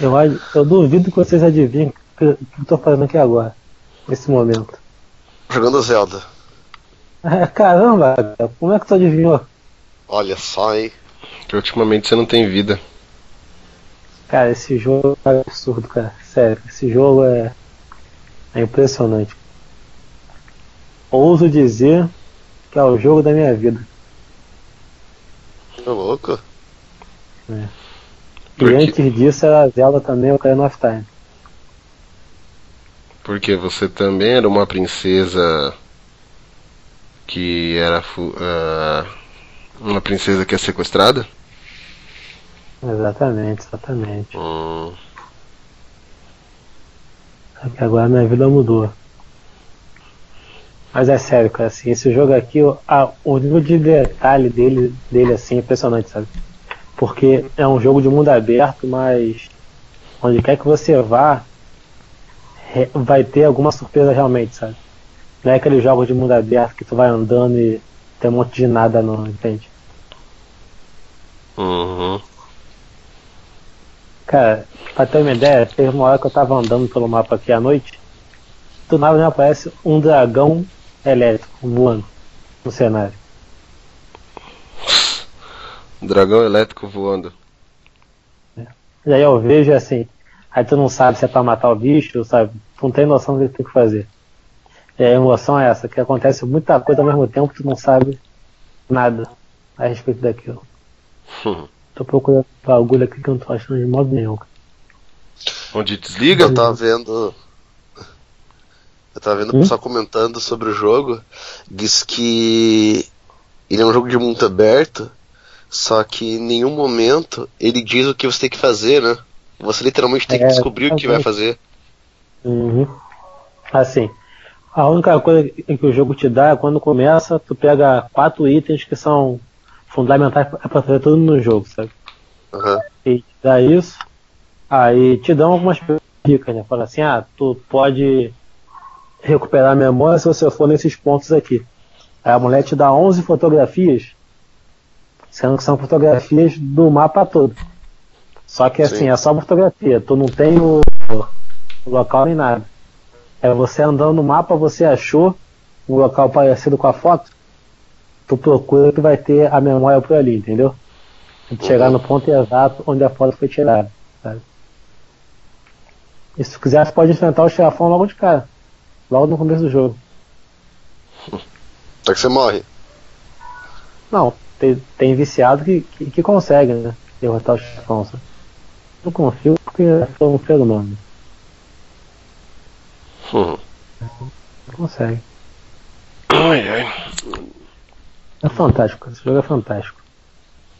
Eu, eu duvido que vocês adivinhem o que, que eu tô fazendo aqui agora, nesse momento. Jogando Zelda. É, caramba, como é que tu adivinhou? Olha só, hein? Que ultimamente você não tem vida. Cara, esse jogo é absurdo, cara. Sério, esse jogo é, é impressionante. Ouso dizer que é o jogo da minha vida. Tô louco. É. E antes disso era Zelda também, o Ocarina of Time. Porque você também era uma princesa que era uh, uma princesa que é sequestrada? Exatamente, exatamente. Hum. Só que agora minha vida mudou. Mas é sério, cara, assim, esse jogo aqui, o, a, o nível de detalhe dele, dele assim, é impressionante, sabe? Porque é um jogo de mundo aberto, mas onde quer que você vá, vai ter alguma surpresa realmente, sabe? Não é aquele jogo de mundo aberto que tu vai andando e tem um monte de nada não, entende? Uhum. Cara, pra ter uma ideia, teve uma hora que eu tava andando pelo mapa aqui à noite, do nada me aparece um dragão elétrico voando no cenário. Dragão elétrico voando. E aí eu vejo assim, aí tu não sabe se é pra matar o bicho, sabe? Tu não tem noção do que tem que fazer. E a emoção é essa, que acontece muita coisa ao mesmo tempo, tu não sabe nada a respeito daquilo. Hum. Tô procurando bagulho aqui que eu não tô achando de modo nenhum. Onde desliga? Eu tava vendo. Eu tava vendo o Hum? pessoal comentando sobre o jogo. Diz que ele é um jogo de mundo aberto, só que em nenhum momento ele diz o que você tem que fazer, né? Você literalmente tem que É, descobrir o que vai fazer. Uhum. Assim, a única coisa que o jogo te dá é quando começa, tu pega quatro itens que são fundamentais pra pra fazer tudo no jogo, sabe? Aham. E te dá isso, aí te dão algumas dicas, né? Fala assim, ah, tu pode recuperar a memória se você for nesses pontos aqui. Aí a mulher te dá 11 fotografias, sendo que são fotografias do mapa todo. Só que assim, Sim. é só fotografia, tu não tem o, o local nem nada. É você andando no mapa, você achou um local parecido com a foto, tu procura que vai ter a memória por ali, entendeu? Chegar no ponto exato onde a foto foi tirada. Sabe? E se tu quiser, você pode enfrentar o chefão logo de cara. Logo no começo do jogo. Só que você morre. Não, tem, tem viciado que, que, que consegue, né? Derrotar o chefão. Não confio porque é só um ser humano. Hum. Não consegue. Ai, ai. É fantástico, esse jogo é fantástico.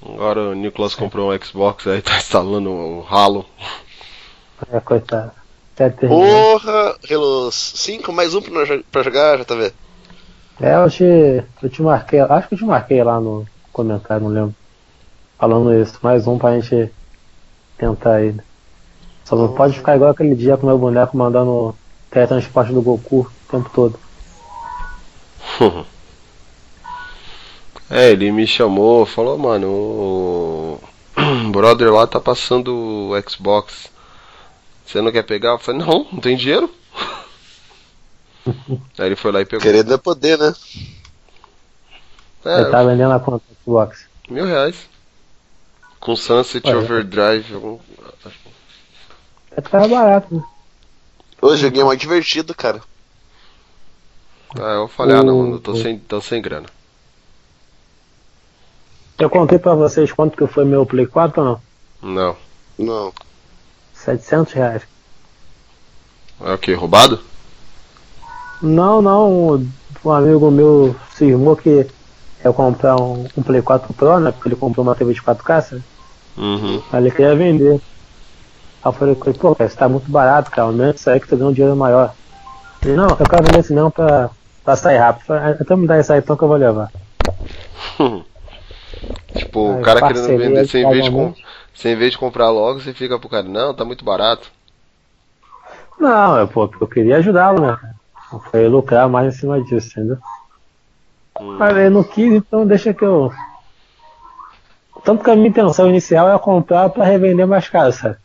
Agora o Nicolas comprou um Xbox aí tá instalando o Halo. É, coitado. Porra! Halo 5 mais um pra, jo- pra jogar, já tá vendo? É, eu te, eu te marquei, acho que eu te marquei lá no comentário, não lembro. Falando isso, mais um pra gente tentar aí. Só não pode ficar igual aquele dia com o meu boneco mandando teletransporte do Goku o tempo todo. É, ele me chamou, falou, mano, o brother lá tá passando o Xbox. Você não quer pegar? Eu falei, não, não tem dinheiro. Aí ele foi lá e pegou. Querendo é poder, né? Ele tá vendendo a conta do Xbox. Mil reais. Com Sunset Olha. Overdrive. algum- É tava barato, né? Hoje o joguinho é mais divertido, cara. Ah, eu falei, ah não, eu tô sem, tô sem grana. Eu contei pra vocês quanto que foi meu Play 4 ou não? Não. Não. 700 reais. É o que? Roubado? Não, não, um, amigo meu cismou que eu comprar um, um Play 4 Pro, né? Porque ele comprou uma TV de 4K, sabe? Uhum. Aí ele queria vender. Aí eu falei com ele, pô, cara, isso tá muito barato, cara. Menos isso aí que tu ganha um dinheiro maior. Ele, não, eu quero vender esse não pra, pra sair rápido. Falei, "Ah, então me dá isso aí então que eu vou levar. tipo, Aí, o cara querendo vender, você em, vez de com, você em vez de comprar logo, você fica pro cara, não, tá muito barato. Não, eu, pô, eu queria ajudá-lo, né? Eu falei lucrar mais em cima disso, entendeu? Hum. Mas ele não quis, então deixa que eu. Tanto que a minha intenção inicial é comprar pra revender mais caro, sabe?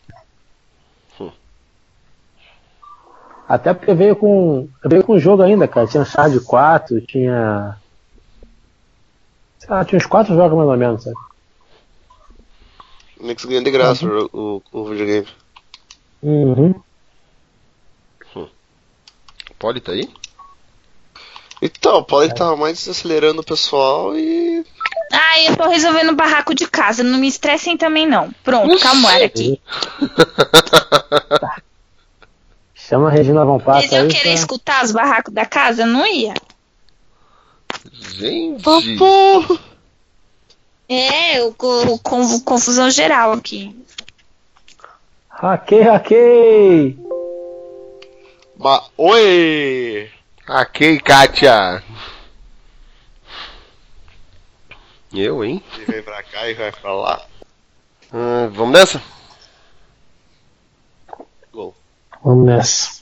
Até porque veio com. Veio com jogo ainda, cara. Tinha Shard 4, tinha. Sei lá, tinha uns 4 jogos mais ou menos, sabe? O Nix ganha de graça o, o, o videogame. Uhum. Poli tá aí? Então, o Paulo tava mais desacelerando o pessoal e. Ai, eu tô resolvendo o barraco de casa. Não me estressem também, não. Pronto, calma aqui. Chama a Regina Von Passo Vocês iam aí. querer pra- escutar os barracos da casa? Não ia. Gente! Papo! É, o, com, confusão geral aqui. Hackei, hackei! Ma... Oi! Ok, Kátia! Eu, hein? Ele vem pra cá e vai pra lá. Ah, vamos nessa? Gol. Vamos nessa.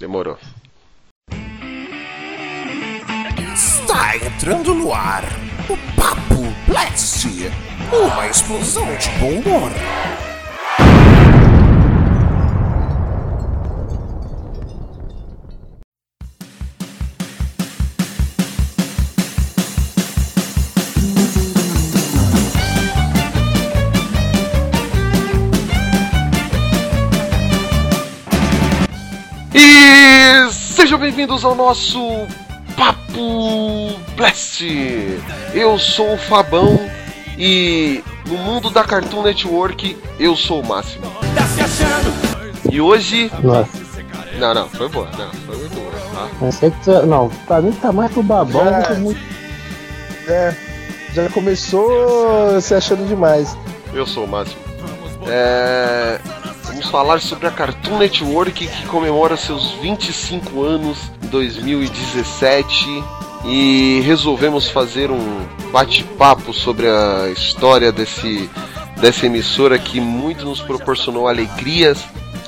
Demorou. Está entrando no ar o Papo Blast, uma explosão de bom humor. Sejam bem-vindos ao nosso Papo Blast! Eu sou o Fabão e no mundo da Cartoon Network eu sou o Máximo. E hoje. Nossa, Não, não, foi boa, não, foi muito boa. Tá? não sei que tu- Não, pra mim tá mais pro babão Já- do que muito. É, já começou se achando demais. Eu sou o Máximo. É, Vamos falar sobre a Cartoon Network que comemora seus 25 anos em 2017 e resolvemos fazer um bate-papo sobre a história desse, dessa emissora que muito nos proporcionou alegrias.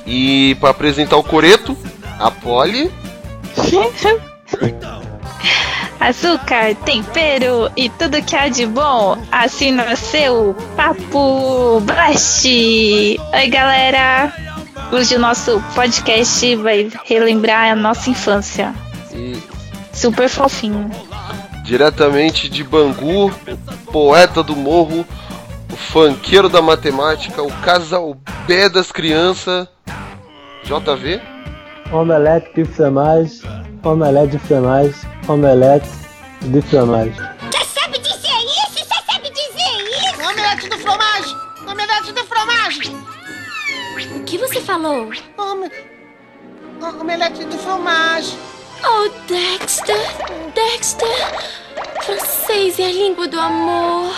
E para apresentar o Coreto, a Polly, Açúcar, tempero e tudo que há de bom. Assim nasceu Papo Blast. Oi, galera. Hoje o nosso podcast vai relembrar a nossa infância. e Super fofinho. diretamente de Bangu, o poeta do morro, o fanqueiro da matemática, o casal B das crianças, JV. Omelete de fromage, omelete de fromage, omelete de fromage. Você sabe dizer isso? Você sabe dizer isso? Omelete do fromage! Omelete do fromage! O que você falou? Ome... Omelete do fromage! Oh, Dexter! Dexter! Francês é a língua do amor.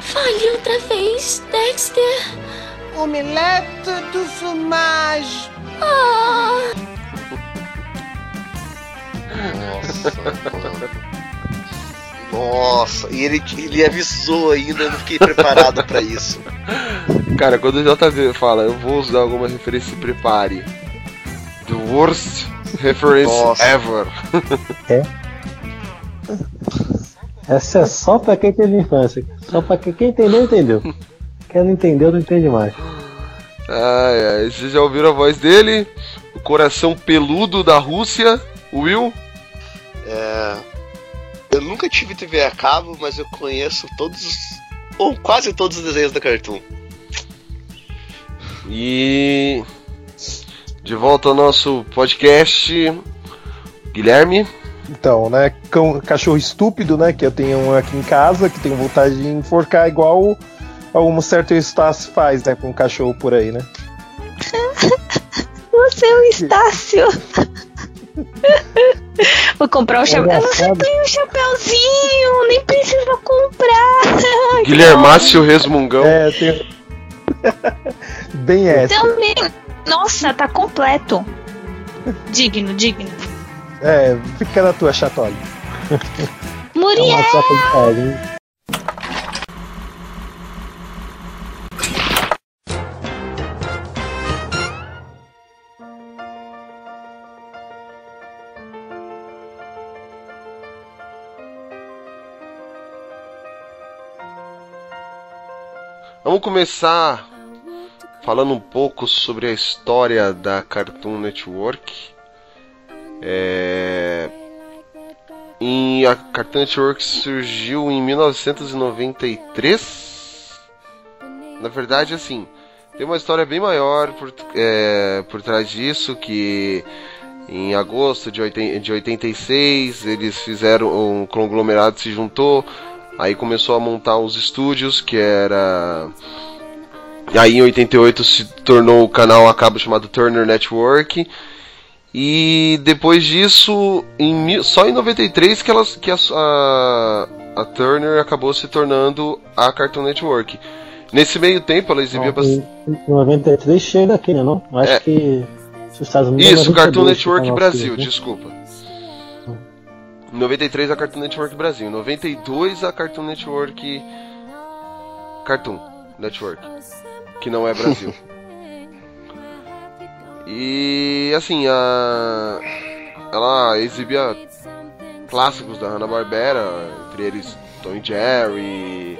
Fale outra vez, Dexter. Omelete do fromage! Oh, Nossa, e ele, ele avisou ainda, eu não fiquei preparado pra isso. Cara, quando o JV fala, eu vou usar alguma referência, se prepare. The worst reference Nossa. ever. Essa é só pra quem teve infância. Só pra quem, quem entendeu, entendeu. Quem não entendeu, não entende mais. Ai, ai, vocês já ouviram a voz dele? O coração peludo da Rússia, Will. É, eu nunca tive TV a cabo, mas eu conheço todos os. ou quase todos os desenhos da Cartoon. E de volta ao nosso podcast, Guilherme. Então, né? Cão, cachorro estúpido, né? Que eu tenho um aqui em casa que tenho vontade de enforcar igual algum certo Estácio faz, né? Com um cachorro por aí, né? Você é o Estácio. Vou comprar um chapéu. Eu não Engraçado. tenho um chapéuzinho, nem precisa comprar. Guilhermácio Resmungão. É, eu tenho. Bem essa. Também. Nossa, tá completo. Digno, digno. É, fica na tua, Chatoli. É Muriel! uma Vamos começar falando um pouco sobre a história da Cartoon Network. É... E a Cartoon Network surgiu em 1993. Na verdade, assim, tem uma história bem maior por, é, por trás disso, que em agosto de, 80, de 86 eles fizeram um conglomerado se juntou, aí começou a montar os estúdios, que era aí em 88 se tornou o canal a cabo chamado Turner Network. E depois disso, em, só em 93 que, elas, que a, a, a Turner acabou se tornando a Cartoon Network. Nesse meio tempo ela exibia bastante. Em 93 chega aqui, né? Não? Acho É. que os Estados Unidos. é Isso, 92 Cartoon Network no Brasil, né? desculpa. Em 93 a Cartoon Network Brasil, em 92 a Cartoon Network Cartoon Network, que não é Brasil. e assim, a ela exibia clássicos da Hanna-Barbera, entre eles Tom e Jerry,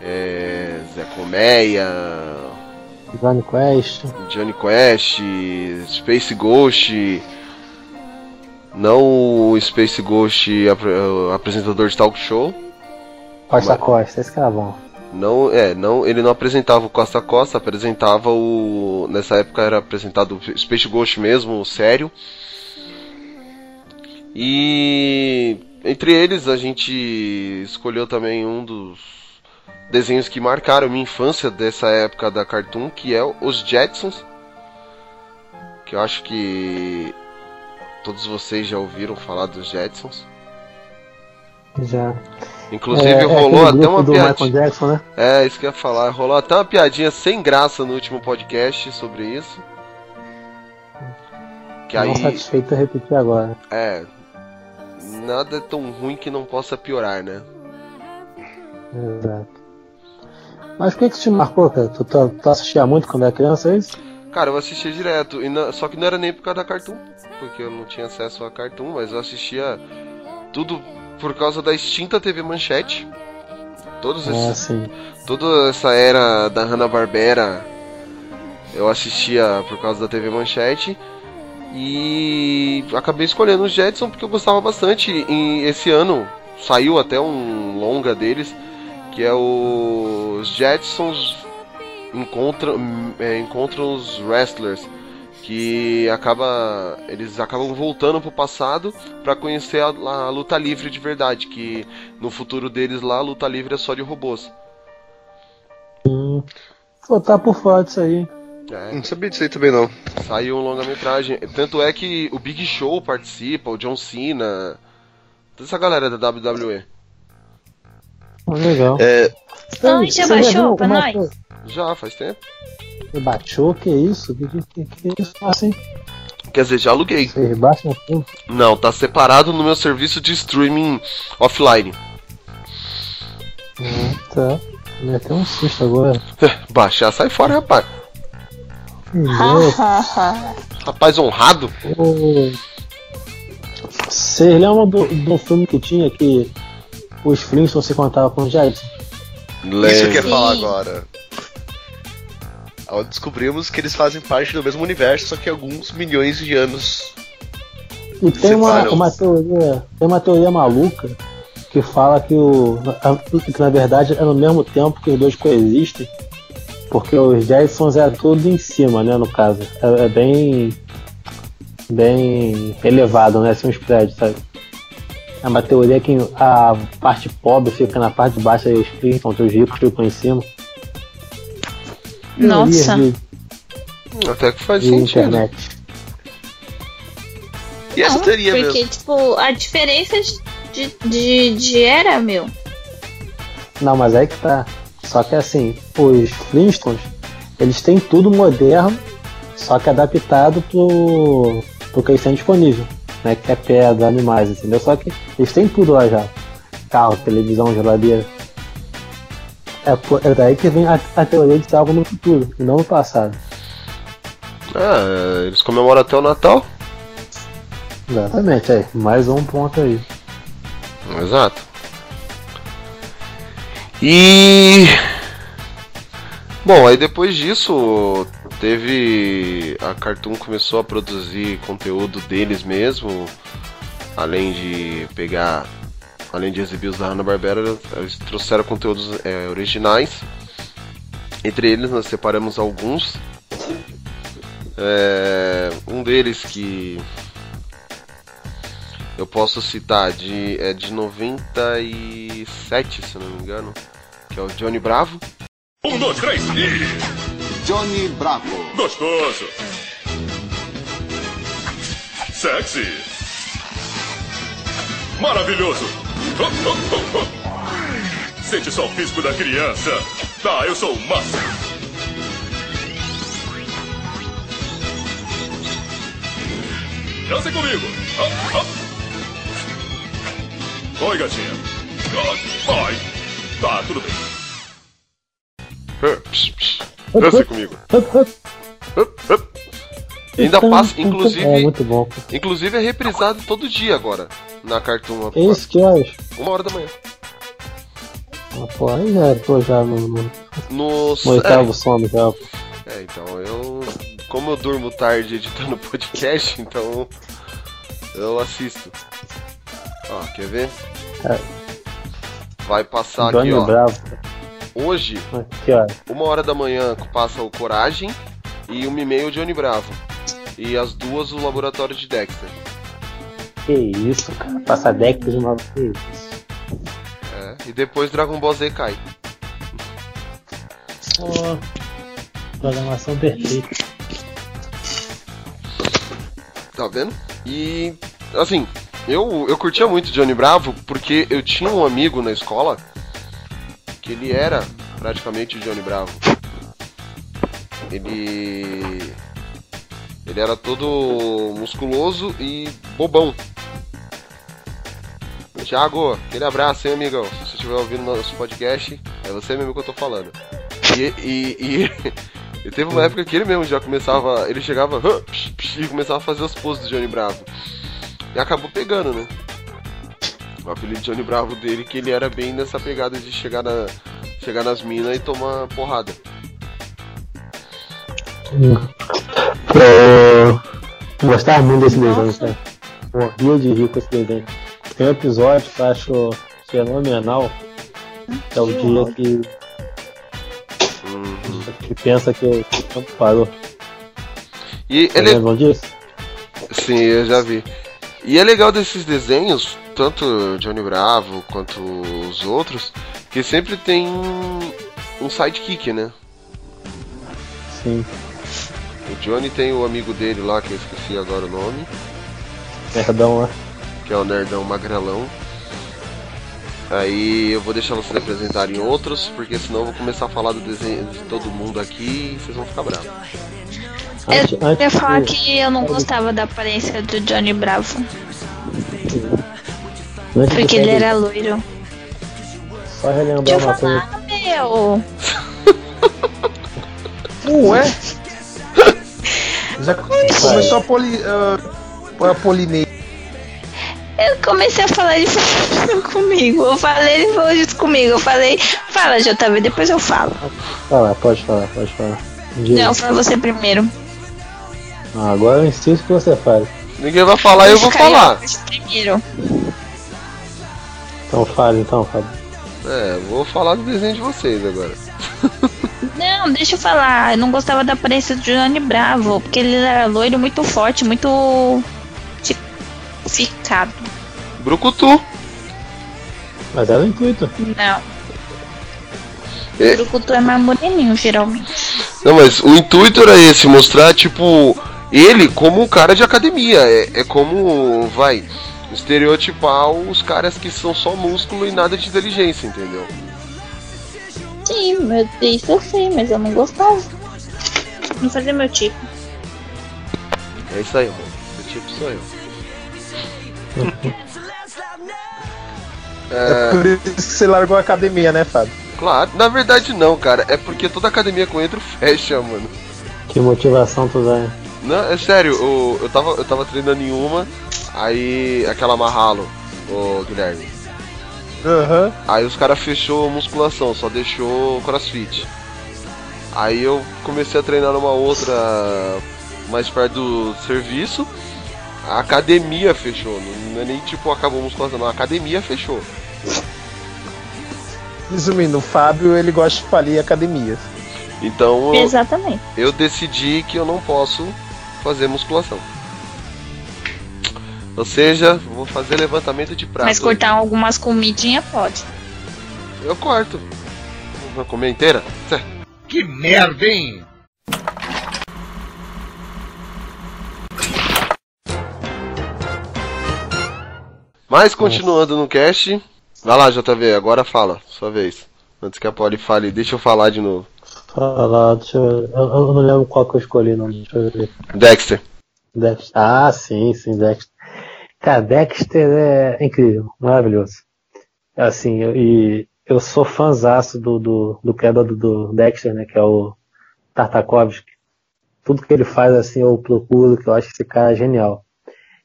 é, Zé Colmeia, Johnny Quest. Johnny Quest, Space Ghost, não o Space Ghost uh, apresentador de talk show, Costa Mas- Costa, esse cara é bom. não é, não ele não apresentava o Costa Costa, apresentava o nessa época era apresentado o Space Ghost mesmo, o sério. E entre eles a gente escolheu também um dos desenhos que marcaram minha infância dessa época da Cartoon, que é os Jetsons. Que eu acho que todos vocês já ouviram falar dos Jetsons. Já. Inclusive É, é rolou aquele até uma piadinha. Jackson, né? É, isso que eu ia falar. Rolou até uma piadinha sem graça no último podcast sobre isso. Que Não aí. satisfeito repetir agora. É. Nada é tão ruim que não possa piorar, né? Exato. Mas o que que te marcou, cara? Tu, tu, tu assistia muito quando era criança, é isso? Cara, eu assistia direto. E não- só que não era nem por causa da Cartoon. Porque eu não tinha acesso a Cartoon, mas eu assistia tudo por causa da extinta TV Manchete. Todos Ah, esses, sim. toda essa era da Hanna-Barbera eu assistia por causa da TV Manchete. E acabei escolhendo os Jetson porque eu gostava bastante. E esse ano saiu até um longa deles, que é os Jetsons encontram, é, encontram os wrestlers. Que acaba. Eles acabam voltando pro passado para conhecer a, a luta livre de verdade. Que no futuro deles lá a luta livre é só de robôs. Hum. Pô, tá por fora disso aí. É, Não sabia disso aí também não. Saiu um longa-metragem. Tanto é que o Big Show participa, o John Cena. Toda essa galera da WWE. Legal. É, Você já baixou pra nós? Já faz tempo. Você baixou? Que isso? Que, que, que, isso assim? Quer dizer, já aluguei. Vocês baixam tudo? Não, tá separado no meu serviço de streaming offline. Ah, tá. Me até um susto agora. Baixar, sai fora, rapaz. Rapaz honrado. ô. Vocês lembram do, do filme que tinha que os Flintstones se contavam com os Jetsons? isso que eu ia falar agora. Ao descobrimos que eles fazem parte do mesmo universo, só que alguns milhões de anos. E tem uma, uma teoria, tem uma teoria maluca que fala que o que na verdade é no mesmo tempo que os dois coexistem, porque os Jetsons é tudo em cima, né, no caso. É, é bem bem elevado, né, assim os prédios, sabe? É uma teoria que a parte pobre fica na parte de baixo e os Flintstones, os ricos ficam em cima. Nossa. de, Até que faz de sentido. internet. E essa Não, teoria porque, mesmo. tipo, a diferença de, de, de era, meu. Não, mas aí que tá. Só que assim, os Flintstones, eles têm tudo moderno, só que adaptado pro, pro que eles têm disponível. Né? Que é pedra, animais, entendeu? Só que eles têm tudo lá já. Carro, televisão, geladeira. É, é daí que vem a, a teoria de ser algo no futuro, e não no passado. Ah, eles comemoram até o Natal. Exatamente, aí. Mais um ponto aí. Exato. E Bom, aí depois disso, teve. A Cartoon começou a produzir conteúdo deles mesmo, além de pegar. Além de exibir os da Hanna-Barbera, eles trouxeram conteúdos é, originais. Entre eles, nós separamos alguns. É, um deles que eu posso citar de, é de 97, se não me engano, que é o Johnny Bravo. Um, dois, três e. Johnny Bravo. Gostoso. Sexy. Maravilhoso. Oh, oh, oh, oh. Sente só o pisco da criança. Tá, eu sou o máximo. Dance comigo. Oh, oh. Oi, gatinha. Oh, Vai. Tá, tudo bem. Psh, Dança comigo. E Ainda passa, inclusive. É muito bom. Inclusive é reprisado todo dia agora na Cartoon. É isso que horas? Uma hora da manhã. Ah, pô, aí já tô já no, no, No, oitavo sono já. É, então eu. Como eu durmo tarde editando podcast, então. Eu assisto. Ó, quer ver? É. Vai passar Johnny aqui, ó. Bravo. Hoje, Aqui, uma hora da manhã passa o Coragem e uma e meia o Johnny Bravo. E as duas o Laboratório de Dexter. Que isso, cara. Passa deck de novo. Que isso. É. E depois Dragon Ball Z cai. Pô, programação perfeita. Tá vendo? E assim, eu, eu curtia muito Johnny Bravo porque eu tinha um amigo na escola que ele era praticamente o Johnny Bravo. Ele. Ele era todo musculoso e bobão. Thiago, aquele abraço, hein, amigão? Se você estiver ouvindo nosso podcast, é você mesmo que eu tô falando. E, e, e, e teve uma época que ele mesmo já começava. Ele chegava "Hã, psh, psh", e começava a fazer as poses do Johnny Bravo. E acabou pegando, né? O apelido de Johnny Bravo dele, que ele era bem nessa pegada de chegar, na, chegar nas minas e tomar porrada. Eu gostava muito desse desenho, cara. Morria de rir com esse desenho. Tem um episódio que eu acho fenomenal, que é o dia que, Uhum. que pensa que o tempo parou. E Você ele, lembram disso? Sim, eu já vi. E é legal desses desenhos, tanto Johnny Bravo quanto os outros, que sempre tem um sidekick, né? Sim. O Johnny tem o amigo dele lá, que eu esqueci agora o nome, Perdão, né? que é o Nerdão Magrelão. Aí eu vou deixar vocês apresentarem outros, porque senão eu vou começar a falar do desenho de todo mundo aqui e vocês vão ficar bravos. Antes, Eu ia falar que eu não gostava da aparência do Johnny Bravo, antes porque ele era loiro. Só relembrar Deixa eu uma coisa. falar, meu. Ué? Já começou a poli. Uh, a polinei. Eu comecei a falar, ele falou comigo. Eu falei, ele falou isso comigo. Eu falei, fala, JV, depois eu falo. Fala, pode falar, pode falar. Diga. Não, fala você primeiro. Ah, agora eu insisto que você fale. Ninguém vai falar, eu vou falar. Primeiro. Então fale, então, Fábio. É, vou falar do desenho de vocês agora. Não, deixa eu falar. Eu não gostava da aparência do Johnny Bravo, porque ele era loiro, muito forte, muito. fi- ficado. Brucutu. Mas era o intuito. Não. É. O Brucutu é mais moreninho, geralmente. Não, mas o intuito era esse, mostrar, tipo, ele como um cara de academia. É, é como, vai, estereotipar os caras que são só músculo e nada de inteligência, entendeu? Sim, meu, isso eu sei, mas eu não gostava. Não fazia meu tipo. É isso aí, mano. Esse tipo sou eu. É por isso que você largou a academia, né, Fábio? Claro, na verdade não, cara. É porque toda academia que eu entro fecha, mano. Que motivação tu dá. Não, é sério, o- eu, tava, eu tava treinando em uma, aí aquela Marralo, o Guilherme. Aham. Aí os caras fechou musculação, só deixou crossfit. Aí eu comecei a treinar numa outra mais perto do serviço. A academia fechou. Não é nem tipo acabou a musculação, não. A academia fechou. Resumindo, o Fábio ele gosta de falir academias. Então eu, Exatamente. eu decidi que eu não posso fazer musculação. Ou seja, vou fazer levantamento de prato. Mas cortar algumas comidinhas pode. Eu corto. Vou comer inteira? Que merda, hein? Mas continuando no cast. Vai lá, JV, agora fala, sua vez. Antes que a Polly fale, deixa eu falar de novo. Fala, deixa eu, eu, eu não lembro qual que eu escolhi, não. Deixa eu ver. Dexter. Dexter. Ah, sim, sim, Dexter. Cara, Dexter é incrível, maravilhoso. Assim, eu, e eu sou fãzaço do, do, do criador do, do Dexter, né, que é o Tartakovsky. Tudo que ele faz, assim, eu procuro, que eu acho esse cara genial.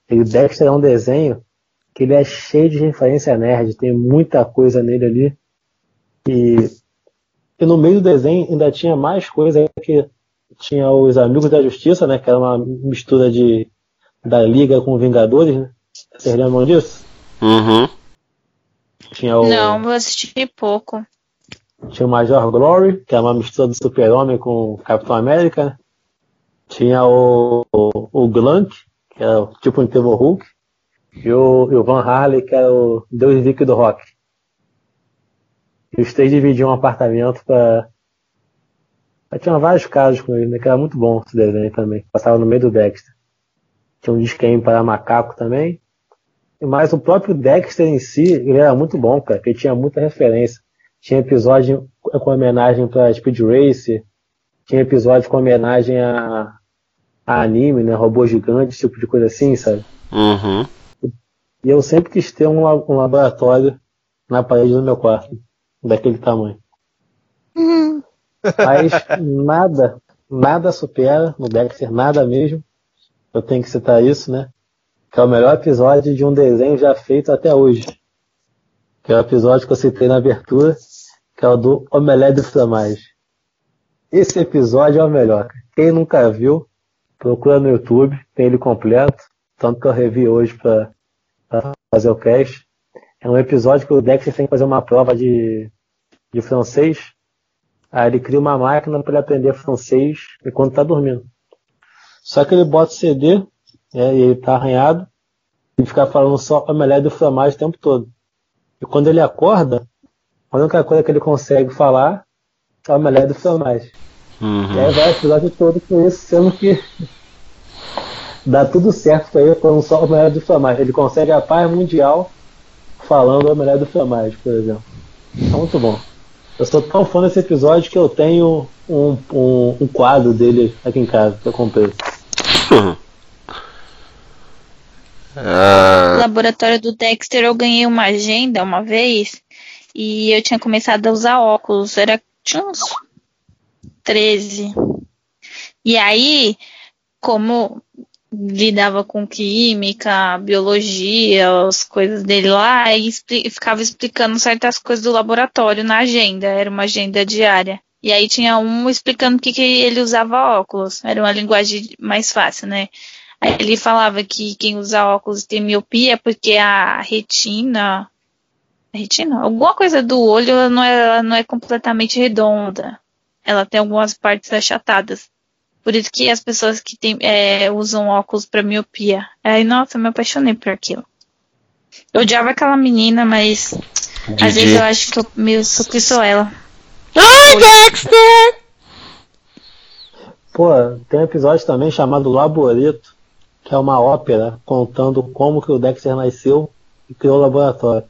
E o Dexter é um desenho que ele é cheio de referência nerd, tem muita coisa nele ali. E, e no meio do desenho ainda tinha mais coisa que tinha os Amigos da Justiça, né, que era uma mistura de da Liga com Vingadores, né? Vocês lembram disso? Uhum. Tinha o, Não, eu assisti pouco. tinha o Major Glory, que é uma mistura do Super-Homem com o Capitão América. né? Tinha o, o, o Glunk, que é o tipo um Incrível Hulk. E o, e o Van Harley, que era o Deus Vic do Rock. E os três dividiam um apartamento pra. pra- Tinha vários casos com ele, né? Que era muito bom esse desenho também. Passava no meio do Dexter. Tinha um disquinho para macaco também. Mas o próprio Dexter em si, ele era muito bom, cara, porque ele tinha muita referência. Tinha episódio com homenagem pra Speed Racer, tinha episódio com homenagem a, a anime, né? Robô gigante, esse tipo de coisa assim, sabe? Uhum. E eu sempre quis ter um, um laboratório na parede do meu quarto, daquele tamanho. Mas nada, nada supera no Dexter, nada mesmo. Eu tenho que citar isso, né? Que é o melhor episódio de um desenho já feito até hoje. Que é o episódio que eu citei na abertura, que é o do Omelete de Fromage. Esse episódio é o melhor. Quem nunca viu, procura no YouTube, tem ele completo. Tanto que eu revi hoje para fazer o cast. É um episódio que o Dexter tem que fazer uma prova de, de francês. Aí ele cria uma máquina para ele aprender francês enquanto está dormindo. Só que ele bota o CD, né, e ele tá arranhado, e fica falando só omelete do fromage o tempo todo. E quando ele acorda, a única coisa que ele consegue falar é omelete do fromage. E aí vai o episódio todo com isso, sendo que dá tudo certo pra ele falando só omelete do fromage. Ele consegue a paz mundial falando omelete do fromage, por exemplo. É muito bom. Eu sou tão fã desse episódio que eu tenho um, um, um quadro dele aqui em casa que eu comprei. No Ah, laboratório do Dexter eu ganhei uma agenda uma vez e eu tinha começado a usar óculos. Era tinha uns 13. E aí, como lidava com química, biologia, as coisas dele lá, e expli- ficava explicando certas coisas do laboratório na agenda. Era uma agenda diária. E aí tinha um explicando que, que ele usava óculos. Era uma linguagem mais fácil, né? Aí ele falava que quem usa óculos tem miopia porque a retina. A retina? Alguma coisa do olho ela não é, ela não é completamente redonda. Ela tem algumas partes achatadas. Por isso que as pessoas que tem, é, usam óculos para miopia. Aí, nossa, eu me apaixonei por aquilo. Eu odiava aquela menina, mas às vezes eu acho que eu meio sou que sou ela. Ai, Dexter! Pô, tem um episódio também chamado Laboreto, que é uma ópera contando como que o Dexter nasceu e criou o laboratório.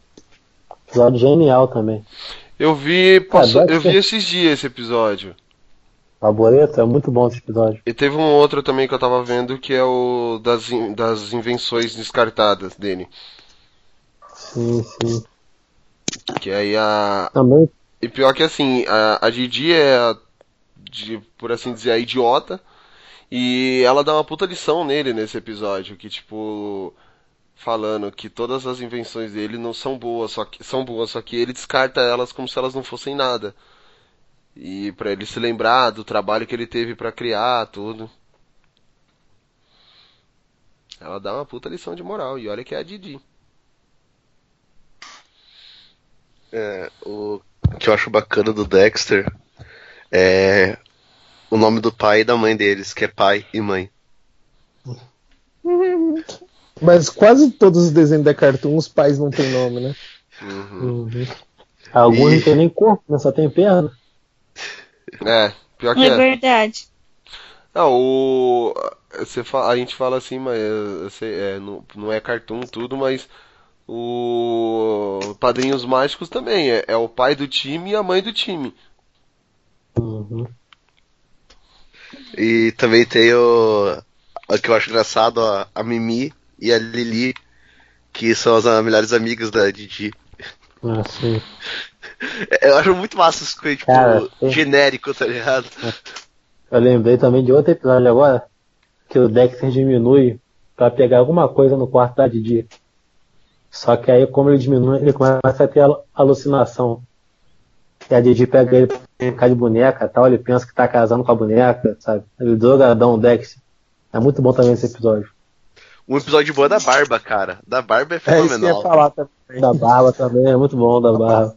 Episódio genial também. Eu vi, passou- eu vi esses dias esse episódio. Laboreto é muito bom esse episódio. E teve um outro também que eu tava vendo que é o das, in- das invenções descartadas dele. Sim, sim. Que aí a. Também E pior que assim, a, a Didi é, a- de, por assim dizer, a idiota. E ela dá uma puta lição nele nesse episódio, que tipo. Falando que todas as invenções dele não são boas, só que são boas, só que ele descarta elas como se elas não fossem nada. E pra ele se lembrar do trabalho que ele teve pra criar tudo. Ela dá uma puta lição de moral. E olha que é a Didi. É, o que eu acho bacana do Dexter é o nome do pai e da mãe deles, que é pai e mãe. Mas quase todos os desenhos da Cartoon, os pais não têm nome, né? Uhum. Alguns E- não tem nem corpo, né? Só tem perna. É, pior que É é. verdade. Não, o. Você fa- a gente fala assim, mas sei, é, não, não é cartoon tudo, mas o Padrinhos Mágicos também é, é o pai do time e a mãe do time. Uhum. E também tem o. O que eu acho engraçado, a, a Mimi e a Lili, que são as ah, melhores amigas da Didi. Assim. Eu acho muito massa isso, tipo, Cara, genérico, tá ligado? Eu lembrei também de outro episódio agora, que o Dexter diminui pra pegar alguma coisa no quarto da Didi. Só que aí, como ele diminui, ele começa a ter alu- alucinação. E a Didi pega ele pra brincar de boneca e tal, ele pensa que tá casando com a boneca, sabe? Ele drogadão, o Dexter. É muito bom também esse episódio. Um episódio bom é da Barba, cara. Da Barba é É isso que eu ia fenomenal. falar também. Da barba também, é muito bom da barba.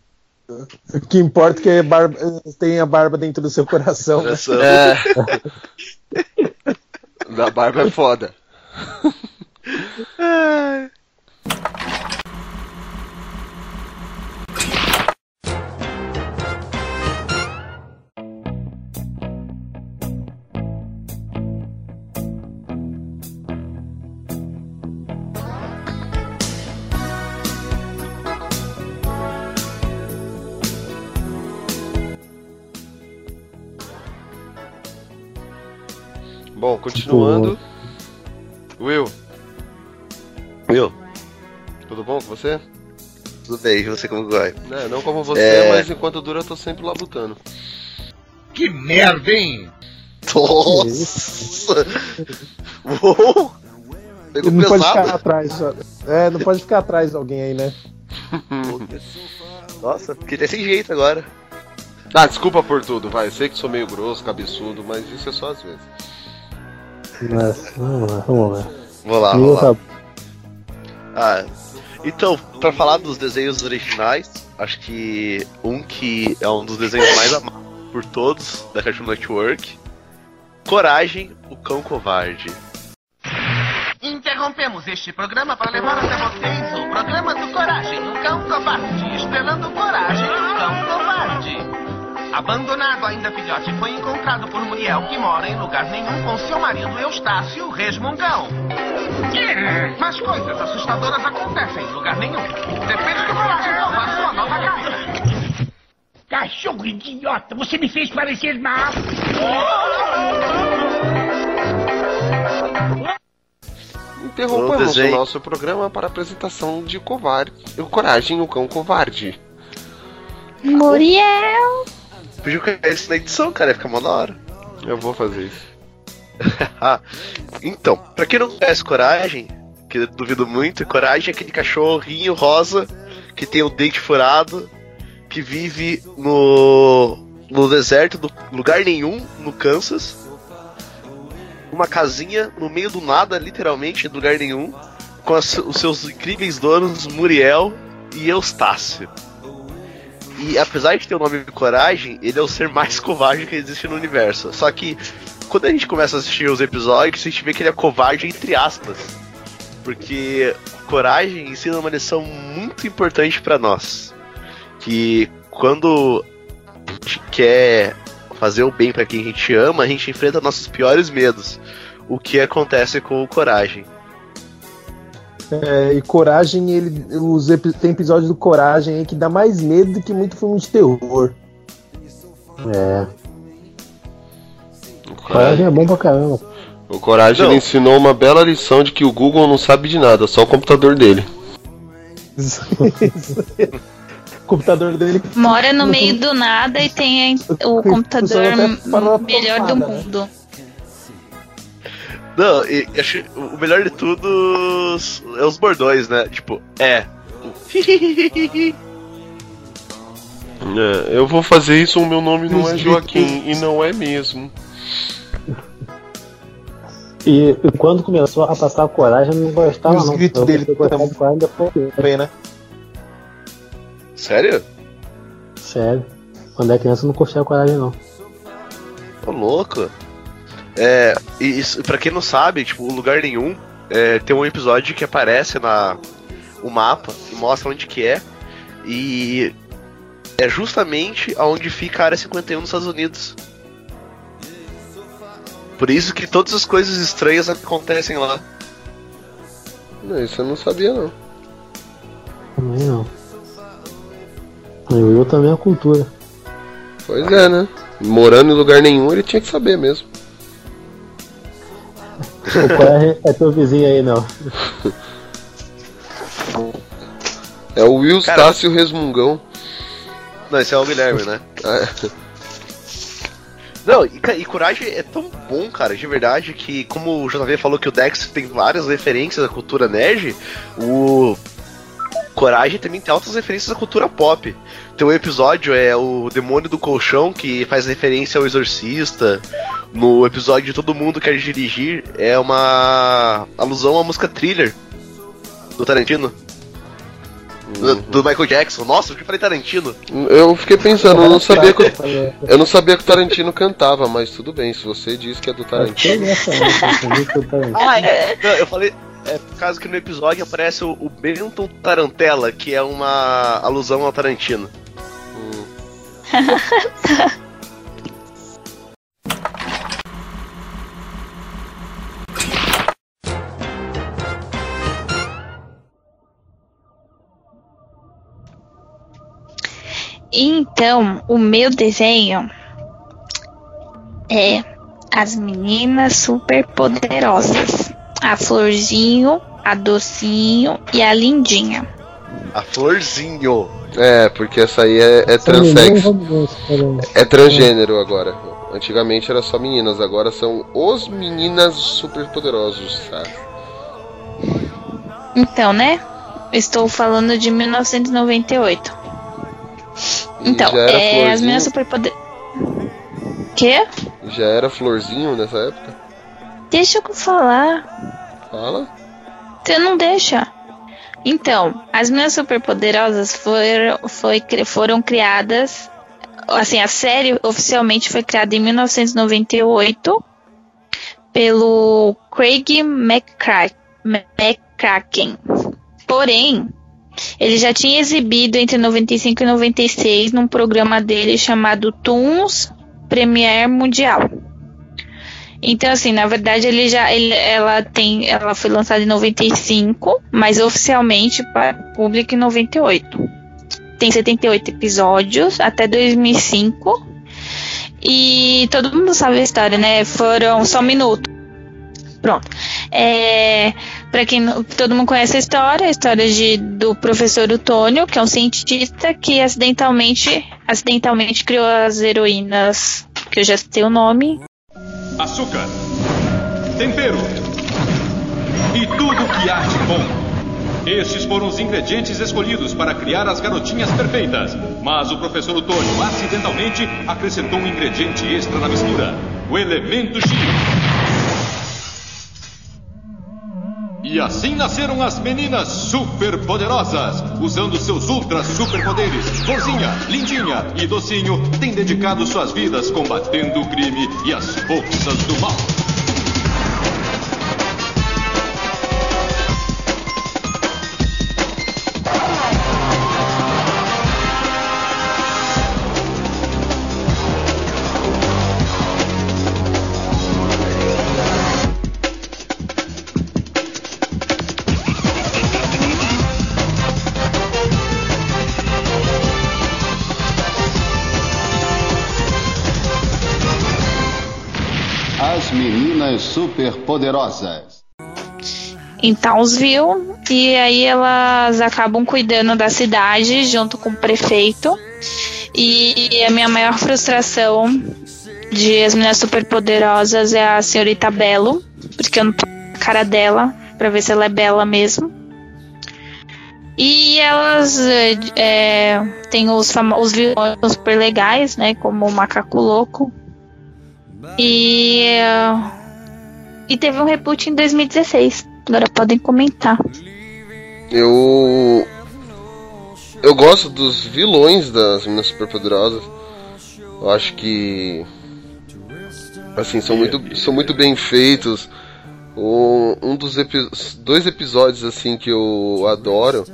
O que importa é que barba, tem a barba dentro do seu coração. né? Coração. É. da barba é foda. Bom, continuando. Will, Viu? tudo bom com você? Tudo bem, não sei como vai. É, não como você, É. mas enquanto dura eu tô sempre labutando. Que merda, hein? Nossa! Uou! Pegou Não pode ficar pesado. atrás. É, não pode ficar atrás de alguém aí, né? Nossa, fiquei sem jeito agora. Ah, desculpa por tudo, vai. Eu sei que sou meio grosso, cabeçudo, mas isso é só às vezes. Mas, vamos lá, vamos lá. Vou lá, vou lá. Ah, então, pra falar dos desenhos originais, acho que um que é um dos desenhos mais amados por todos da Cartoon Network, Coragem, o Cão Covarde. Interrompemos este programa para levar até vocês o programa do Coragem, o Cão Covarde, estrelando Coragem, o Cão Covarde. Abandonado ainda filhote, foi encontrado por Muriel, que mora em lugar nenhum com seu marido Eustácio, resmungão. Mas coisas assustadoras acontecem em lugar nenhum. Depende do Coragem salvar sua nova casa. Cachorro idiota, você me fez parecer mal. Interrompemos O nosso programa para a apresentação de Covarde. O Coragem, o Cão Covarde. Muriel. Podia colocar isso na edição, cara, ia ficar mó da hora. Eu vou fazer isso. Ah, então, pra quem não conhece Coragem, que eu duvido muito, Coragem é aquele cachorrinho rosa que tem o dente furado, que vive no, no deserto do lugar nenhum, no Kansas. Uma casinha no meio do nada, literalmente, lugar nenhum, com as- os seus incríveis donos Muriel e Eustácio. E apesar de ter o nome de Coragem, ele é o ser mais covarde que existe no universo. Só que quando a gente começa a assistir os episódios, a gente vê que ele é covarde entre aspas. Porque coragem ensina uma lição muito importante pra nós. Que quando a gente quer fazer o bem pra quem a gente ama, a gente enfrenta nossos piores medos. O que acontece com o coragem. É, e Coragem, ele, os epi- tem episódios do Coragem aí que dá mais medo do que muito filme de terror. É. Coragem é bom pra caramba. O Coragem ensinou uma bela lição de que o Google não sabe de nada, só o computador dele. o computador dele. Mora no meio do nada e tem o computador melhor do tomada, né? Não, e, e acho o melhor de tudo é os bordões, né? Tipo, é. o É, eu vou fazer isso, o meu nome não é Joaquim, e não é mesmo. E, e quando começou a passar a coragem, eu não gostava, Os não. gritos Eu dele comecei a gostar de coragem depois. Também, né? Sério? Sério. Quando é criança, eu não curtia a coragem, não. Ô, louco. É, e isso, pra quem não sabe, tipo, lugar nenhum, é, tem um episódio que aparece na o mapa e mostra onde que é. E é justamente aonde fica a área 51 nos Estados Unidos. Por isso que todas as coisas estranhas acontecem lá. Não, isso eu não sabia não. Também não. E o Will também é cultura. Pois é, né? Morando em lugar nenhum, ele tinha que saber mesmo. O coragem é teu vizinho aí, não. É o Will Cara- Stácio Resmungão. Não, esse é o Guilherme, né? É. Não, e, e Coragem é tão bom, cara, de verdade, que como o JV falou que o Dex tem várias referências à cultura nerd, o Coragem também tem altas referências à cultura pop. Tem um episódio, é o Demônio do Colchão, que faz referência ao Exorcista. No episódio de Todo Mundo Quer Dirigir, é uma alusão à música Thriller, do Tarantino. Do, do Michael Jackson. Nossa, eu que falei Tarantino. Eu fiquei pensando, eu não sabia que, eu não sabia que o Tarantino cantava, mas tudo bem, se você diz que é do Tarantino. é né? Tarantino. Ah, é. Não, eu falei. É por causa que no episódio aparece o, o Benton Tarantella, que é uma alusão ao Tarantino. Então, o meu desenho é as meninas superpoderosas. A Florzinho, a Docinho e a Lindinha. A Florzinho. É, porque essa aí é, é foram- É transgênero agora. Antigamente era só meninas, agora são os meninas superpoderosos, sabe? Então, né? Estou falando de 1998. E Então, é, as meninas superpoderosas. Quê? Já era florzinho nessa época? Deixa eu falar. Fala. Você não deixa. Então, as meninas superpoderosas foram, foi, foram criadas. Assim, a série oficialmente foi criada em 1998 pelo Craig McCra- McCracken. Porém, ele já tinha exibido entre 95 e 96 num programa dele chamado Toons Premier Mundial. Então, assim, na verdade, ele já, ele, ela tem, ela foi lançada em 95, mas oficialmente para público em 98. Tem 78 episódios até 2005. E todo mundo sabe a história, né? Foram só um minuto. Pronto. É, para quem todo mundo conhece a história, a história de, do professor Otônio, que é um cientista que acidentalmente, acidentalmente criou as heroínas, que eu já citei o nome, Açúcar, tempero e tudo que há de bom. Estes foram os ingredientes escolhidos para criar as garotinhas perfeitas. Mas o professor Otônio acidentalmente acrescentou um ingrediente extra na mistura: o elemento X. E assim nasceram as meninas superpoderosas. Usando seus ultra superpoderes, Florzinha, Lindinha e Docinho têm dedicado suas vidas combatendo o crime e as forças do mal. Meninas superpoderosas. em Townsville e aí elas acabam cuidando da cidade junto com o prefeito. E a minha maior frustração de As Meninas Superpoderosas é a senhorita Belo, porque eu não tô na cara dela pra ver se ela é bela mesmo. E elas é, tem os, os vilões super legais, né? Como o Macaco Louco. E, é, e teve um reboot em 2016. Agora podem comentar. Eu. Eu gosto dos vilões das Meninas Superpoderosas. Eu acho que. Assim, são muito, são muito bem feitos. Um dos epi- dois episódios assim que eu adoro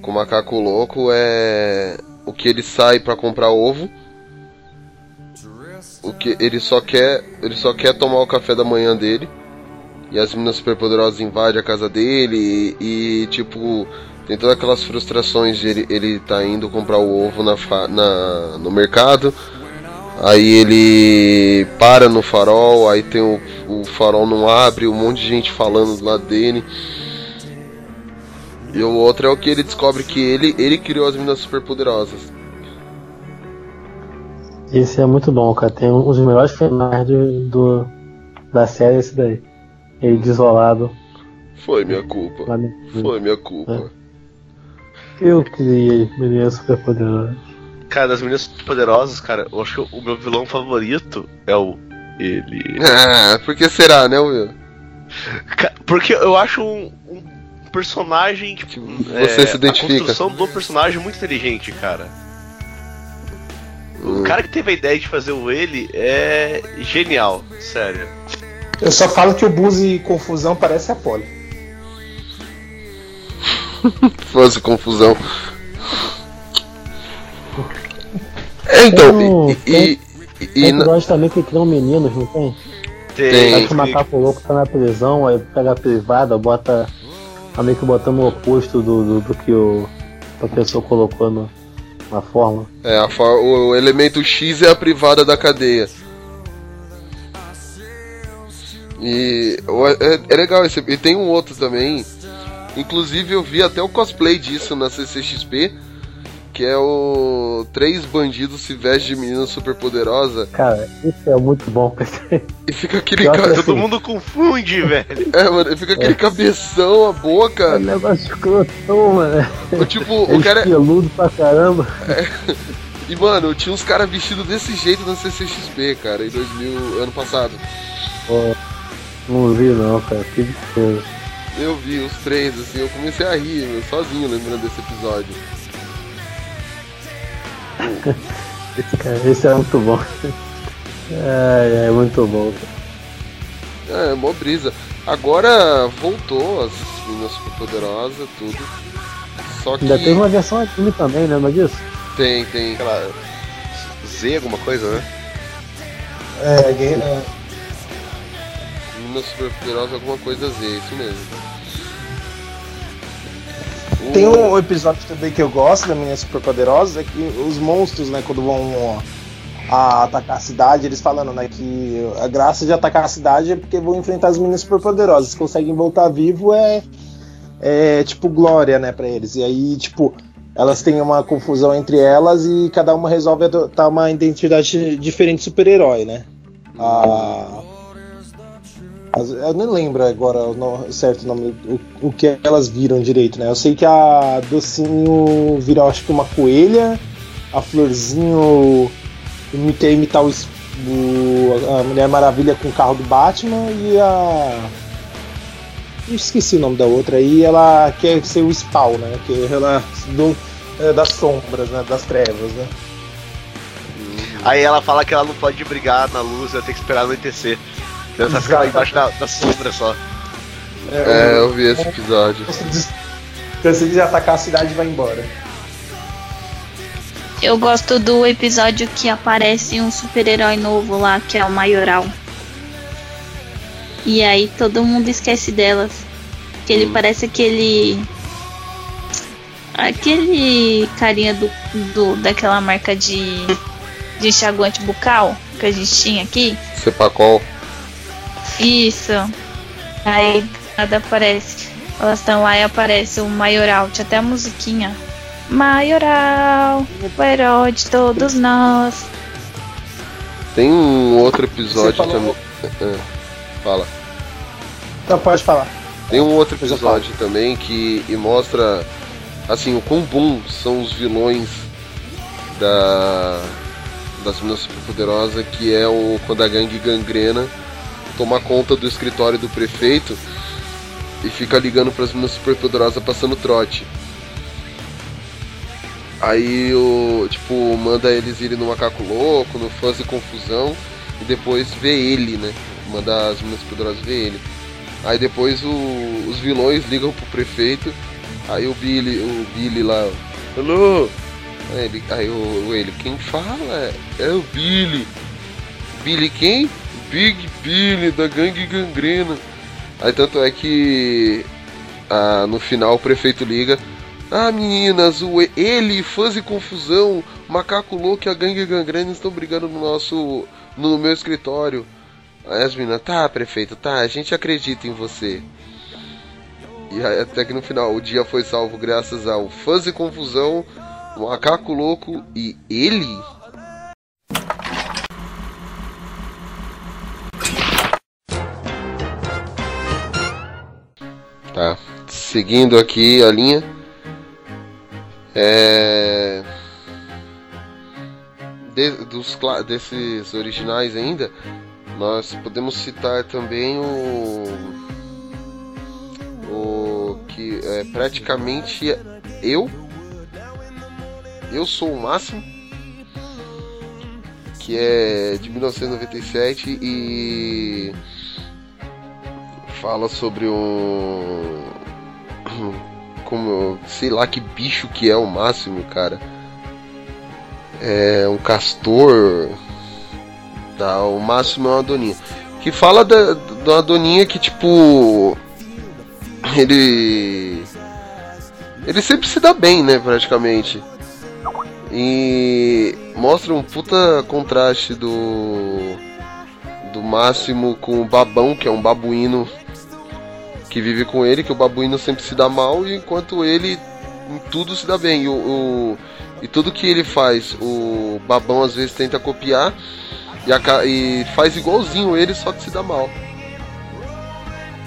com o Macaco Louco é o que ele sai pra comprar ovo. O que ele só quer, ele só quer tomar o café da manhã dele. E as meninas superpoderosas invadem a casa dele e, e, tipo, tem todas aquelas frustrações de ele, ele tá indo comprar o ovo na, na, no mercado. Aí ele para no farol, aí tem o, o farol não abre, um monte de gente falando do lado dele. E o outro é o que ele descobre que ele, ele criou as meninas superpoderosas. Esse é muito bom, cara. Tem um dos melhores finais de- do, da série esse daí. Ele desolado. Foi minha culpa. Foi minha culpa. Eu criei menina super poderosa. Cara, das meninas poderosas, cara, eu acho que o meu vilão favorito é o. Ele. Ah, por que será, né, Will? Porque eu acho um, um personagem. Tipo, você se identifica. A construção do personagem é muito inteligente, cara. O cara que teve a ideia de fazer o ele é genial, sério. Eu só falo que o Buzz e Confusão parece a Polly. Fosse confusão. É, então, e, e, e- e Tem na- também que criam meninos, não tem? Tem. Acho que o macaco louco tá na prisão, aí pega a privada, bota. Tá meio que botando o oposto do, do, do que o professor colocou no, na forma. é, a for- o elemento X é a privada da cadeia. E é, é legal esse. E tem um outro também. Inclusive eu vi até o cosplay disso na CCXP. Que é o. Três bandidos se vestem de menina super poderosa. Cara, isso é muito bom. E fica aquele cara. assim- Todo mundo confunde, velho. É, mano, e fica aquele cabeção, a boca. É um negócio escrotão, mano. O tipo, É o cara. espeludo pra caramba. E mano, tinha uns caras vestidos desse jeito na CCXP, cara, em 2000, ano passado. Pô, não vi não, cara. Que coisa. Eu vi os três, assim, eu comecei a rir, meu, sozinho, lembrando desse episódio. Esse, cara, esse é muito bom. É, é muito bom. É, mó brisa. Agora voltou as meninas superpoderosas, tudo. Só que. Ainda teve uma versão anime também, lembra disso? Tem, tem. Aquela. Z, alguma coisa, né? É, é, Meninas superpoderosas, alguma coisa Z, isso mesmo. Tem um episódio também que eu gosto da Menina Superpoderosa, é que os monstros, né, quando vão a atacar a cidade, eles falando, né, que a graça de atacar a cidade é porque vão enfrentar as meninas superpoderosas. Se conseguem voltar vivo é, é tipo glória, né, pra eles. E aí, tipo, elas têm uma confusão entre elas e cada uma resolve adotar uma identidade diferente de super-herói, né? A, eu nem lembro agora o certo nome, o, o que elas viram direito, né? Eu sei que a Docinho virou acho que uma coelha, a Florzinho imi- quer imitar o, o- a Mulher Maravilha com o carro do Batman e a. Eu esqueci o nome da outra aí, ela quer ser o Spawn, né? Que ela do, é, das sombras, né? Das trevas, né? Aí ela fala que ela não pode brigar na luz, ela tem que esperar anoitecer. Ela tá ficando embaixo da, da sombra só. É, eu vi esse episódio. Cansei de atacar a cidade e vai embora. Eu gosto do episódio que aparece um super-herói novo lá, que é o Maioral. E aí todo mundo esquece delas. Que ele parece aquele. Aquele carinha do, do daquela marca de, de enxaguante bucal que a gente tinha aqui. Cepacol. Isso. Aí nada aparece. Elas estão lá e aparece o Maioral. Tinha até a musiquinha. Maioral, o herói de todos nós. Tem um outro episódio falou- também. É, fala. Então pode falar. Tem um outro episódio também que e mostra assim, o quão bons são os vilões da das meninas superpoderosas, que é o quando a gangue gangrena toma conta do escritório do prefeito e fica ligando para as meninas superpoderosas passando trote. Aí o tipo manda eles irem no macaco louco, no fãs e confusão e depois vê ele, né? Manda as meninas superpoderosas ver ele. Aí depois o, os vilões ligam pro prefeito. Aí o Billy, o Billy lá, alô, Aí, ele, aí o, ele, quem fala é o Billy. Billy quem? Big Billy, da gangue gangrena. Aí tanto é que ah, no final o prefeito liga. Ah meninas, o, ele, fãs e confusão, macaco louco e a gangue gangrena estão brigando no nosso. no meu escritório. Aí as meninas, tá prefeito, tá, a gente acredita em você. E aí, até que no final o dia foi salvo graças ao fãs e confusão, Macaco Louco e ele? Tá, seguindo aqui a linha. É... De, dos, desses originais ainda, nós podemos citar também o, o que é praticamente eu eu Sou o Máximo, que é de 1997 e fala sobre um. Como. sei lá que bicho que é o máximo, cara. É um castor. Tá, o máximo é uma doninha. Que fala da, da doninha que tipo. Ele. Ele sempre se dá bem, né, praticamente. E mostra um puta contraste do do Máximo com o Babão, que é um babuíno que vive com ele, que o babuíno sempre se dá mal, e enquanto ele em tudo se dá bem. E, o, o e tudo que ele faz, o Babão às vezes tenta copiar e, a, e faz igualzinho ele, só que se dá mal.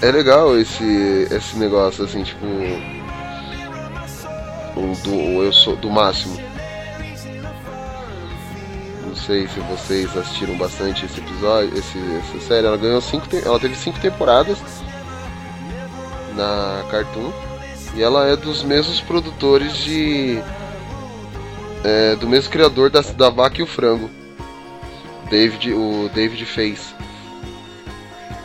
É legal esse, esse negócio, assim, tipo. O do, eu sou do máximo sei se vocês assistiram bastante esse episódio, esse, essa série. Ela ganhou cinco, ela teve cinco temporadas na Cartoon e ela é dos mesmos produtores de é, do mesmo criador da, da Vaca e o Frango, David, o David fez.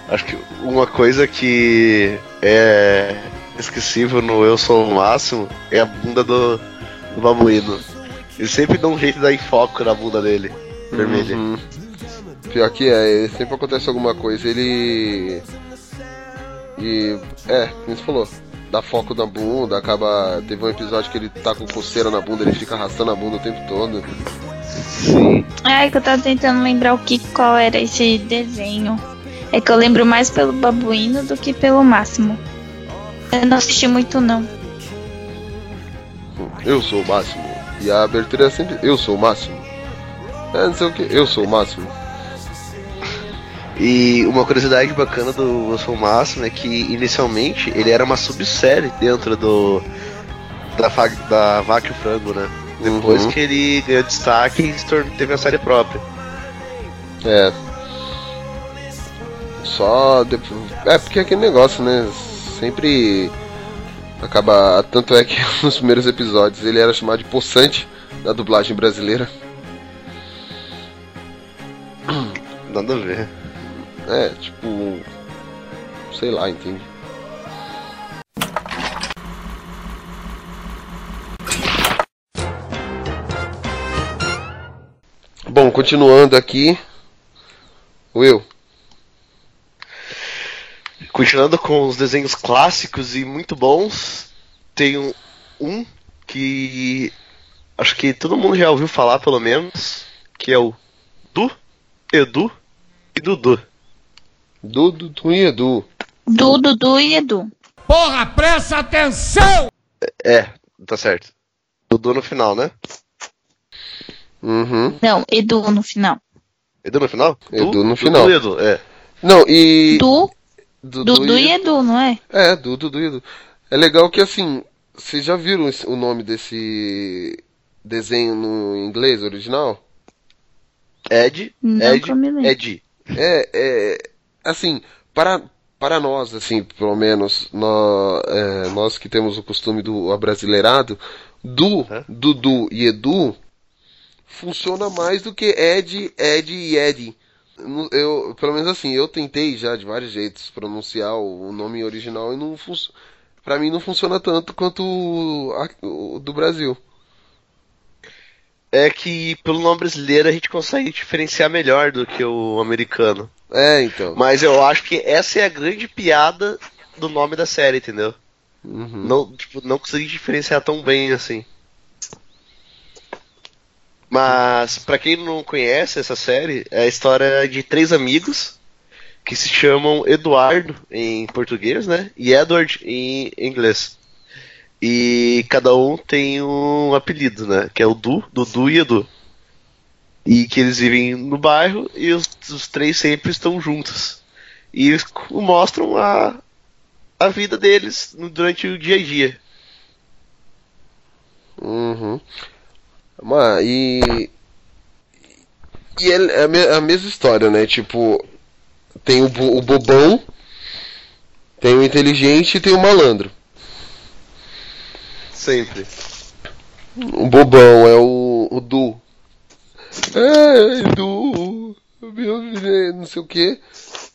Acho que uma coisa que é esquecível no Eu Sou o Máximo é a bunda do, do babuíno. Ele sempre dá um jeito de dar foco na bunda dele vermelha. Uhum. Pior que é, sempre acontece alguma coisa, ele. E. É, como você falou, dá foco na bunda, acaba. Teve um episódio que ele tá com coceira na bunda, ele fica arrastando a bunda o tempo todo. Sim. É que eu tava tentando lembrar o que qual era esse desenho. É que eu lembro mais pelo babuíno do que pelo máximo. Eu não assisti muito não. Eu sou o máximo. E a abertura é sempre eu sou o máximo. É, não sei o que. Eu sou o máximo. E uma curiosidade bacana do o Máximo é que inicialmente ele era uma subsérie dentro do. da, da Vaca e o Frango, né? Depois uhum. que ele ganhou destaque e teve a série própria. É. Só. É porque é aquele negócio, né? Sempre acaba. Tanto é que nos primeiros episódios ele era chamado de Poçante da dublagem brasileira. Nada a ver. É, tipo. Sei lá, entende? Bom, continuando aqui. Will. Continuando com os desenhos clássicos e muito bons, um, um que acho que todo mundo já ouviu falar, pelo menos, que é o Du, Edu e Dudu. Du, Dudu e Edu. Du, Dudu e Edu. Porra, presta atenção! É, tá certo. Dudu no final, né? Uhum. Não, Edu no final. Edu no final? Edu du, no final. Dudu e Edu, é. Não, e. Du, Dudu, Dudu e Edu, não é? É, Dudu, Dudu e Edu. É legal que assim, Vocês já viram o nome desse desenho no inglês original? Ed, Não Ed. Ed. É, é assim, para, para nós, assim, pelo menos, nó- é, nós que temos o costume do abrasileirado, Du, Hã? Dudu e Edu funciona mais do que Ed, Ed e Ed. Eu, pelo menos assim, eu tentei já de vários jeitos pronunciar o nome original e não. Pra mim não funciona tanto quanto o, a- o do Brasil. É que pelo nome brasileiro a gente consegue diferenciar melhor do que o americano. É, então. Mas eu acho que essa é a grande piada do nome da série, entendeu? Uhum. Não, tipo, não consegui diferenciar tão bem assim. Mas, pra quem não conhece essa série, é a história de três amigos que se chamam Eduardo em português, né? E Edward em inglês. E cada um tem um apelido, né? Que é o Du, Dudu e Edu. E que eles vivem no bairro e os, os três sempre estão juntos. E mostram a, a vida deles durante o dia a dia. Uhum. Mas, e. E é a, me- a mesma história, né? Tipo, tem o, o bobão, tem o inteligente e tem o malandro. Sempre. O bobão é o, o Du. É, Du, meu filho, não sei o que.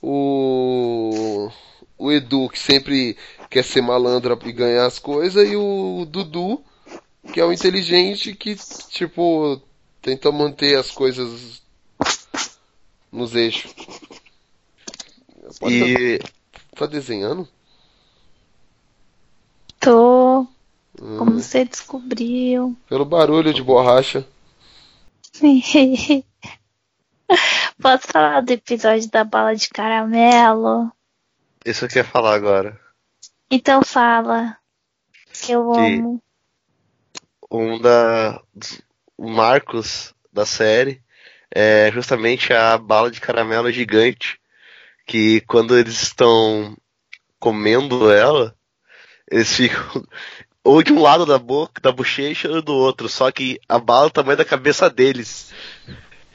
O, o Edu, que sempre quer ser malandro e ganhar as coisas, e o Dudu, que é o inteligente que, tipo, tenta manter as coisas nos eixos. Pode E tá, tá desenhando? Tô. Hum, Como você descobriu? pelo barulho de borracha. Posso falar do episódio da bala de caramelo? isso eu queria falar agora. Então fala. Que eu Que- amo. Um da. O Marcos da série é justamente a bala de caramelo gigante. Que quando eles estão comendo ela, eles ficam ou de um lado da boca, da bochecha, ou do outro. Só que a bala é o tamanho da cabeça deles.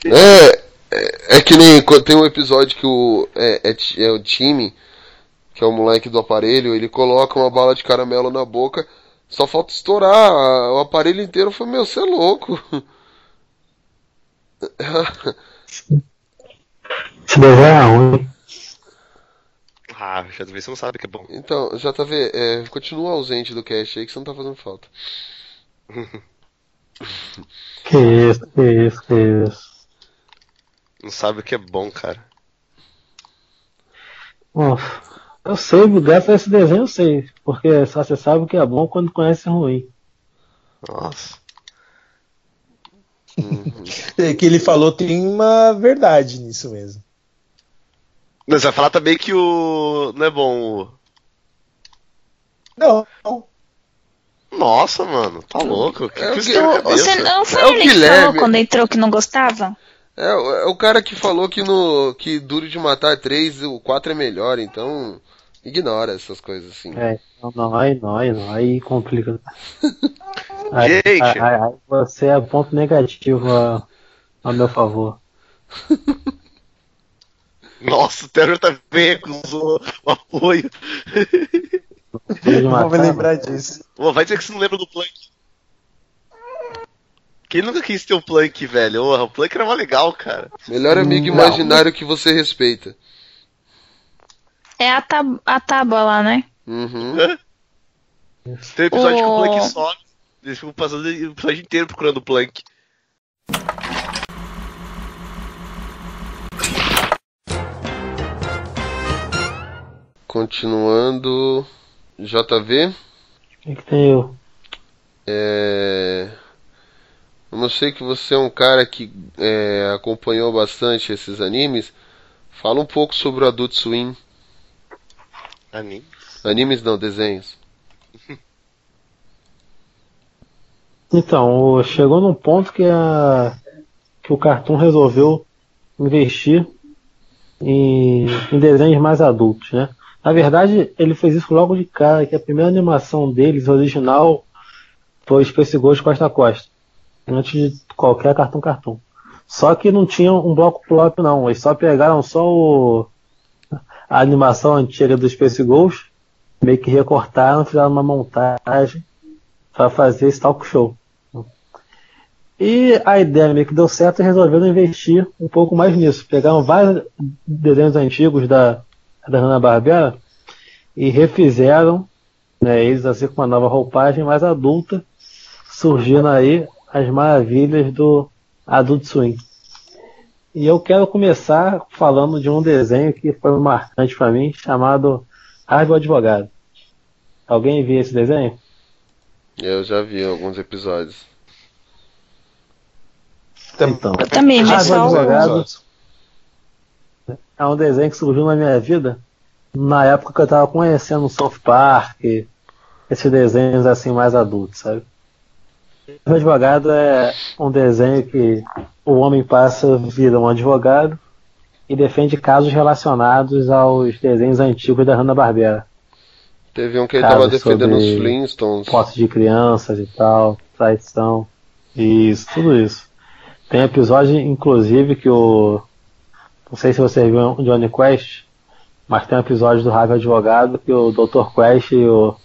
É, é, é que nem quando tem um episódio que o é, é, é o time, que é o moleque do aparelho, ele coloca uma bala de caramelo na boca, só falta estourar a- o aparelho inteiro. Eu falei, meu, você é louco. Esse desenho é ruim. Ah, já talvez você não sabe que é bom. então, JV, é, continua ausente do cast aí que você não tá fazendo falta. Que isso, que isso, que isso. Não sabe o que é bom, cara. Bom, eu sei, graças a esse desenho eu sei. Porque só você sabe o que é bom quando conhece ruim. Nossa. É que ele falou tem uma verdade nisso mesmo. Mas vai falar também que o. Não é bom o. Não, não. Nossa, mano, tá louco. Que É o que O- Você não foi É o ele que falou quando entrou que não gostava? É, o- é o cara que falou que no que Duro de Matar 3, o 4 é melhor, então ignora essas coisas assim. É, não, não, aí não, aí não, aí complica. Aí, Gente. aí- aí você é ponto negativo a, a meu favor. Nossa, o Terror tá bem, acusou o apoio. Não vou me lembrar disso. Pô, vai dizer que você não lembra do Plank. Quem nunca quis ter o Plank, velho? Ô, o Plank era mó legal, cara. Melhor amigo Não. imaginário que você respeita. É a, tab a tábua lá, né? Uhum. Tem um episódio que o. Plank sobe. Eles ficam passando o episódio inteiro procurando o Plank. Continuando. JV. O que, que tem eu? É... Eu sei que você é um cara que é, acompanhou bastante esses animes. Fala um pouco sobre o Adult Swim. Anime. Animes não, desenhos. Então, chegou num ponto que, a, que o Cartoon resolveu investir em, em desenhos mais adultos, né? Na verdade, ele fez isso logo de cara, que a primeira animação deles, original, foi Space Ghost Costa a Costa. Antes de qualquer cartão cartão. Só que não tinha um bloco próprio não. Eles só pegaram só o, a animação antiga do Space Ghost, meio que recortaram, fizeram uma montagem para fazer esse talk show. E a ideia meio que deu certo e resolveram investir um pouco mais nisso. Pegaram vários desenhos antigos da, da Hanna-Barbera e refizeram né, eles assim com uma nova roupagem mais adulta, surgindo aí as maravilhas do Adult Swim. E eu quero começar falando de um desenho que foi marcante para mim, chamado o Advogado. Alguém viu esse desenho? Eu já vi alguns episódios. Então, Eu também, mas só Advogado é um desenho que surgiu na minha vida na época que eu tava conhecendo o South Park, esses desenhos assim mais adultos, sabe? O advogado é um desenho que o homem passa vira um advogado e defende casos relacionados aos desenhos antigos da Hanna-Barbera. Teve um que ele Casos tava defendendo os Flintstones. Posse de crianças e tal, traição. Isso, tudo isso. Tem episódio, inclusive, que o. Não sei se você viu o Johnny Quest, mas tem um episódio do Harvey Advogado que o Dr. Quest e o,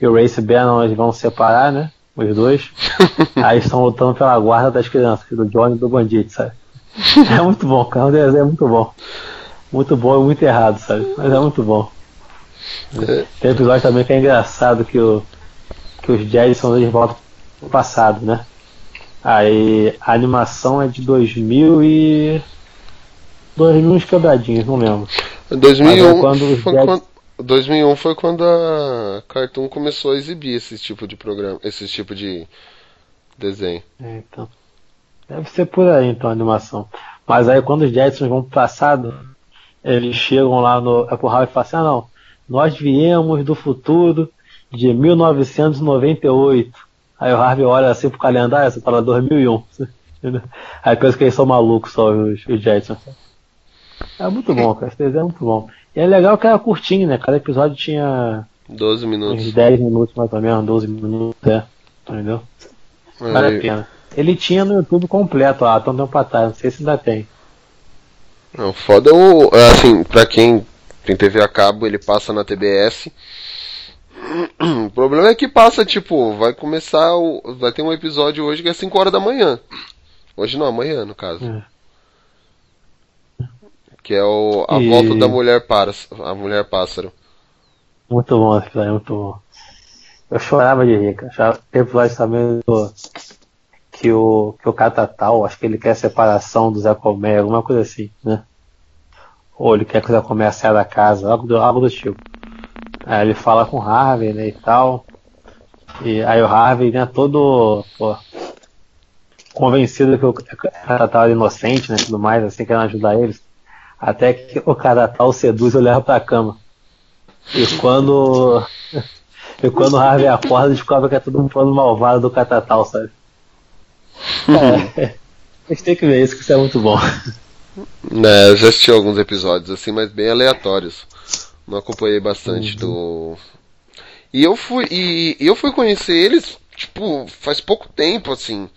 e o Race Bannon eles vão se separar, né? Os dois. Aí estão lutando pela guarda das crianças, do Johnny e do Bandit, sabe? É muito bom, cara. O desenho é muito bom. Muito bom e muito errado, sabe? Mas é muito bom. Tem episódio também que é engraçado que, o, que os Jetsons eles voltam pro passado, né? Aí a animação é de 2000 e. 2000 uns quebradinhos, não lembro. 2001 Mas é quando foi quando, 2001 foi quando a Cartoon começou a exibir esse tipo de programa, esse tipo de desenho. É, então. Deve ser por aí então a animação. Mas aí quando os Jetsons vão pro passado, eles chegam lá no. É pro Harvey e falam assim, ah não, nós viemos do futuro de 1998. Aí o Harvey olha assim pro calendário, você fala 2001. Aí pensa que eles são malucos só os, os Jetsons. É muito bom, cara. Esse desenho é muito bom. E é legal que era curtinho, né? Cada episódio tinha 12 minutos. uns 10 minutos mais ou menos, 12 minutos, é. Entendeu? Vale Aí- a pena. Ele tinha no YouTube completo lá, um tempo atrás, não sei se ainda tem. Não, foda é o. é Assim, pra quem tem TV a cabo, ele passa na TBS. O problema é que passa, tipo, vai começar. O, vai ter um episódio hoje que é 5 horas da manhã. Hoje não, amanhã, no caso. É. Que é o, a E- volta da mulher para a mulher pássaro. Muito bom esse episódio, muito bom. Eu chorava de rir, cara. Chorava- Tem episódio também do, que o, que o Catatal, acho que ele quer a separação do Zé Colmeia, alguma coisa assim, né? Ou ele quer que o Zé Colmeia saia da casa, algo do, algo do tipo. Aí ele fala com o Harvey, né, e tal. E aí o Harvey, né, todo pô, convencido que o Catatal era inocente, né, tudo mais, assim, querendo ajudar eles. Até que o Catatal seduz e leva pra cama. E quando. E quando o Harvey acorda, descobre que é tudo um plano malvado do Catatal, sabe? É. A gente tem que ver isso, que isso é muito bom. Né, eu já assisti alguns episódios assim, mas bem aleatórios. Não acompanhei bastante do. E eu fui e eu fui conhecer eles, tipo, faz pouco tempo, assim.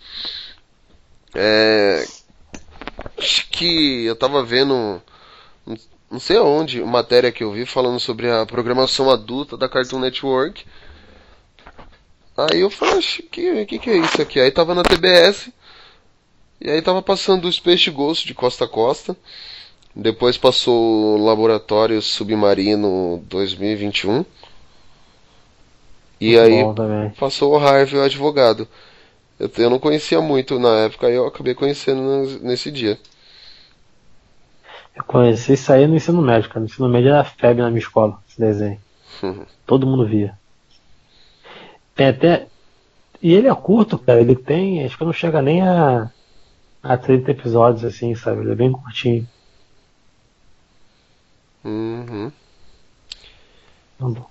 É. Acho que eu tava vendo. Não- sei aonde, matéria que eu vi falando sobre a programação adulta da Cartoon Network. Aí eu falei, que que, que é isso aqui? Aí tava na TBS. E aí tava passando o Space Ghost de costa a costa. Depois passou o Laboratório Submarino 2021. E Muito aí também. passou o Harvey, o advogado. Eu, eu não conhecia muito na época, aí eu acabei conhecendo nes- nesse dia. Eu conheci isso aí no ensino médio, cara. No ensino médio era febre na minha escola, esse desenho. Todo mundo via. Tem até. E ele é curto, cara. Ele tem. Acho que não chega nem a. a 30 episódios, assim, sabe? Ele é bem curtinho. Uhum. Não bom.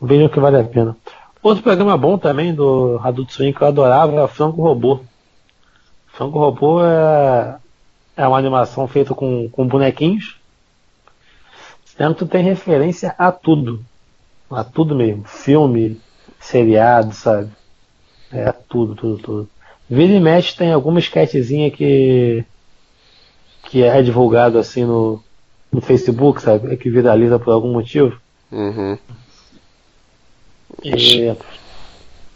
Um que vale a pena. Outro programa bom também do Adult Swim que eu adorava era Franco Robô. Franco Robô é, é uma animação feita com, com bonequinhos. Tanto tem referência a tudo. A tudo mesmo. Filme, seriado, sabe? É tudo, tudo, tudo. Vira e mexe tem alguma sketchzinha que. que é divulgado assim no, no Facebook, sabe? É que viraliza por algum motivo. Uhum. E.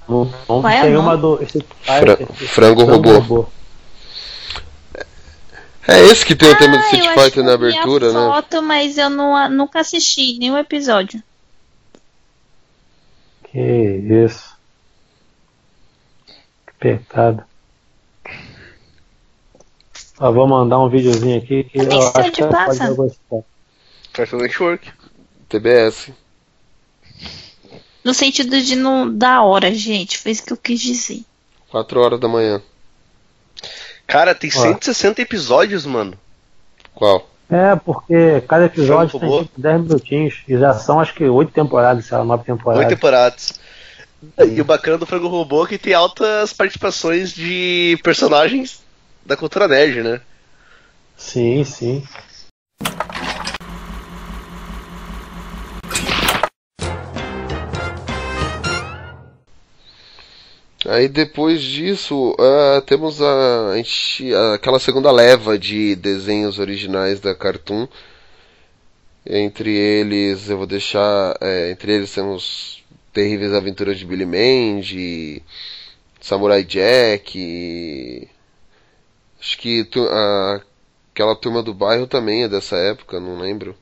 Não, não é tem uma do. Street Fra- Fighter, frango robô. É esse que tem o tema do Ah, Street eu Fighter na eu abertura, né? foto, mas eu não, nunca assisti nenhum episódio. Que isso. Que pecado. Ó, vou mandar um videozinho aqui que eu acho que passa. pode gostar. Cartoon Network. TBS. No sentido de não da hora, gente. Foi isso que eu quis dizer. 4 horas da manhã. Cara, tem Ó. 160 episódios, mano. Qual? É, porque cada episódio tem tipo 10 minutinhos. E já são acho que 8 temporadas, sei lá, 9 temporadas. Oito temporadas. E o bacana do Frango Robô é que tem altas participações de personagens da cultura nerd, né? Sim, sim. Aí depois disso, ah, temos a, a gente- aquela segunda leva de desenhos originais da Cartoon. Entre eles, eu vou deixar. é, entre eles temos Terríveis Aventuras de Billy Mandy, Samurai Jack. e- Acho que tu- a- aquela turma do bairro também é dessa época, não lembro.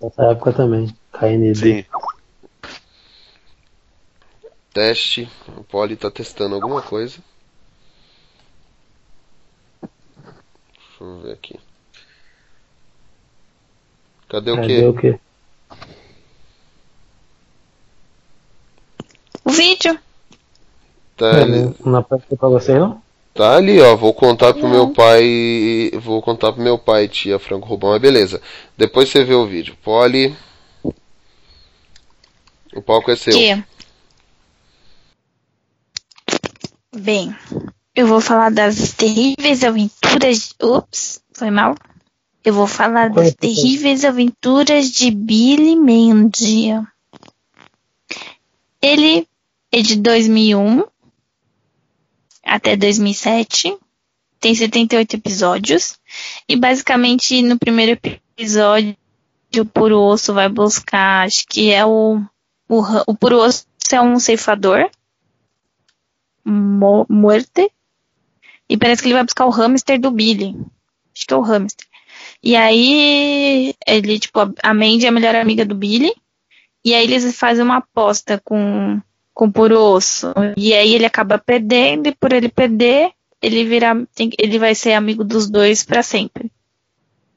Nessa época também. KND. Sim. Teste. O Poli tá testando alguma coisa. Deixa eu ver aqui. Cadê o Cadê quê? o quê? O vídeo? Tá, É, ali, não- não apareceu pra vocês não? tá ali, ó. Vou contar pro meu pai. Vou contar pro meu pai, tia Franco Rubão, mas beleza. Depois você vê o vídeo. Poli. O palco é seu. Que? Bem, eu vou falar das terríveis aventuras. Ups, foi mal. Eu vou falar das terríveis aventuras de Billy Mandy. Ele é de 2001 até 2007. Tem 78 episódios. E basicamente no primeiro episódio o Puro Osso vai buscar, acho que é o o, o Puro Osso é um ceifador. Mo muerte. E parece que ele vai buscar o hamster do Billy. Acho que é o hamster. E aí, ele, tipo, a- Mandy é a melhor amiga do Billy. E aí eles fazem uma aposta com, com Puro Osso. E aí ele acaba perdendo, e por ele perder, ele vira, tem- ele vai ser amigo dos dois pra sempre.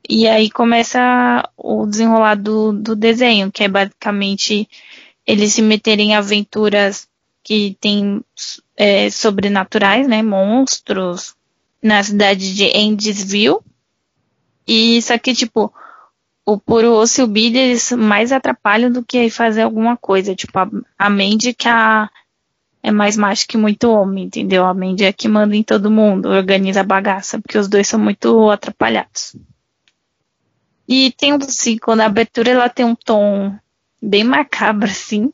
E aí começa o desenrolar do, do desenho, que é basicamente eles se meterem em aventuras que tem é, sobrenaturais, né? Monstros na cidade de Endesville. E só que, tipo, o Puro Osso e o Billy, eles mais atrapalham do que fazer alguma coisa. Tipo, a, a Mandy que a, é mais macho que muito homem, entendeu? A Mandy é que manda em todo mundo, organiza a bagaça, porque os dois são muito atrapalhados. E tem um, assim, quando a abertura ela tem um tom bem macabro, assim.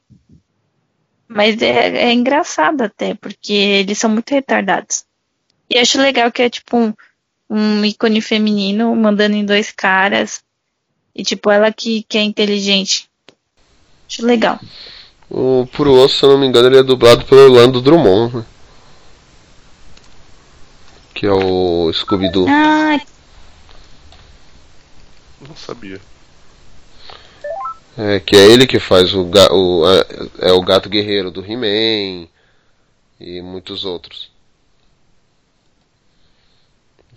Mas é, é engraçado até, porque eles são muito retardados. E acho legal que é tipo um, um ícone feminino mandando em dois caras. E tipo, ela que, que é inteligente. Acho legal. O Puro Osso, se eu não me engano, ele é dublado pelo Orlando Drummond. né? Que é o Scooby-Doo. Ah, Não sabia. É, que é ele que faz o, ga- o é, é o gato guerreiro do He-Man e muitos outros.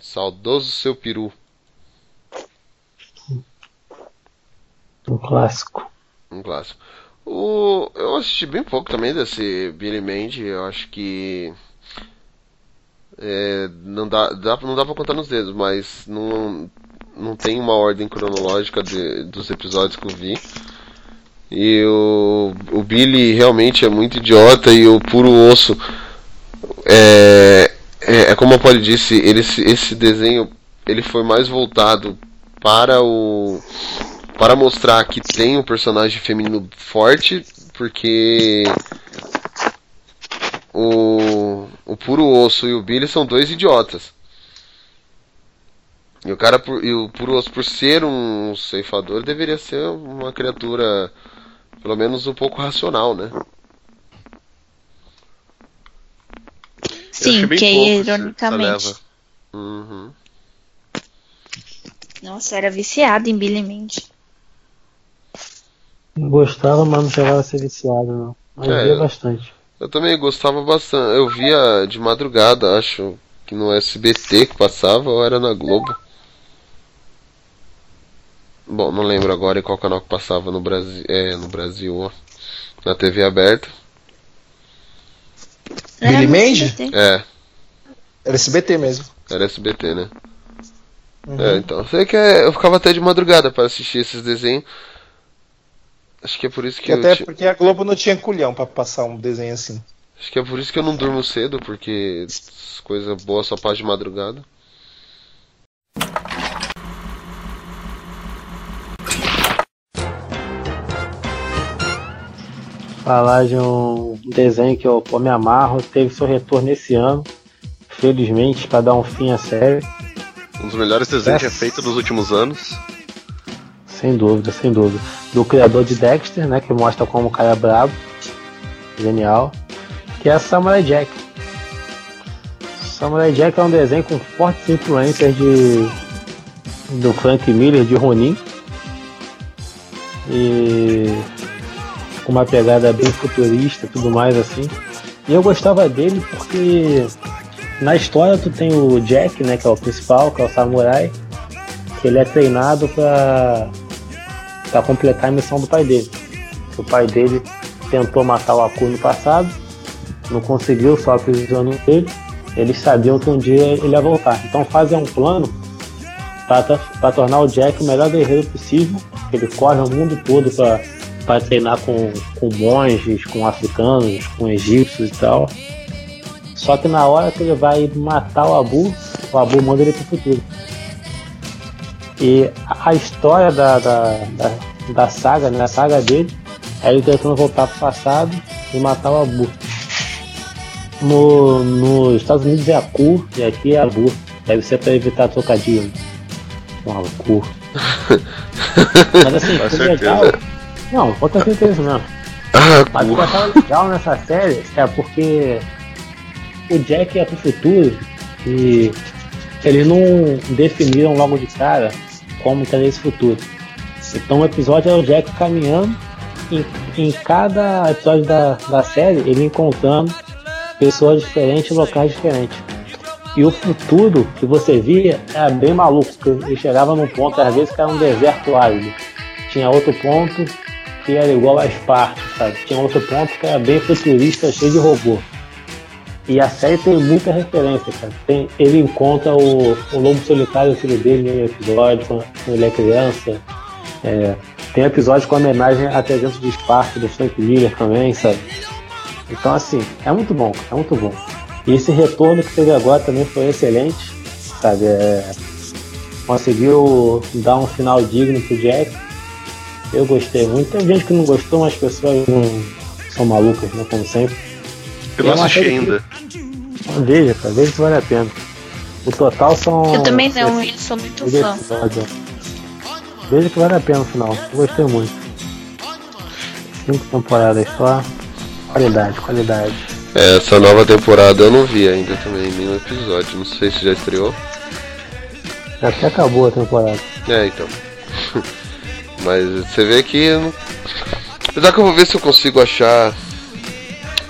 Saudoso seu peru. Um clássico. Um clássico. O, eu assisti bem pouco também desse Billy Mandy. Eu acho que é, não dá, dá não dá pra contar nos dedos, mas não não tem uma ordem cronológica de, dos episódios que eu vi. E o, o Billy realmente é muito idiota e o puro osso é, é, é como a Polly disse, ele, esse desenho ele foi mais voltado para o para mostrar que tem um personagem feminino forte, porque o, o Puro Osso e o Billy são dois idiotas. E o cara por, e o Puro Osso por ser um ceifador deveria ser uma criatura pelo menos um pouco racional, né? Sim, que pouco ironicamente. Uhum. Nossa, era viciada em Billy Mandy. Gostava, mas não chegava a ser viciado, não. Mas É, via eu- bastante. Eu também gostava bastante. Eu via de madrugada, acho que no SBT que passava ou era na Globo. Bom, não lembro agora em qual canal que passava no Brasil, é, no Brasil, ó. Na TV aberta. Era Billy Mandy? É, Era SBT mesmo. era SBT, né? Uhum. É, então. Sei que é- eu ficava até de madrugada para assistir esses desenhos. Acho que é por isso que eu até porque a Globo não tinha culhão pra passar um desenho assim. Acho que é por isso que eu não durmo cedo, porque coisa boa só faz de madrugada. Falar de um desenho que eu pô, me amarro, teve seu retorno esse ano. Felizmente, para dar um fim à série. Um dos melhores desenhos já Essa- feito nos últimos anos. Sem dúvida, sem dúvida. Do criador de Dexter, né? Que mostra como o cara é brabo. Genial. Que é Samurai Jack. Samurai Jack é um desenho com fortes influências de do Frank Miller, de Ronin. E com uma pegada bem futurista tudo mais assim. E eu gostava dele porque na história tu tem o Jack, né, que é o principal, que é o samurai, que ele é treinado para para completar a missão do pai dele. O pai dele tentou matar o Aku no passado, não conseguiu, só aprisionou ele. Eles sabiam que um dia ele ia voltar. Então fazem um plano para tornar o Jack o melhor guerreiro possível. Ele corre o mundo todo para treinar com, com monges, com africanos, com egípcios e tal. Só que na hora que ele vai matar o Abu, o Abu manda ele pro futuro. E a a história da, da, da, da saga, né? A saga dele é ele tentando voltar pro passado e matar o Abu. No, nos Estados Unidos é Aku e aqui é Abu. Deve ser pra evitar trocadilho. Com Aku. Mas assim, foi legal. Não, pode ter certeza mesmo. Mas o que eu achava legal nessa série é porque o Jack é pro futuro e eles não definiram logo de cara como que era esse futuro. Então o episódio é o Jack caminhando em, em cada episódio da, da série, ele encontrando pessoas diferentes, locais diferentes. E o futuro que você via era bem maluco, porque ele chegava num ponto, às vezes, que era um deserto árido. Tinha outro ponto que era igual a Esparta, sabe? Tinha outro ponto que era bem futurista, cheio de robô. E a série tem muita referência, cara. Tem, ele encontra o, o Lobo Solitário, o filho dele, no episódio, quando ele é criança. É, tem episódio com homenagem a 300 de Esparta, do Frank Miller também, sabe? Então, assim, é muito bom, é muito bom. E esse retorno que teve agora também foi excelente, sabe? É, conseguiu dar um final digno pro Jack. Eu gostei muito. Tem gente que não gostou, mas as pessoas não são malucas, né? Como sempre. Eu não É assisti série que- ainda. Veja, cara, veja se vale a pena. O total são. Eu também não, eu sou muito fã. episódios. Veja que vale a pena no final. Eu gostei muito. Cinco temporadas só. Qualidade, qualidade. É, Essa nova temporada eu não vi ainda também, nenhum episódio. Não sei se já estreou. Já até acabou a temporada. É, então. Mas você vê que. eu não- Apesar que eu vou ver se eu consigo achar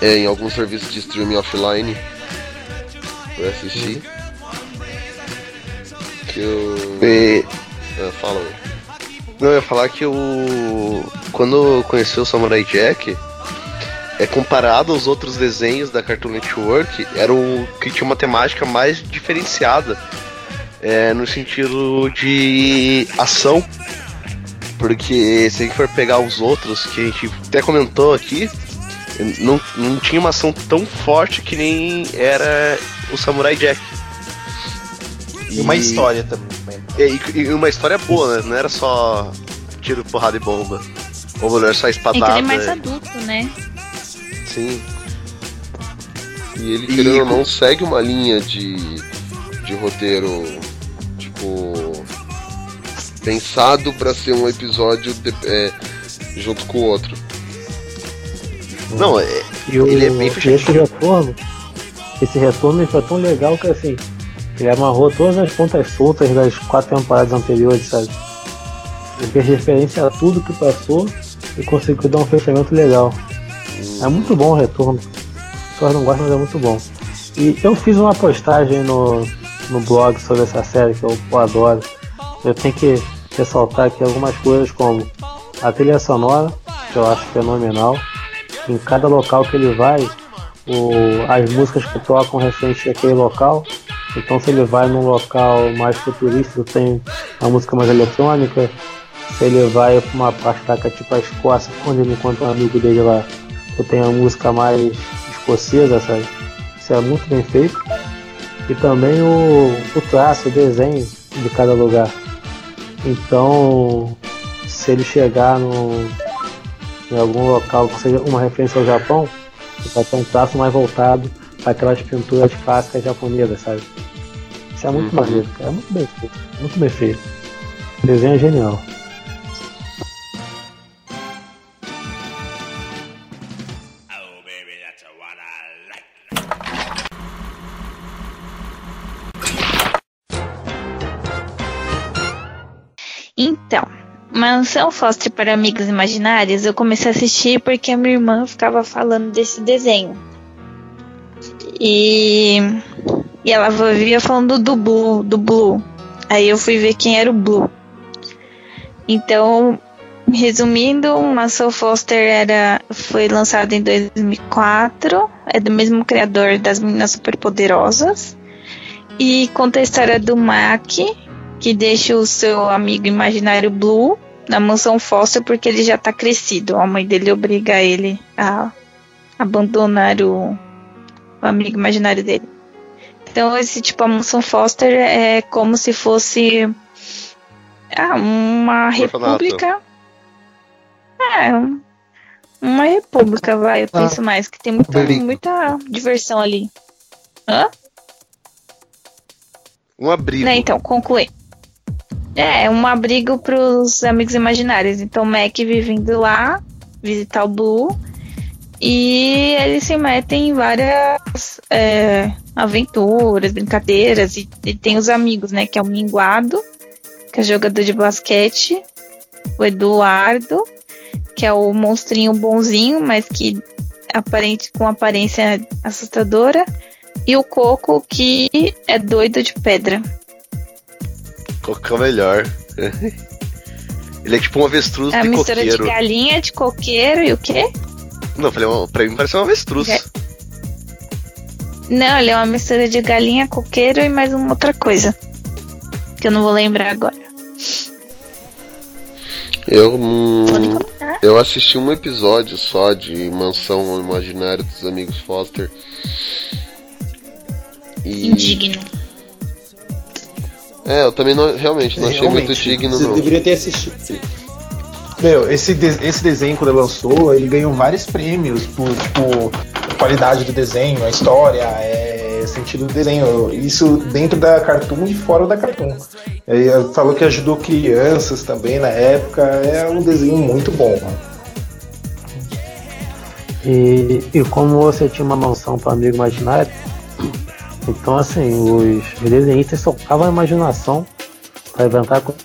é, em algum serviço de streaming offline pra assistir. Que eu. E- Ah, fala. Não, eu ia falar que o. Quando eu conheci o Samurai Jack, é comparado aos outros desenhos da Cartoon Network, era o que tinha uma temática mais diferenciada. É, no sentido de ação. Porque se a gente for pegar os outros que a gente até comentou aqui, não, não tinha uma ação tão forte que nem era o Samurai Jack. E uma história também. É, E, e uma história boa, né? Não era só tiro, porrada e bomba. Ou não é só É que espadada. ele é mais adulto, né? Sim. E ele, querendo ou não, segue uma linha de, de roteiro, tipo, pensado pra ser um episódio de- é, junto com o outro. Não, é, E o, ele é bem fechadinho. esse retorno, esse retorno foi tão legal que assim, ele amarrou todas as pontas soltas das quatro temporadas anteriores, sabe? Ele fez referência a tudo que passou e conseguiu dar um fechamento legal. É muito bom o retorno. Pessoas não gostam, mas é muito bom. E eu fiz uma postagem no, no blog sobre essa série que eu, eu adoro. Eu tenho que ressaltar aqui algumas coisas como a trilha sonora, que eu acho fenomenal. Em cada local que ele vai, o, as músicas que tocam referente àquele local. Então se ele vai num local mais futurístico, tem uma música mais eletrônica. Se ele vai para uma é tipo a Escócia, onde ele encontra um amigo dele lá, eu tenho a música mais escocesa, sabe? Isso é muito bem feito. E também o, o traço, o desenho de cada lugar. Então, se ele chegar no, em algum local que seja uma referência ao Japão, ele vai ter um traço mais voltado para aquelas pinturas clássicas japonesas, sabe? Isso é muito Uhum. maneiro, cara. É muito bem feito. Muito bem feito. O desenho é genial. Mansão Foster para Amigos Imaginários, eu comecei a assistir porque a minha irmã ficava falando desse desenho. E, e ela vivia falando do Blue, do Blue. Aí eu fui ver quem era o Blue. Então, resumindo, Mansão Foster era, foi lançado em 2004, é do mesmo criador das Meninas Superpoderosas. E conta a história do Mac, que deixa o seu amigo imaginário Blue na mansão Foster porque ele já tá crescido. A mãe dele obriga ele a abandonar o, o amigo imaginário dele. Então, esse tipo, a mansão Foster é como se fosse ah, uma Orfanato. república. É, um- uma república, vai, eu Ah. penso mais, que tem muita, Abrigo. muita diversão ali. Hã? Um abrigo. Né, então, concluir. É, é um abrigo pros amigos imaginários. Então, Mac vive indo lá visitar o Blue. E eles se metem em várias é, aventuras, brincadeiras. E, e tem os amigos, né? Que é o Minguado, que é jogador de basquete. O Eduardo, que é o monstrinho bonzinho, mas que aparente com aparência assustadora. E o Coco, que é doido de pedra. Qual que é o melhor? Ele é tipo um avestruz É de mistura de galinha, de coqueiro e o quê? Não, falei, pra mim parece um avestruz. É. Não, ele é uma mistura de galinha, coqueiro e mais uma outra coisa. Que eu não vou lembrar agora. Eu, hum, eu assisti um episódio só de Mansão Imaginária dos Amigos Foster. E, Indigno. É, eu também não, realmente não achei muito Realmente, digno, Você não. deveria ter assistido. Meu, esse, de- esse desenho, quando ele lançou, ele ganhou vários prêmios por, tipo, qualidade do desenho, a história, é, sentido do desenho. Isso dentro da Cartoon e fora da Cartoon. Ele falou que ajudou crianças também na época. É um desenho muito bom, mano. E, e como você tinha uma mansão para amigo imaginário, então assim, os desenhistas socavam a imaginação para inventar coisas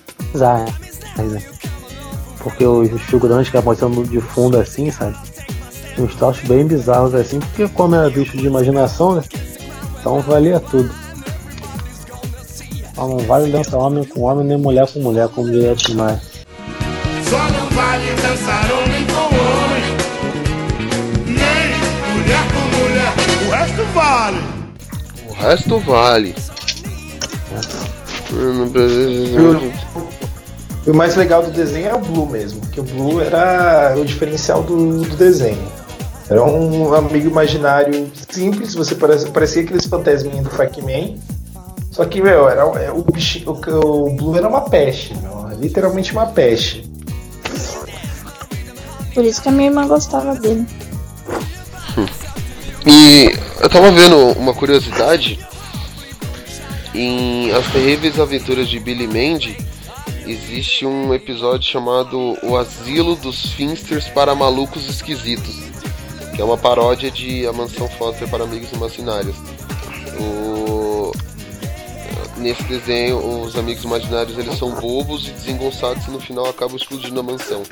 né? Porque os figurantes que apareciam de fundo assim, sabe? Uns traços bem bizarros assim, porque como era bicho de imaginação, né? Então valia tudo. Só não vale dançar homem com homem, nem mulher com mulher, como diria Timar. Só não vale dançar homem com homem, nem mulher com mulher. O resto vale. O resto vale. E o mais legal do desenho é o Blue mesmo, que o Blue era o diferencial do, do desenho. Era um amigo imaginário simples, você parece, parecia aqueles fantasminhas do Pac-Man. Só que, meu, era, é, o, bichinho, o, o Blue era uma peste, meu, literalmente uma peste. Por isso que a minha irmã gostava dele. E eu tava vendo uma curiosidade. Em As Terríveis Aventuras de Billy Mandy, existe um episódio chamado O Asilo dos Finsters para Malucos Esquisitos, que é uma paródia de A Mansão Foster para Amigos Imaginários. O... Nesse desenho, os amigos imaginários eles são bobos e desengonçados e no final acabam explodindo a mansão.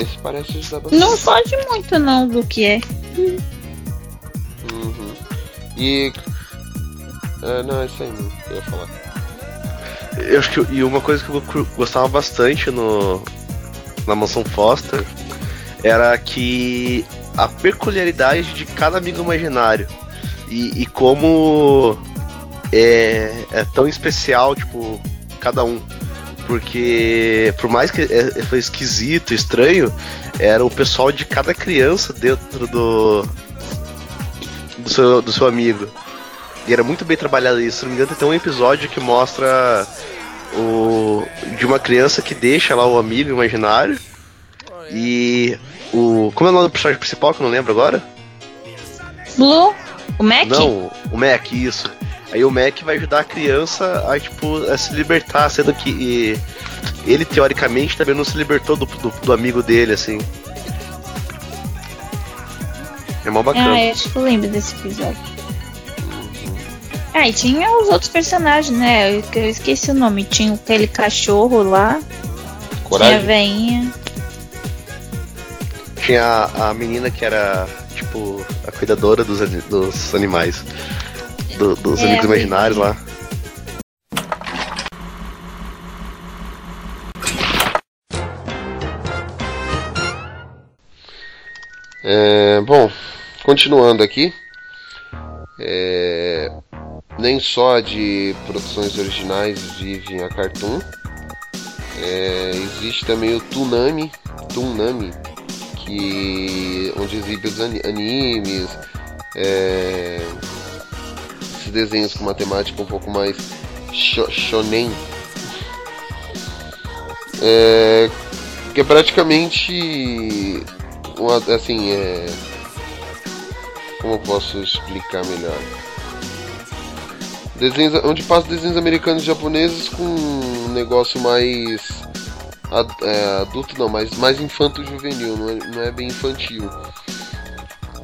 Esse parece ajudar bastante. Não foge muito não do que é. Uhum. E. É, não, é isso aí mesmo que eu ia falar. Eu acho que e uma coisa que eu gostava bastante no na mansão Foster era que a peculiaridade de cada amigo imaginário e, e como é, é tão especial tipo cada um porque por mais que é, foi esquisito estranho era o pessoal de cada criança dentro do do seu, do seu amigo e era muito bem trabalhado isso. Se não me engano, tem um episódio que mostra o de uma criança que deixa lá o amigo imaginário e o como é o nome do personagem principal que eu não lembro agora? Blue? O Mac? Não, o Mac, isso. Aí o Mac vai ajudar a criança a tipo a se libertar, sendo que e, ele teoricamente também não se libertou do, do, do amigo dele, assim. É mó bacana. Ah, eu acho que eu lembro desse episódio. Ah, e tinha os outros personagens, né? Eu, eu esqueci o nome. Tinha aquele cachorro lá. Tinha a Coragem? veinha. Tinha a, a menina que era, tipo, a cuidadora dos, dos animais. Do- dos É, amigos imaginários lá. É, bom, continuando aqui. É, nem só de produções originais vive a Cartoon. É, existe também o Toonami, Toonami, que onde exibe os ani- animes, é, desenhos com uma temática um pouco mais sho- shonen. É, que é praticamente uma, assim, é. Como eu posso explicar melhor? Desenhos, onde passa desenhos americanos e japoneses com um negócio mais. é, adulto não, mas mais infanto-juvenil, não é, não é bem infantil.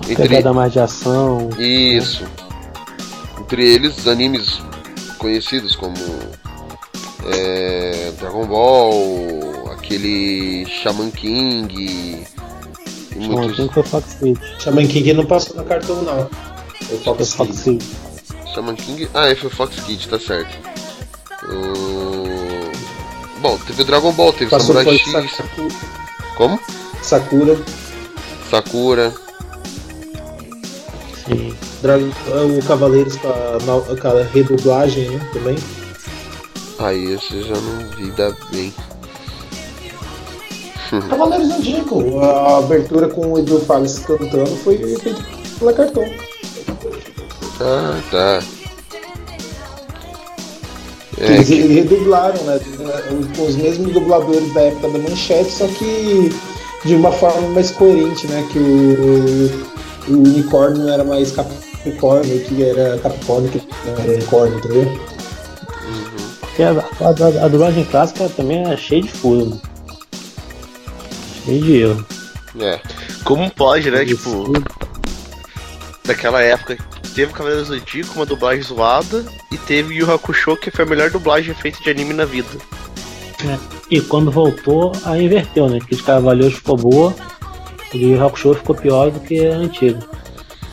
Entre, Pegada mais de ação. isso. Entre eles, animes conhecidos como é, Dragon Ball, aquele Shaman King e Não, muitos. quem foi Fox Kids? Shaman King não passou no cartão, não. Foi Foi Fox Fox Kids. Kids. Shaman King. Ah, é, foi Fox Kids, tá certo. O- Bom, teve Dragon Ball, teve Passou Samurai X. Sakura, Como? Sakura, Sakura. Sim. Dragon, o Cavaleiros com a, no- com a redublagem, né, também. Aí esse eu já não vi da bem. Cavaleiros Antigo, a abertura com o Edu Fares cantando foi feita pela cartão. Ah, tá. É, Eles que- redublaram, né? Com os mesmos dubladores da época da manchete, só que de uma forma mais coerente, né? Que o, o unicórnio não era mais Capricórnio, que era Capricórnio, que era unicórnio, entendeu? Porque a, a, a- a dublagem clássica também é cheia de furo. né? Cheia de erro. é. Como pode, né? Tipo, daquela época teve Cavaleiros do Zodíaco com uma dublagem zoada e teve Yu Hakusho que foi a melhor dublagem feita de anime na vida. E quando voltou, aí inverteu, né? Que de Cavaleiros ficou boa, e o Yu Hakusho ficou pior do que a antiga.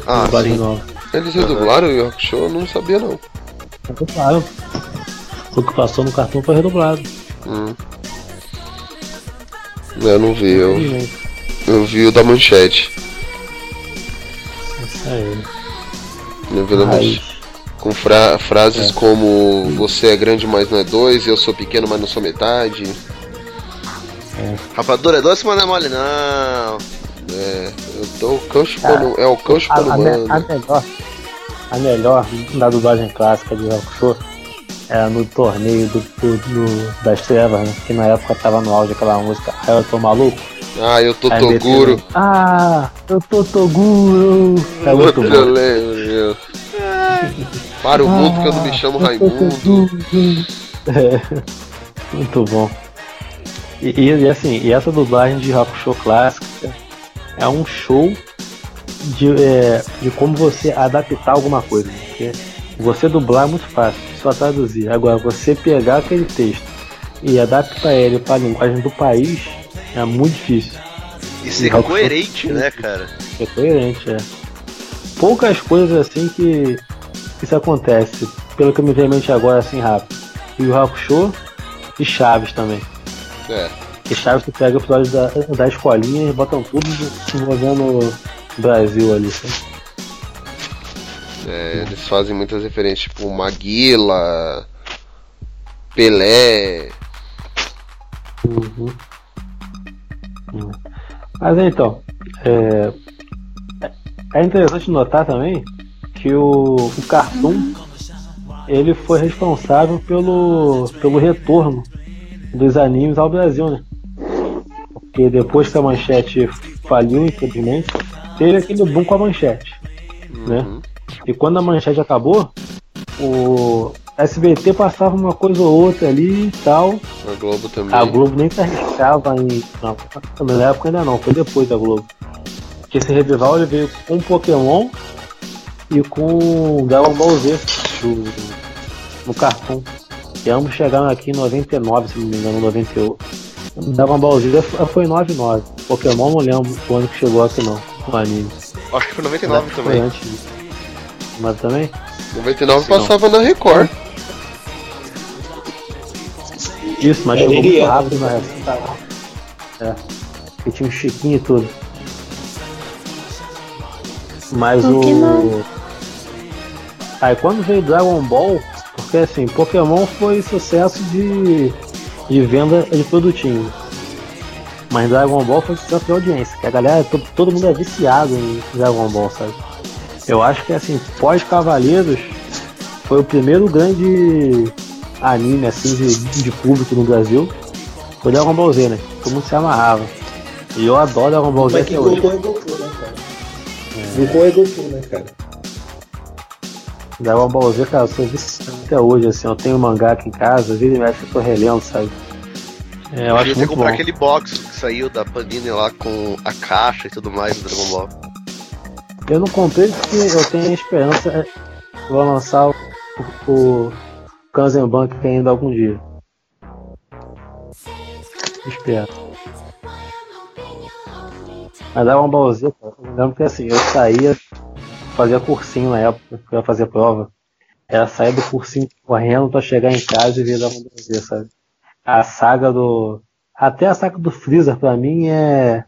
Ah, dublagem sim. nova. Eles redublaram o Yu Hakusho? Eu não sabia não. Redublaram. O que passou no cartão foi redublado. Hum. Eu não vi, eu, Infelizmente. eu vi o da manchete. Isso aí. Eu vi da manchete. Com fra- frases É. como Você é grande, mas não é dois, eu sou pequeno, mas não sou metade. Rapadura é doce, mas não é mole, não. É, eu tô o cão Ah, chupando. É o cão A, a, me- a melhor, a melhor da dublagem clássica de Yu Hakusho Era no torneio do, do- do- das trevas, né? Que na época tava no auge aquela música. Aí eu tô maluco. Ah, eu tô Aí Toguro. meteu, Ah, eu tô Toguro. É muito bom. eu lembro. Para o mundo que eu não me chamo Raimundo. É, muito bom. E, e- e assim, e essa dublagem de rock show clássica é um show de, é, de como você adaptar alguma coisa. Porque você dublar é muito fácil, só traduzir. Agora, você pegar aquele texto e adaptar ele para a linguagem do país é muito difícil. E ser show- coerente, né, cara? É coerente, é. Poucas coisas assim que isso acontece, pelo que eu me vejo em mente agora assim rápido. E o Hakusho e Chaves também. É. Que Chaves que pega o episódio da, da escolinha e botam tudo envolvendo o Brasil ali. sabe? É, eles fazem muitas referências, tipo Maguila, Pelé. Uhum. Hum. Mas então, é, é interessante notar também que o, o Cartoon ele foi responsável pelo, pelo retorno dos animes ao Brasil, né? Porque depois que a manchete faliu, infelizmente, teve aquele boom com a manchete, né? E quando a manchete acabou, o SBT passava uma coisa ou outra ali e tal, A Globo também. a Globo nem se arriscava em. Não, na época ainda não, foi depois da Globo. Porque esse revival ele veio com Pokémon e com Dragon Ball Z do, no Cartoon. E ambos chegaram aqui em 99, se não me engano, 98. Dragon Ball Z foi- foi em 99. Pokémon não lembro o ano que chegou aqui não, no anime. Acho que foi 99 Foi também. antes disso. Mas também? 99 Sim, não. passava na Record. Isso, mas chegou muito rápido na época. É. Porque tinha um chiquinho e tudo. Mas Pokémon. o. Aí quando veio Dragon Ball, porque assim, Pokémon foi sucesso de, de venda de produtinho. Mas Dragon Ball foi sucesso de audiência, que a galera, to- todo mundo é viciado em Dragon Ball, sabe? Eu acho que assim, pós-Cavaleiros foi o primeiro grande anime assim de, de público no Brasil. Foi Dragon Ball Z, né? Todo mundo se amarrava. E eu adoro Dragon Ball Z Mas que até hoje. Goku é Goku, né, cara? Goku é Goku, né, cara? Dragon Ball Z, cara, eu sou viciado até hoje, assim, eu tenho mangá aqui em casa, vira e mexe eu tô relendo, sabe? É, eu acho muito comprar bom. aquele box que saiu da Panini lá com a caixa e tudo mais do Dragon Ball. Eu não comprei porque eu tenho a esperança é, que vou lançar o, o Kanzenbank ainda algum dia. Espero. Mas Dragon Ball Z, cara, eu me lembro que assim, eu saía, fazia cursinho na época, ia fazer prova. Era sair do cursinho correndo pra chegar em casa e ver Dragon Ball Z, sabe? A saga do. Até a saga do Freezer pra mim é.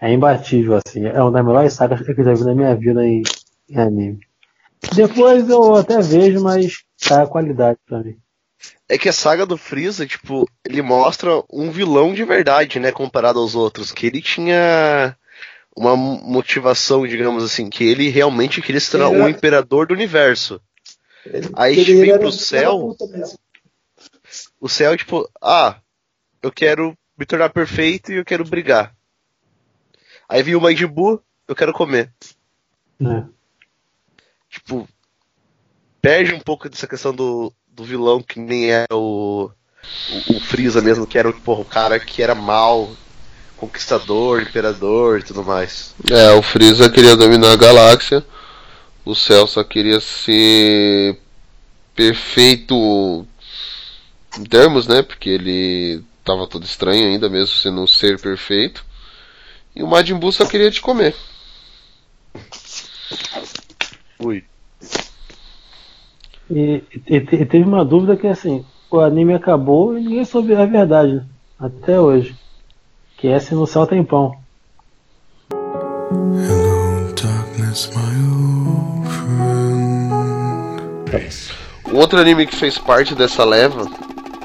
É imbatível, assim. É uma das melhores sagas que eu já vi na minha vida em, em anime. Depois eu até vejo, mas tá a qualidade pra mim. É que a saga do Freeza, tipo, ele mostra um vilão de verdade, né, comparado aos outros, que ele tinha uma motivação, digamos assim, que ele realmente queria se tornar o imperador do universo. Ele- Aí ele vem pro céu, o céu, tipo, ah, eu quero me tornar perfeito e eu quero brigar. Aí vem o Majin Buu, eu quero comer. né? Tipo, perde um pouco dessa questão do, do vilão que nem é o, o, o Freeza mesmo, que era o, porra, o cara que era mal, conquistador, imperador e tudo mais. É, o Freeza queria dominar a galáxia. O Cell só queria ser perfeito em termos, né? Porque ele tava todo estranho ainda, mesmo sendo um ser perfeito. E o Majin Buu só queria te comer. Ui. E, e- e teve uma dúvida que assim, o anime acabou e ninguém soube a verdade, né? até hoje. Que é se no céu tem pão. Um outro anime que fez parte dessa leva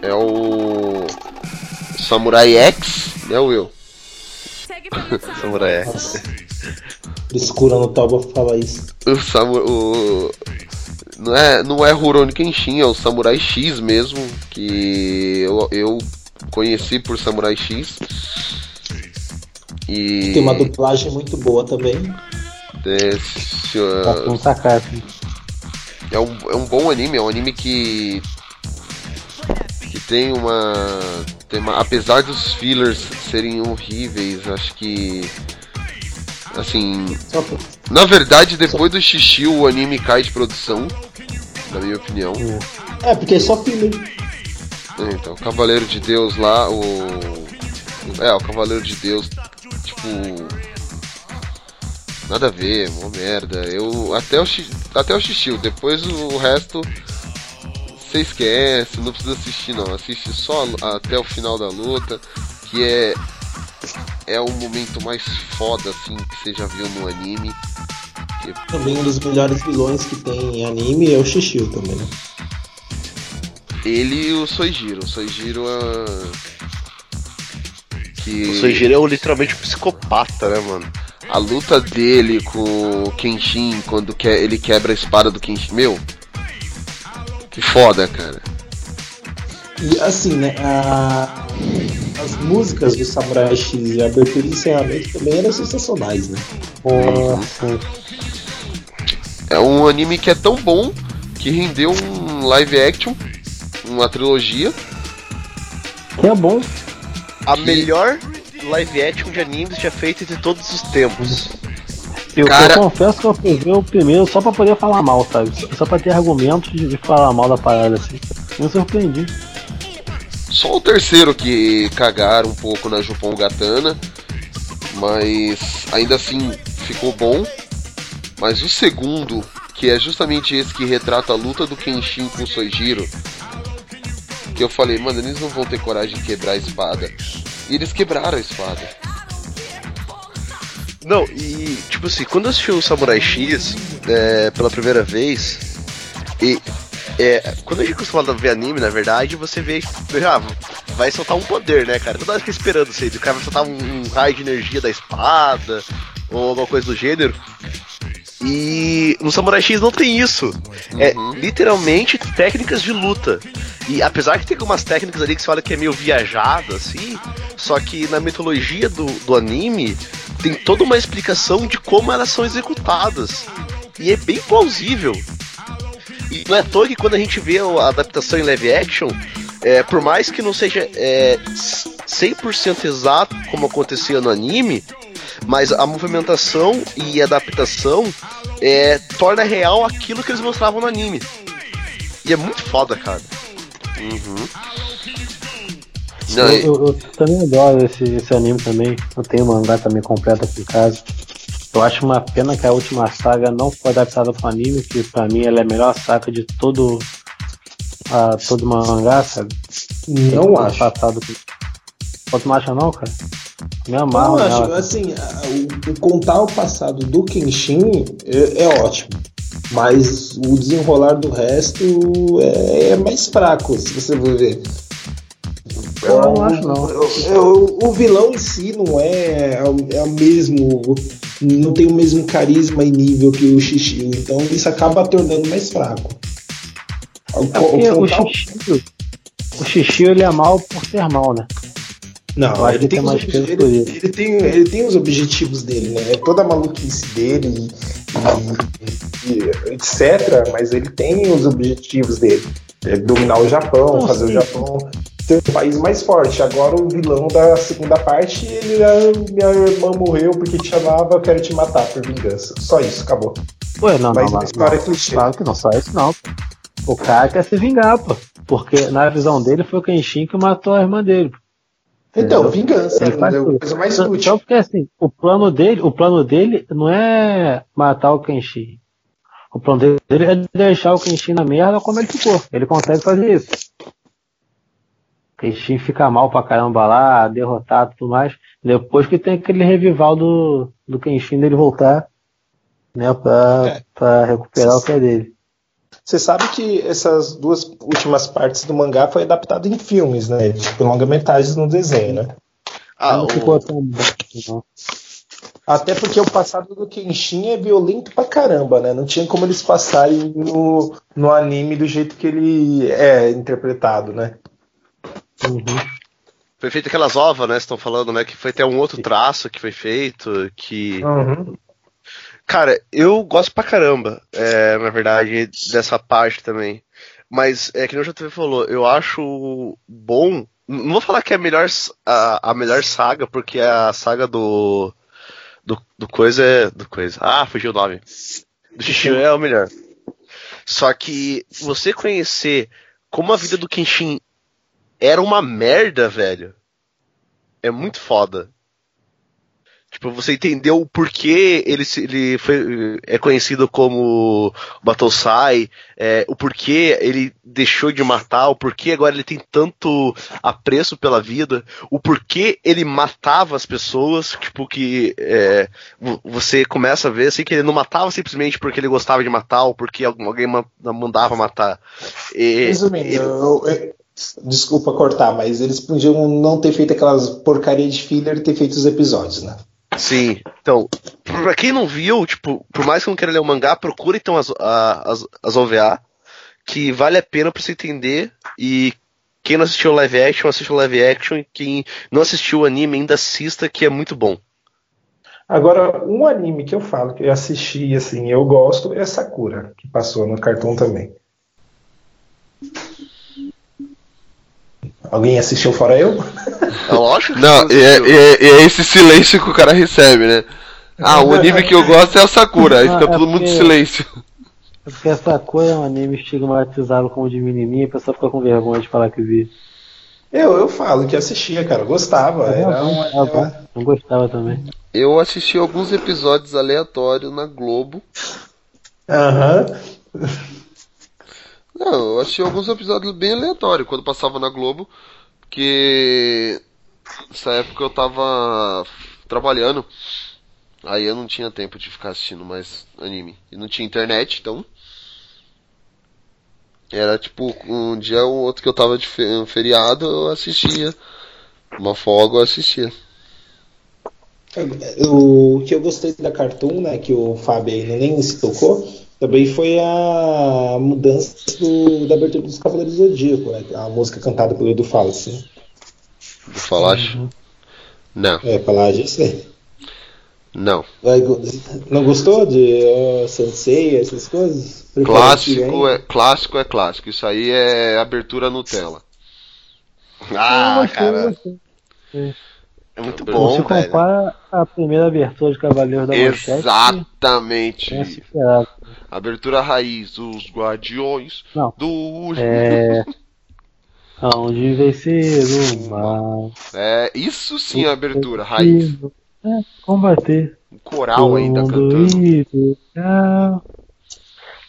é o Samurai X, né, Will? Samurai Frescura no Toba falar isso. O, Samu o Não é, não é Rurouni Kenshin, é o Samurai X mesmo, que eu, eu conheci por Samurai X. E Tem uma dublagem muito boa também. desse, Tá com sacato. é, um, é um bom anime, é um anime que que tem uma, tem uma apesar dos fillers serem horríveis, acho que assim, na verdade depois do xixi o anime cai de produção, na minha opinião. É, porque é só filme. É, Então, o Cavaleiro de Deus lá, o. É, o Cavaleiro de Deus, tipo. Nada a ver, mó merda. Eu. Até o, até o Xixi, depois o resto. Você esquece, não precisa assistir não. Assiste só até o final da luta, que é. É o momento mais foda assim que você já viu no anime. Que Também um dos melhores vilões que tem em anime é o Shishio também. né? ele e o Soijiro. O Soijiro é. Que... O Soijiro é um, literalmente um psicopata, né, mano? A luta dele com o Kenshin quando que- ele quebra a espada do Kenshin. Meu, que foda, cara. E assim, né? a- As músicas do Samurai X e a abertura e encerramento também eram sensacionais, né? Sim. É um anime que é tão bom que rendeu um live action, uma trilogia. Que é bom. A melhor live action de animes já feita de todos os tempos. Eu, Cara- eu confesso que eu fui ver o primeiro só pra poder falar mal, sabe? Só pra ter argumentos de, falar mal da parada, assim. Me surpreendi. Só o terceiro que cagaram um pouco na Jupon Gatana, mas ainda assim ficou bom. Mas o segundo, que é justamente esse que retrata a luta do Kenshin com o Soijiro, que eu falei, mano, eles não vão ter coragem de quebrar a espada. E eles quebraram a espada. Não, e tipo assim, quando eu assisti o Samurai X é, pela primeira vez, e é, quando a gente costuma ver anime, na verdade, você vê, ah, vai soltar um poder, né, cara? Toda hora fica esperando isso aí, o cara vai soltar um, um raio de energia da espada, ou alguma coisa do gênero. E no Samurai X não tem isso. É literalmente técnicas de luta. E apesar que tem algumas técnicas ali que você olha que é meio viajado, assim, só que na mitologia do, do anime tem toda uma explicação de como elas são executadas. E é bem plausível. E não é à toa que quando a gente vê a adaptação em live action, é, por mais que não seja é, 100% exato como acontecia no anime, mas a movimentação e adaptação é, torna real aquilo que eles mostravam no anime. E é muito foda, cara. Uhum. Eu, eu- eu também adoro esse, esse anime também. Eu tenho o mangá também completo aqui em casa. Eu acho uma pena que a última saga não foi adaptada para anime, que pra mim ela é a melhor saga de todo a, todo mangá, sabe? Não acho. Passado. Tu não acha não, cara? Me Eu amarro acho, nela. assim, a- o, o contar o passado do Kenshin é, é ótimo. Mas o desenrolar do resto é, é mais fraco, se você for ver. Eu não acho, não. Eu- eu- o vilão em si não é, é o mesmo. Não tem o mesmo carisma e nível que o Xixi. Então isso acaba tornando mais fraco. O, É o contar o- xixi, o xixi ele é mal por ser mal, né? Não, acho ele tem, tem mais peso por ele, ele tem, ele tem os objetivos dele, né? É toda a maluquice dele e, e- e etc. Mas ele tem os objetivos dele. É dominar o Japão, fazer sim. o Japão ser um país mais forte. Agora o vilão da segunda parte, ele ah, minha irmã morreu porque te amava, eu quero te matar por vingança. Só isso, acabou. Ué, não, Mas não, a não, história não. é clichê. Claro que não, só isso não. O cara quer se vingar, pô. Porque na visão dele foi o Kenshin que matou a irmã dele. Pô. Então, Entendeu? vingança, Ele faz é a tudo. coisa mais Então, útil. porque assim, o plano dele, o plano dele não é matar o Kenshin. O plano dele é deixar o Kenshin na merda como ele ficou. Ele consegue fazer isso. O Kenshin fica mal pra caramba lá, derrotado e tudo mais. Depois que tem aquele revival do, do Kenshin dele voltar, né, pra, É. pra recuperar o que é dele. Você sabe que essas duas últimas partes do mangá foi adaptado em filmes, né? Tipo, longa-metragens no desenho, né? Ah, não o- ficou tão bom, não. Até porque o passado do Kenshin é violento pra caramba, né? Não tinha como eles passarem no, no anime do jeito que ele é interpretado, né? Foi feito aquelas ovas, né? Estão falando, né? Que foi até um outro traço que foi feito. Que. Uhum. Cara, eu gosto pra caramba, é, na verdade, dessa parte também. Mas, é que nem o JTV falou, eu acho bom. Não vou falar que é a melhor, a, a melhor saga, porque a saga do. Do, do coisa é. Do coisa. Ah, fugiu o nome. Do Xixi é o melhor. Só que você conhecer como a vida do Kenshin era uma merda, velho. É muito foda. Tipo, você entendeu o porquê ele, ele foi, é conhecido como Batosai, é, o porquê ele deixou de matar, o porquê agora ele tem tanto apreço pela vida, o porquê ele matava as pessoas, tipo, que é, vo- você começa a ver assim que ele não matava simplesmente porque ele gostava de matar ou porque alguém ma- mandava matar. E- Resumindo, ele- eu- eu- desculpa cortar, mas eles podiam não ter feito aquelas porcaria de filler e ter feito os episódios, né? Sim, então, pra quem não viu, tipo, por mais que não queira ler o mangá, procura então as, as, as OVA, que vale a pena pra você entender. E quem não assistiu live action, assiste live action. E quem não assistiu o anime, ainda assista, que é muito bom. Agora, um anime que eu falo que eu assisti, assim, eu gosto, é Sakura, que passou no Cartoon também. Alguém assistiu fora eu? É lógico que Não, e é, e é- é esse silêncio que o cara recebe, né? Ah, o anime que eu gosto é o Sakura, aí Ah, fica é todo mundo em silêncio. É Porque essa coisa é um anime estigmatizado como de menininha e a pessoa fica com vergonha de falar que vi. Eu, eu falo que assistia, cara, eu gostava. Era um, Ah, bom. Não gostava também. Eu assisti alguns episódios aleatórios na Globo. Aham. Não, eu assisti alguns episódios bem aleatórios quando passava na Globo, porque nessa época eu tava trabalhando, aí eu não tinha tempo de ficar assistindo mais anime. E não tinha internet, então. Era tipo, um dia ou outro que eu tava de fe- feriado, eu assistia. Uma folga eu assistia. O que eu gostei da Cartoon, né, que o Fábio ainda nem se tocou, também foi a mudança do- da abertura dos Cavaleiros do Zodíaco, né, a música cantada pelo Edu Falas, né? Do Falache? Não, É, Palágio, eu sei. não. Não gostou de ó, Sensei, essas coisas? Clássico é, clássico é clássico. Isso aí é abertura Nutella. Ah, gostei, cara, gostei. É muito bom, velho. compara a primeira abertura de Cavaleiros da Manchete. Exatamente. É. Abertura raiz, os guardiões Não. do. É. Onde vencer o mal. É, isso sim é abertura, raiz. É, combater. Um coral ainda cantando. ideal.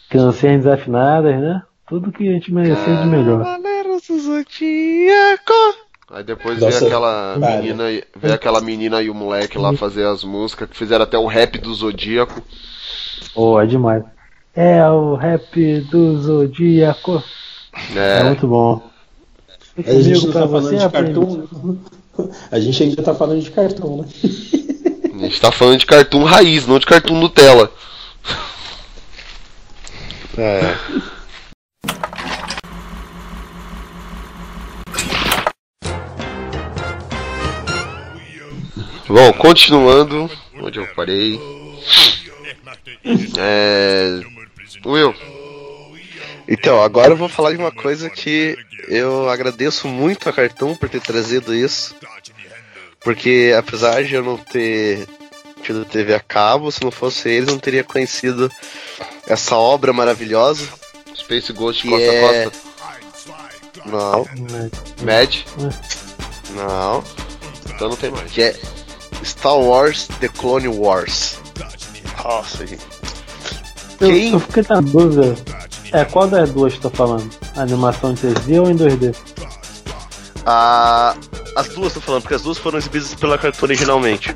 Canções desafinadas, né? Tudo que a gente merecia de melhor. Cavaleiros do Zodíaco. Aí depois Nossa, veio aquela cara. menina, e- veio aquela menina e o moleque lá fazer as músicas, que fizeram até o rap do Zodíaco. Pô, é demais. É o rap do Zodíaco. É, É, muito bom. A gente não pra tá falando você de aprender. Cartoon. A gente ainda tá falando de Cartoon, né? a gente tá falando de cartoon raiz, não de cartoon Nutella. É. Bom, continuando onde eu parei. É. Will, Então, agora eu vou falar de uma coisa que eu agradeço muito a Cartoon por ter trazido isso. Porque apesar de eu não ter tido TV a cabo, se não fosse eles, eu não teria conhecido essa obra maravilhosa. Space Ghost Que Costa é- Costa. Não, Mad, não. então não tem mais. Que é Star Wars The Clone Wars. Nossa, gente. Eu, Quem- eu fiquei na dúvida. É, qual das duas tô falando? Animação em 3D ou em 2D? Ah, as duas tô falando, porque as duas foram exibidas pela Cartoon originalmente.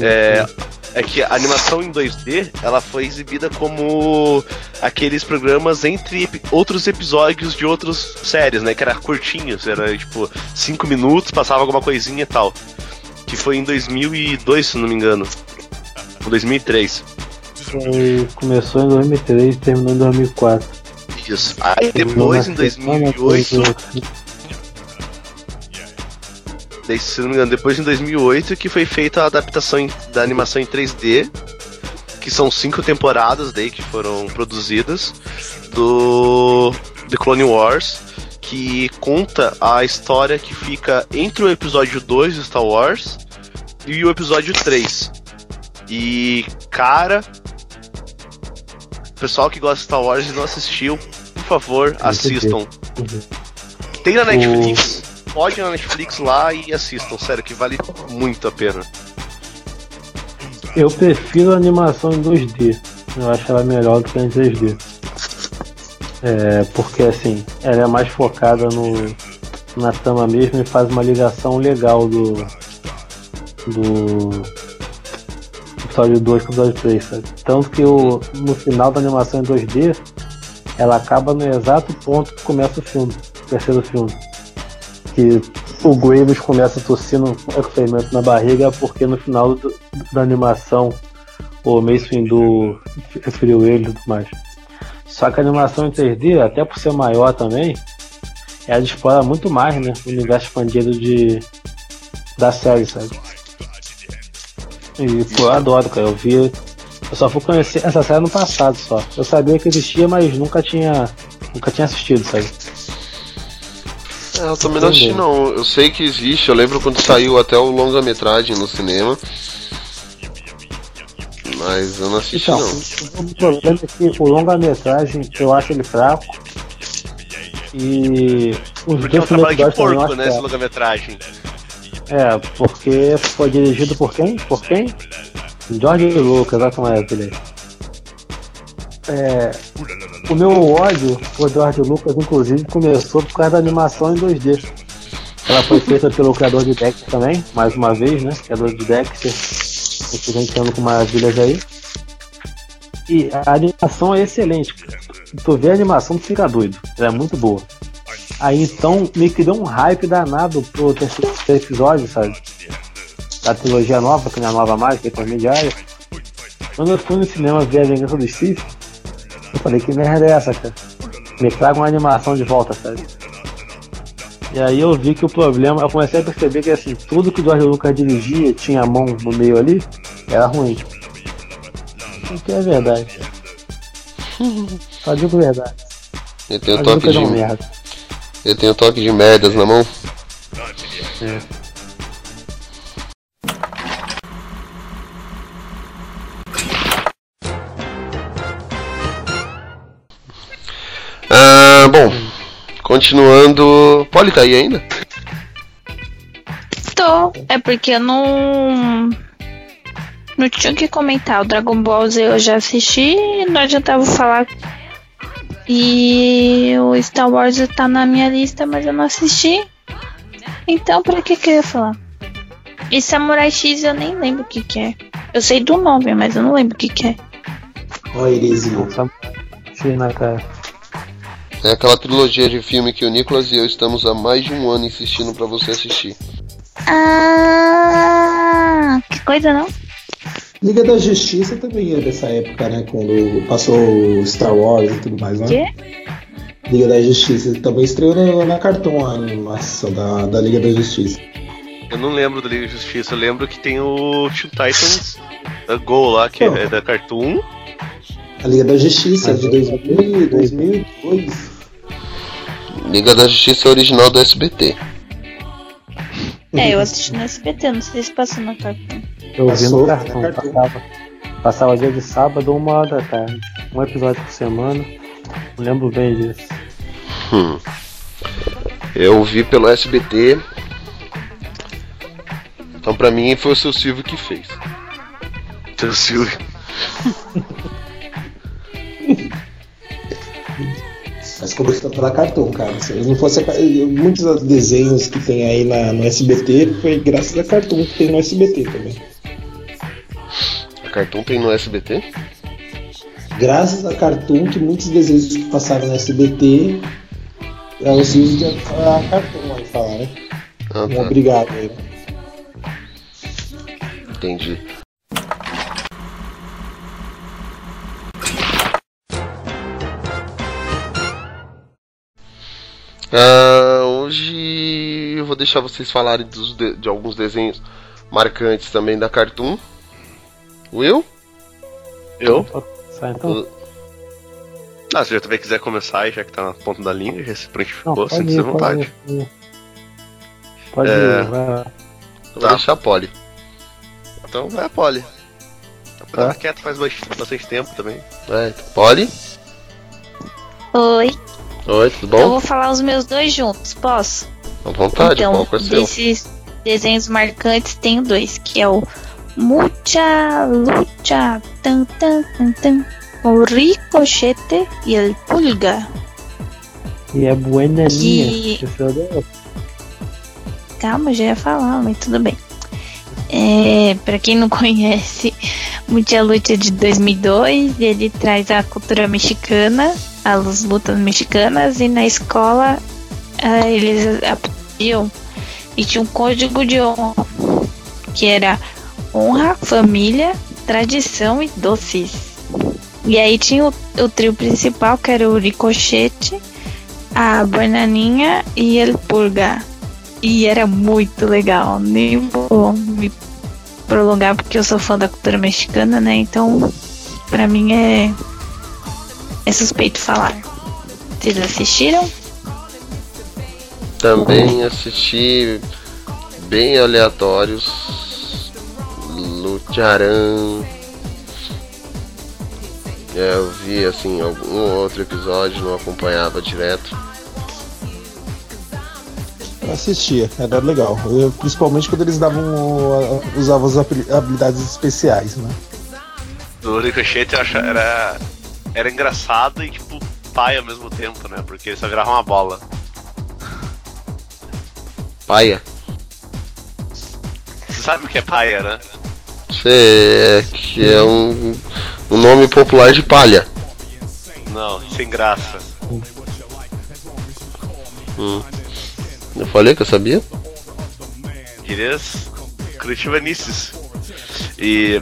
É, é que a animação em 2D ela foi exibida como aqueles programas entre outros episódios de outras séries, né? Que era curtinhos, era tipo 5 minutos, passava alguma coisinha e tal. Que foi em 2002, se não me engano. 2003. Foi- começou em 2003 e terminou em 2004. Isso. Aí depois, em 2008, daí, se não me engano, depois em 2008 que foi feita a adaptação em- da animação em 3D, que são cinco temporadas daí que foram produzidas do The Clone Wars, que conta a história que fica entre o episódio 2 de Star Wars e o episódio 3. E cara, pessoal que gosta de Star Wars e não assistiu, por favor, assistam. Tem na Netflix, pode ir na Netflix lá e assistam, sério, que vale muito a pena. Eu prefiro a animação em 2D. Eu acho ela melhor do que em 3D. É, porque assim, ela é mais focada no, na trama mesmo e faz uma ligação legal do. do. episódio 2 com o episódio 3, sabe? Tanto que o, no final da animação em 2D, ela acaba no exato ponto que começa o filme, o terceiro filme. Que o Graves começa tossindo um na barriga porque no final do- da animação o Mace Windu referiu ele e tudo mais. Só que a animação em 3D, até por ser maior também, ela explora muito mais, né? O universo expandido de, da série, sabe? E pô, eu adoro, cara. Eu vi. Eu só fui conhecer essa série no passado só. Eu sabia que existia, mas nunca tinha. Nunca tinha assistido, sabe? É, eu também não assisti não. Eu sei que existe, eu lembro quando saiu até o longa-metragem no cinema. Mas eu não assisti Então, não. o problema é que o longa-metragem eu acho ele fraco. E os Porque é um dois trabalho de porco, acho né, esse longa-metragem. É, porque foi dirigido por quem? Por quem? George Lucas, olha como é aquele. É, o meu ódio por George Lucas, inclusive, começou por causa da animação em 2D. Ela foi feita pelo criador de Dexter também, mais uma vez, né? Criador de Dexter, representando com maravilhas aí. E a animação é excelente. Tu vê a animação, tu fica doido. Ela é muito boa. Aí então me criou um hype danado pro terceiro episódio, sabe? Da trilogia nova, que não é a nova mais, que é intermediária. Quando eu fui no cinema ver a vingança do Steve, eu falei, que merda é essa, cara? Me traga uma animação de volta, sabe? E aí eu vi que o problema, eu comecei a perceber que assim, tudo que o George Lucas dirigia, tinha a mão no meio ali, era ruim. O que é verdade. Só digo verdade. Ele tem o Só toque de. Ele tem o toque de merdas na mão. É. Continuando. Polly tá aí ainda? Tô. É porque eu não. Não tinha o que comentar. O Dragon Ball Z eu já assisti, não adiantava falar. E o Star Wars tá na minha lista, mas eu não assisti. Então, pra que que eu ia falar? E Samurai X eu nem lembro o que que é. Eu sei do nome, mas eu não lembro o que que é. Ó, heresia. Sim, na cara. É aquela trilogia de filme que o Nicolas e eu estamos há mais de um ano insistindo pra você assistir. Ah, que coisa não? Liga da Justiça também é dessa época, né? Quando passou o Star Wars e tudo mais, né? Quê? Liga da Justiça também estreou na, na Cartoon a animação da, da Liga da Justiça. Eu não lembro do Liga da Justiça, eu lembro que tem o Teen Titans uh, Go lá, que é da Cartoon. A Liga da Justiça de 2000, 2002. Liga da Justiça é original do SBT. É, eu assisti no SBT, não sei se passou na Cartoon. Eu vi no Cartoon. passava, passava dia de sábado, uma hora da tarde. Um episódio por semana. Não lembro bem disso. Hum. Eu vi pelo SBT. Então pra mim foi o seu Silvio que fez. Seu Silvio. Mas começou pela Cartoon, cara. Se não fosse a, muitos dos desenhos que tem aí na, no SBT foi graças a Cartoon que tem no SBT também. A Cartoon tem no SBT? Graças a Cartoon que muitos desenhos que passaram no SBT é os usos de a Cartoon aí falar, né? Ah, tá. Obrigado aí. Entendi. Ah, hoje eu vou deixar vocês falarem dos de, de alguns desenhos marcantes também da Cartoon. Will? Eu? Sai então. Ah, se já também quiser começar aí, já que tá na ponta da linha, já se prontificou, sinta-se ir, à vontade. pode ir. Pode É. ir, vai lá. Eu Tá. Vou deixar a Polly. Então vai a Polly. Tá. Ela quieta faz bastante, bastante tempo também. É, então, Polly? Oi. Oi, tudo Eu bom? vou falar os meus dois juntos, posso? À vontade, então, qual que é o seu? desses desenhos marcantes, tenho dois, que é o Mucha Lucha tan, tan, tan, tan, o Ricochete e el Pulga. E é buenaninha. Que- o dela. Calma, já ia falar, mas tudo bem. É, para quem não conhece, Mucha Lucha é de 2002, ele traz a cultura mexicana, as lutas mexicanas, e na escola ah, eles aprendiam e tinha um código de honra, que era honra, família, tradição e doces. E aí tinha o, o trio principal, que era o Ricochete, a Bananinha e el Pulga. E era muito legal. Nem vou me prolongar porque eu sou fã da cultura mexicana, né? Então, pra mim é. É suspeito falar. Vocês assistiram? Também assisti bem aleatórios. Lucharan. É, eu vi assim algum outro episódio, não acompanhava direto. Eu assistia, era legal. Eu- principalmente quando eles davam. o- usavam as habili- habilidades especiais, né? Do Ricochet eu acho era. Era engraçado e tipo pai ao mesmo tempo, né? Porque ele só virava uma bola. Paia. Você sabe o que é paia, né? Cê, é, que é um, um nome popular de palha. Não, sem graça. Hum. Eu falei que eu sabia? Querias Curitibanices. E.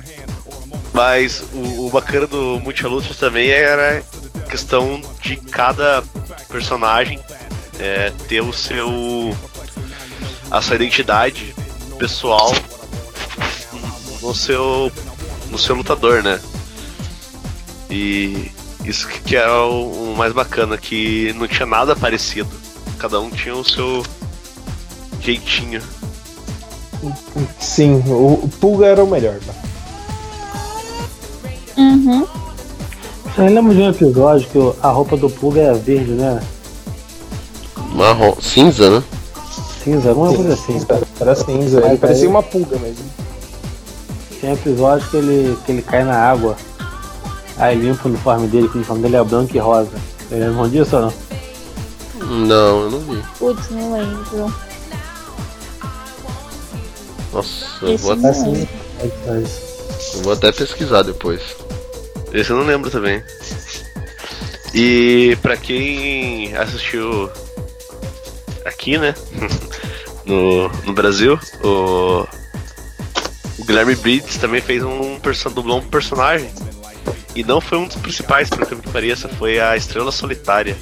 Mas o, o bacana do Multilutas também era questão de cada personagem é, ter o seu. a sua identidade pessoal no seu. no seu lutador, né? E isso que era o, o mais bacana, que não tinha nada parecido. Cada um tinha o seu jeitinho. Sim, o, Pulga era o melhor. Né? Uhum. Você lembra de um episódio que a roupa do Pulga era verde, né? Marrom. Cinza, né? Cinza, alguma coisa assim. Era cinza, ele parecia uma pulga mesmo. Tem um episódio que ele, que ele cai na água. Aí limpa o uniforme dele, que o uniforme dele é branco e rosa. Vocês lembram disso ou não? Não, eu não vi. Putz, não lembro. Nossa, eu Esse vou, não É lembro. é isso aí. eu vou até pesquisar depois. Esse eu não lembro também. E pra quem assistiu aqui, né? no, no Brasil, o, o Guilherme Briggs também fez um dublou um personagem. E não foi um dos principais, por que pareça, foi a Estrela Solitária.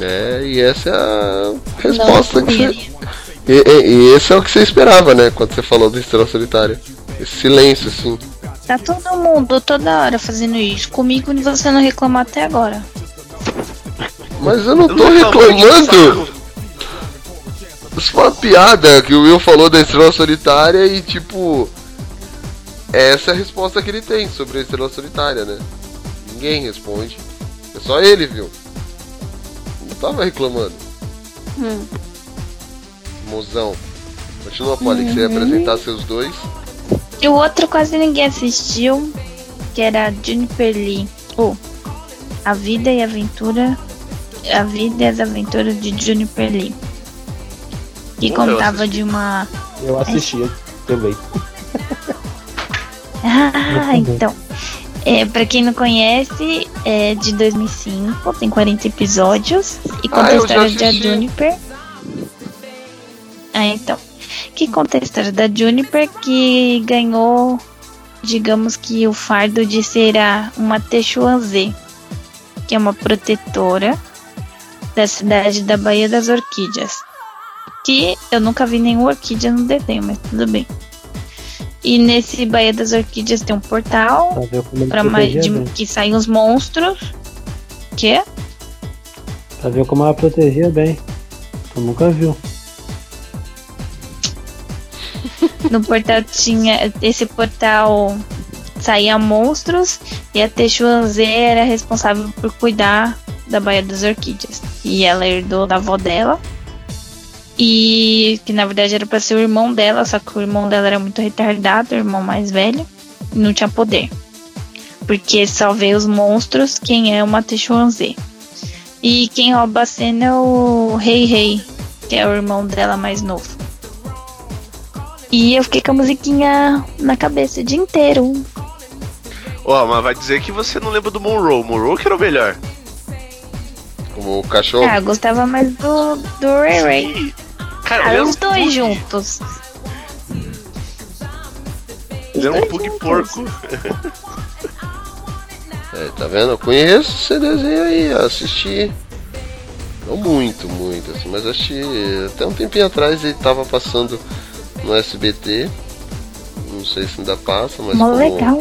É, e essa é a resposta Não que você. E, e- e esse é o que você esperava, né? Quando você falou da Estrela Solitária. Esse silêncio, assim. Tá todo mundo toda hora fazendo isso. Comigo e você não reclamou até agora. Mas eu não tô reclamando! Isso foi uma piada que o Will falou da Estrela Solitária e, tipo. Essa é a resposta que ele tem sobre a Estrela Solitária, né? Ninguém responde. É só ele, viu? Não tava reclamando. Hum. Mozão. Continua, Polly, que você ia apresentar seus dois. E o outro quase ninguém assistiu, que era Juniper Lee. Ou A Vida e a Aventura. A Vida e as Aventuras de Juniper Lee. Que eu contava de uma. Eu assistia também. Ah, então. É, pra quem não conhece, é de 2005, tem 40 episódios e conta Ah, a história assisti. Juniper. Ah, então. Que conta a história da Juniper que ganhou, digamos que o fardo de ser a, uma Techuanzê, que é uma protetora da cidade da Baía das Orquídeas. Que eu nunca vi nenhuma orquídea no desenho, mas tudo bem. E nesse Baía das Orquídeas tem um portal Pra mais bem. que saem os monstros. Que? Pra ver como ela protegia bem. Tu nunca viu. No portal tinha. Esse portal saía monstros e a Texuanzê era responsável por cuidar da Baía das Orquídeas. E ela herdou da avó dela. E que na verdade era pra ser o irmão dela, só que o irmão dela era muito retardado, o irmão mais velho, e não tinha poder. Porque só vê os monstros quem é uma Texuanzê. E quem rouba a cena é o Rei Rei, que é o irmão dela mais novo. E eu fiquei com a musiquinha na cabeça o dia inteiro. Ó, mas vai dizer que você não lembra do Monroe. Monroe que era o melhor. Como o cachorro. Ah, eu gostava mais do, do Ray Ray. Cara, Ah, os dois pug. juntos. Ele era um pug porco. É, tá vendo? Eu conheço esse desenho aí, assisti. Não muito, muito, assim, mas assisti. Até um tempinho atrás ele tava passando no SBT. Não sei se ainda passa, mas Mó como, legal.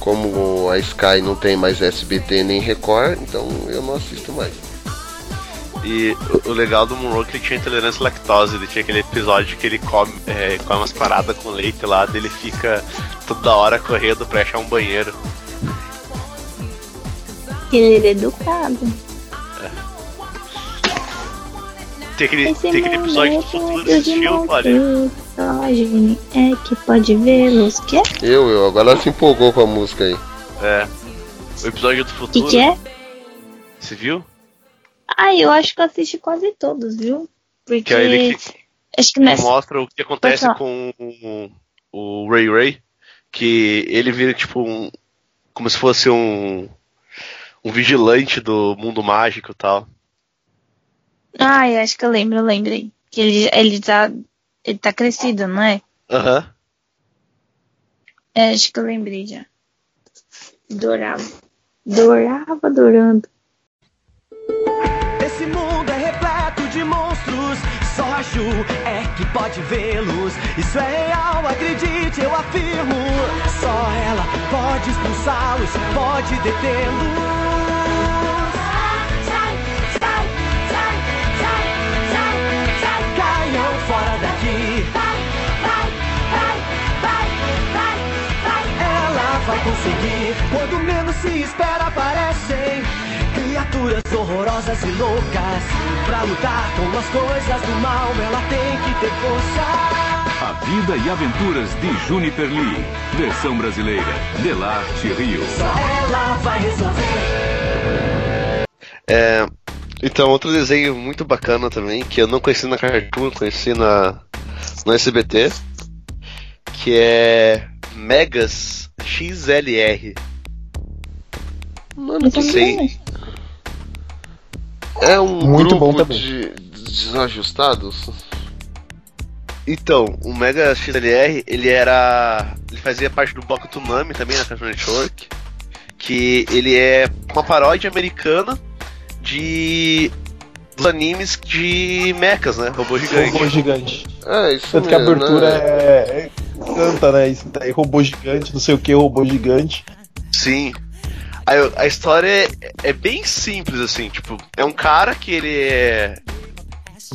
como a Sky não tem mais SBT nem Record, então eu não assisto mais. E o- legal do Monroe é que ele tinha intolerância à lactose. Ele tinha aquele episódio que ele come, é, come umas paradas com leite lá, ele fica toda hora correndo pra achar um banheiro. Ele é educado. Tem aquele, Esse tem aquele episódio do futuro, de assistiu, olha? é que pode vê-los. Que? Eu, eu, agora ela se empolgou com a música aí. É. O episódio do Que futuro. que é? Você viu? Ah, eu acho que eu assisti quase todos, viu? Porque Que é ele que, acho que que nessa. mostra o que acontece com o, o Ray Ray. Que ele vira tipo um. Como se fosse um. Um vigilante do mundo mágico e tal. Ah, eu acho que eu lembro, eu lembrei. Que ele, ele tá. Ele tá crescido, não é? Aham. É, acho que eu lembrei já. Adorava. Adorava, adorando. Esse mundo é repleto de monstros. Só a Ju é que pode vê-los. Isso é real, acredite, eu afirmo. Só ela pode expulsá-los, pode detê-los. Vai conseguir. Quando menos se espera, aparecem criaturas horrorosas e loucas. Pra lutar com as coisas do mal, ela tem que ter força. A vida e aventuras de Juniper Lee. Versão brasileira. Delarte Rio. Só ela vai resolver. É, então, outro desenho muito bacana também, que eu não conheci na Cartoon, conheci na, no SBT, que é Megas XLR. Mano, que sei. É um Muito grupo bom também. de desajustados. Então, o Mega XLR, ele era. Ele fazia parte do bloco Tsunami também na Cartoon Network. Que ele é uma paródia americana de. Dos animes de mechas, né? Robô gigante. Robô gigante. É, isso Tanto que a mesmo, abertura né? é, é. Canta, né? Isso daí, robô gigante, não sei o que, robô gigante. Sim. A, a história é, é bem simples, assim, tipo, é um cara que ele é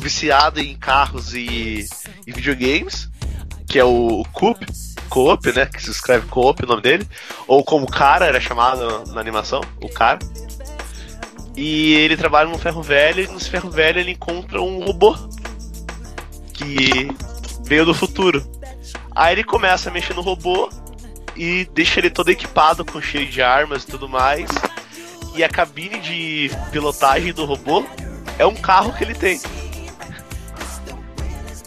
viciado em carros e, e videogames, que é o Coop, Coop, né? Que se escreve Coop o nome dele. Ou como cara era chamado na animação, o cara. E ele trabalha num ferro velho e nesse ferro velho ele encontra um robô que veio do futuro. Aí ele começa a mexer no robô e deixa ele todo equipado com cheio de armas e tudo mais. E a cabine de pilotagem do robô é um carro que ele tem.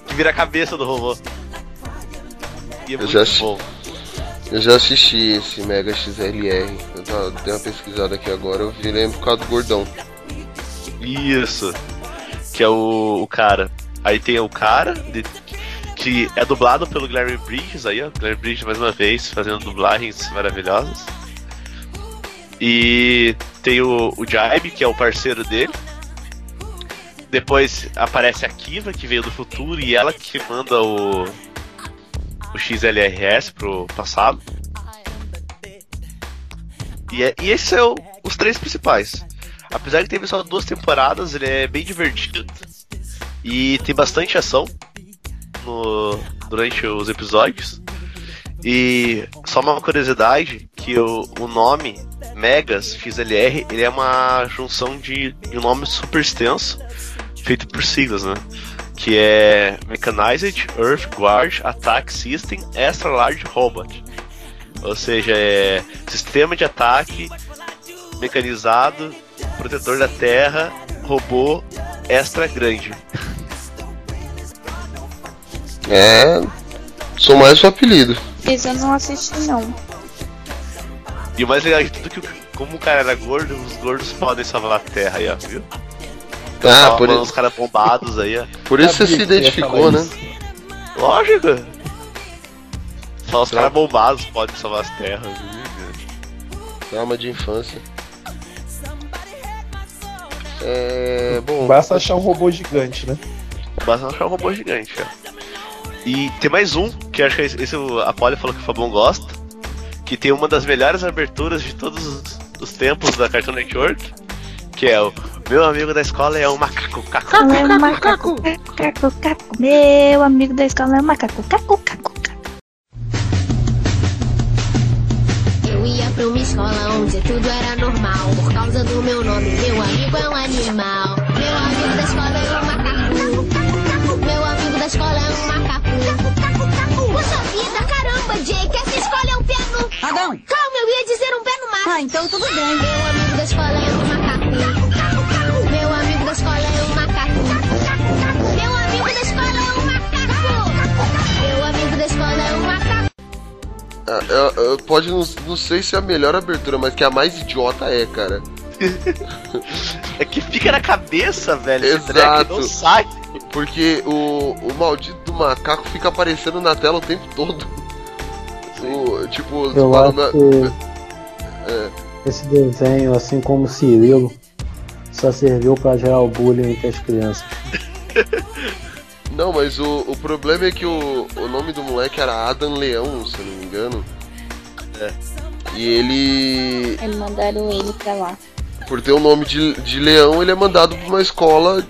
Que vira a cabeça do robô. E é Eu muito já bom. Eu já assisti esse Mega XLR. Tava- dei uma pesquisada aqui agora, eu vi lembro por causa do gordão. Isso. Que é o, o cara. Aí tem o cara, de- que é dublado pelo Larry Bridges aí, ó. Larry Bridges mais uma vez, fazendo dublagens maravilhosas. E tem o, o Jibe, que é o parceiro dele. Depois aparece a Kiva, que veio do futuro, e ela que manda o. o XLRS pro passado. E, é, e esses são os três principais. Apesar de ter só duas temporadas, ele é bem divertido. E tem bastante ação no, durante os episódios. E só uma curiosidade, que o, o nome Megas XLR, ele é uma junção de, de um nome super extenso, feito por siglas, né? Que é Mechanized Earth Guard Attack System Extra Large Robot. Ou seja, é sistema de ataque mecanizado, protetor da terra, robô extra grande. É. Sou mais o apelido. Esse eu não assisti, não. E o mais legal de tudo é que, como o cara era gordo, os gordos podem salvar a terra aí, ó, viu? Ah, Só por, os caras bombados aí, ó. por isso você se identificou, né? isso. Lógico! Só os caras bombados podem salvar as terras, viu? Trauma de infância. É. Bom. Basta achar um robô gigante, né? Basta achar um robô gigante, ó. E tem mais um, que acho que esse esse o- a Polly falou que o Fabão gosta, que tem uma das melhores aberturas de todos os, os tempos da Cartoon Network, que é o Meu amigo da escola é um macaco, caco, Caco, é um macaco, caco, caco. Meu amigo da escola é um macaco, caco, caco. Ia pra uma escola onde tudo era normal. Por causa do meu nome, meu amigo é um animal. Meu amigo da escola é um macaco. Meu amigo da escola é um macaco. Puxa vida, caramba, Jake, essa escola é um pé no. Adão! Calma, eu ia dizer um pé no mato. Ah, então tudo bem. Meu amigo da escola é um macaco. Ah, pode não, não sei se é a melhor abertura, mas que a mais idiota é, cara. É que fica na cabeça, velho. esse Exato. treco, Não sai. Porque o, o maldito do macaco fica aparecendo na tela o tempo todo. O, tipo, Eu acho "Meu- que é, esse desenho, assim como o Cirilo, só serviu pra gerar o bullying entre as crianças. Não, mas o, o problema é que o, o nome do moleque era Adam Leão, se eu não me engano. É. E ele, Eles mandaram ele pra lá. por ter o nome de, de leão, ele é mandado pra uma escola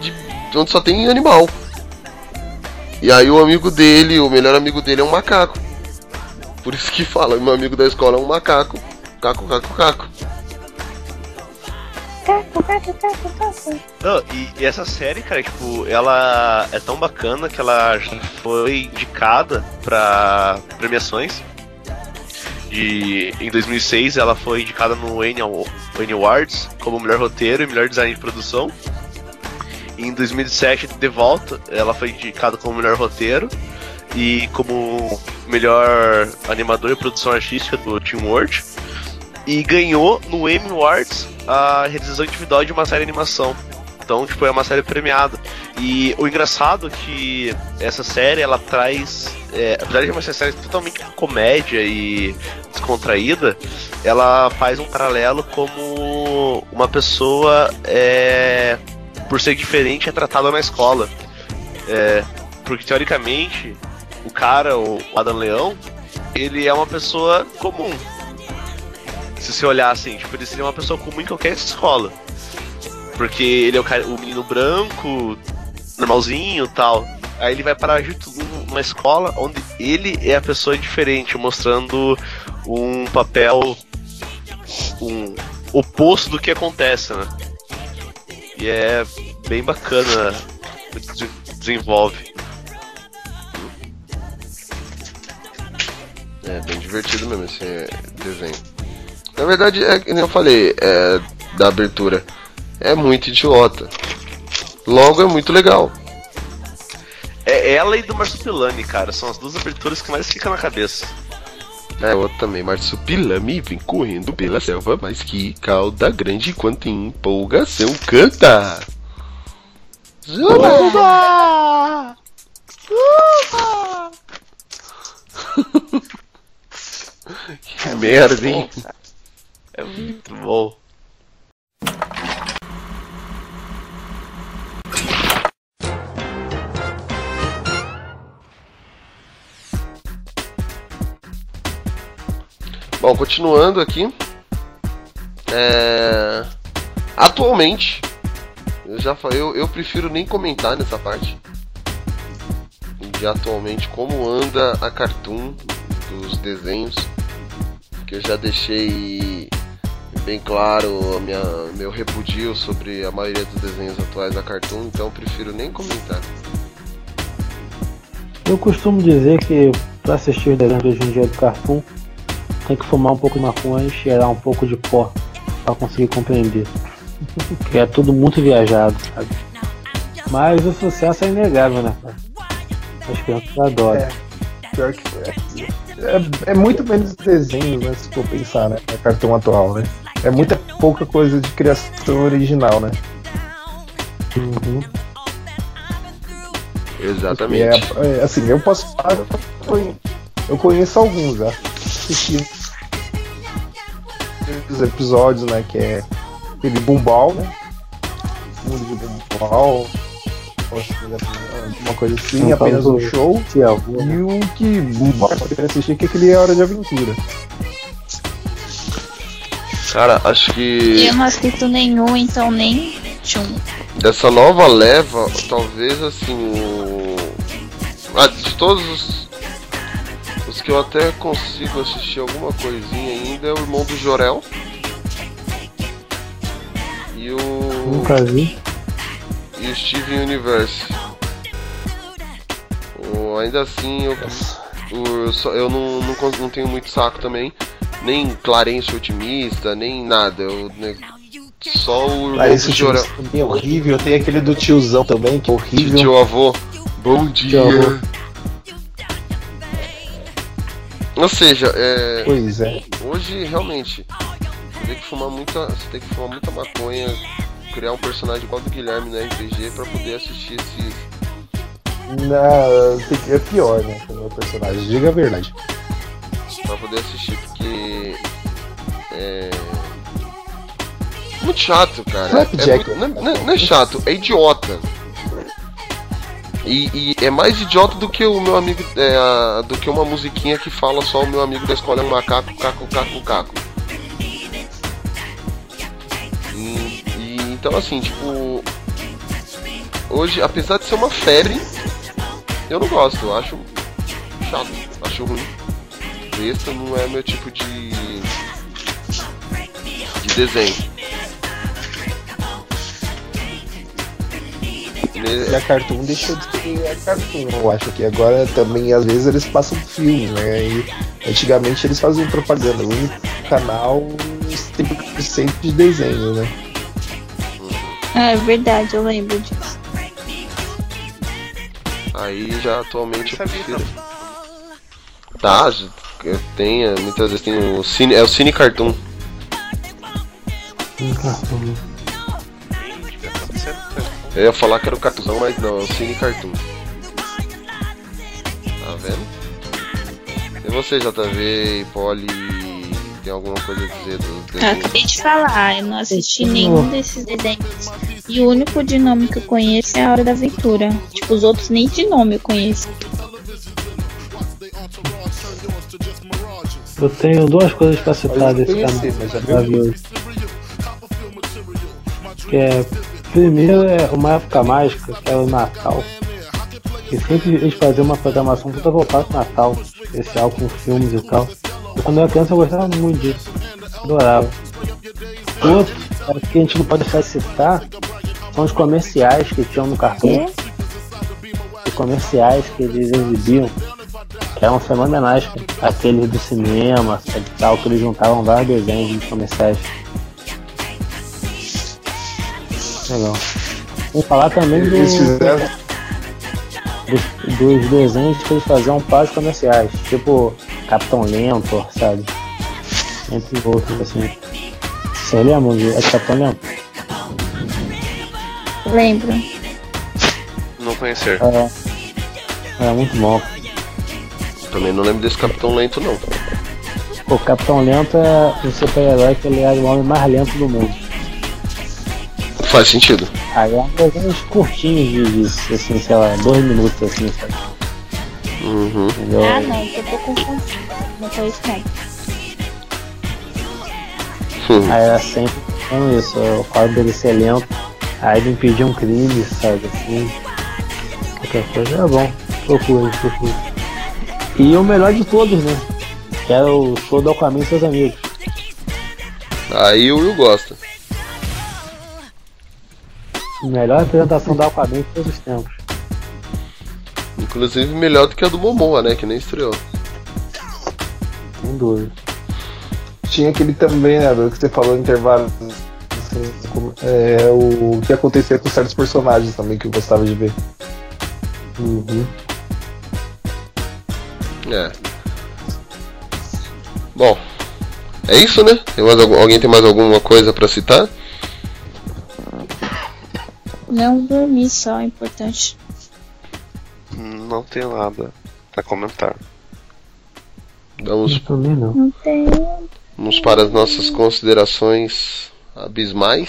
de, onde só tem animal. E aí o amigo dele, o melhor amigo dele é um macaco. Por isso que fala, meu amigo da escola é um macaco. Caco, caco, caco. Não, e, e essa série, cara, tipo, ela é tão bacana que ela já foi indicada pra premiações. De, em 2006 ela foi indicada no Annie Awards como melhor roteiro e melhor design de produção. E em 2007, de volta, ela foi indicada como melhor roteiro e como melhor animador e produção artística do Team World. E ganhou no Emmy Awards a realização individual de uma série de animação. Então, tipo, é uma série premiada. E o engraçado é que essa série, ela traz... é, apesar de uma série totalmente comédia e descontraída, ela faz um paralelo como uma pessoa, é, por ser diferente, é tratada na escola. É, porque, teoricamente, o cara, o Adam Leão, ele é uma pessoa comum. Se você olhar assim, tipo, ele seria uma pessoa comum em qualquer escola. Porque ele é o, cara, o menino branco, normalzinho tal. Aí ele vai parar junto numa escola onde ele é a pessoa diferente, mostrando um papel um oposto do que acontece, né? E é bem bacana o que se desenvolve. É bem divertido mesmo esse desenho. Na verdade, é que nem eu falei, é, da abertura. É muito idiota. Logo é muito legal. É ela e do Marsupilami, cara, são as duas aberturas que mais ficam na cabeça. É, outro também, Marsupilame vem correndo pela selva, mas que cauda grande quanto em empolgação canta. Juba! que merda, hein? É muito bom. Bom, continuando aqui. É... Atualmente, eu já falei, eu, eu prefiro nem comentar nessa parte. De atualmente como anda a cartoon dos desenhos que eu já deixei bem claro a minha, meu repudio sobre a maioria dos desenhos atuais da Cartoon, então eu prefiro nem comentar. Eu costumo dizer que pra assistir os desenhos hoje em dia do Cartoon, tem que fumar um pouco de maconha e cheirar um pouco de pó pra conseguir compreender. que é tudo muito viajado, sabe? Mas o sucesso é inegável, né, cara? As crianças adoram. É, pior que é. É, é muito menos desenho, né? Se for pensar, né? A cartão atual, né? É muita pouca coisa de criação original, né? Uhum. Exatamente. É, é, assim, eu posso falar, eu conhe- eu conheço alguns já. Assisti os episódios, né? Que é aquele Bumbal, né? Mundo de Bumbal. Uma coisa assim, Não, apenas fala um show. Avô, E um que Bumbal pode assistir, que é aquele Hora de Aventura. Cara, acho que Eu não assisto nenhum, então nem tchum. dessa nova leva, talvez assim, o. Ah, de todos os. Os que eu até consigo assistir alguma coisinha ainda é o irmão do Jorel. E o. Nunca vi. e o Steven Universe. O, ainda assim, eu, o- só- eu não, não, não tenho muito saco também. Nem Clarence Otimista, nem nada. Eu, né, só o Ah, Jorel. também é horrível. Tem aquele do tiozão também, que é horrível. Tio avô, bom dia. Avô. Ou seja, é, Pois é. hoje realmente você tem que fumar muita, você tem que fumar muita maconha, criar um personagem igual do Guilherme no RPG pra poder assistir esses Não, é pior, né? O meu personagem. Diga a verdade. Pra poder assistir, porque é muito chato, cara. É, Flapjack. muito- não, é- não é- não é chato, é idiota. E, e é mais idiota do que o meu amigo, é, a- do que uma musiquinha que fala só o meu amigo da escola é um macaco, caco, caco, caco. E, e então assim, tipo, hoje, apesar de ser uma febre, eu não gosto, eu acho chato, acho ruim. Besta não é meu tipo de de desenho. E a Cartoon deixou de ser a Cartoon, eu acho que agora também às vezes eles passam filmes, né? E antigamente eles faziam propaganda. O único canal 100% de desenho, né? É verdade, eu lembro disso. Aí já atualmente eu prefiro. Tá, eu tenho, muitas vezes tem o Cine, é o Cine Cartoon. Um cartão. Eu ia falar que era o Cartuzão, mas não, é o Cine Cartoon. Tá vendo? E você, JV e Polly, tem alguma coisa a dizer dos Eu desenhos? acabei de falar, eu não assisti nenhum desses desenhos. E o único de nome que eu conheço é a Hora da Aventura. Tipo, os outros nem de nome eu conheço. Eu tenho duas coisas pra citar desse maravilhoso. Que é, primeiro é uma época mágica, que é o Natal. E sempre eles faziam uma programação toda voltada pro Natal, especial com filmes e tal. E quando eu era criança eu gostava muito disso. Adorava. Outro, é que a gente não pode deixar de citar, são os comerciais que tinham no cartão. Os comerciais que eles exibiam, eram fenomenais, aqueles do cinema e tal, que eles juntavam vários desenhos nos comerciais. Legal. Vou falar também do, Eles fizeram. dos, dos desenhos que eles faziam para os comerciais, tipo Capitão Lento, sabe? Entre outros, assim. Você lembra de é Capitão Lento? Lembro. Não conhecer. É, era muito bom. Também não lembro desse Capitão Lento, não. O Capitão Lento é o super-herói que ele era o homem mais lento do mundo. Faz sentido. Aí eram desenhos curtinhos de, de, assim, sei lá, dois minutos assim, sabe? Uhum. Entendeu? Ah, não, eu tô confundindo. Não foi isso não. Aí era sempre falando isso, o quadro dele ser lento. Aí ele impedia um crime, sabe, assim. Qualquer coisa é bom. Procure, procure. E o melhor de todos, né? Que era o show do Aquaman e seus amigos. Aí o Will gosta. Melhor apresentação do Aquaman de todos os tempos. Inclusive melhor do que a do Momoa, né? Que nem estreou. Sem dúvida. Tinha aquele também, né, do que você falou no intervalo. assim, É, o que acontecia com certos personagens também que eu gostava de ver. Uhum. É. Bom, é isso, né? Tem mais algum- alguém tem mais alguma coisa pra citar? Não dormir só é importante. Não tenho nada pra comentar. Vamos, Também não. Não tem. vamos para as nossas considerações abismais.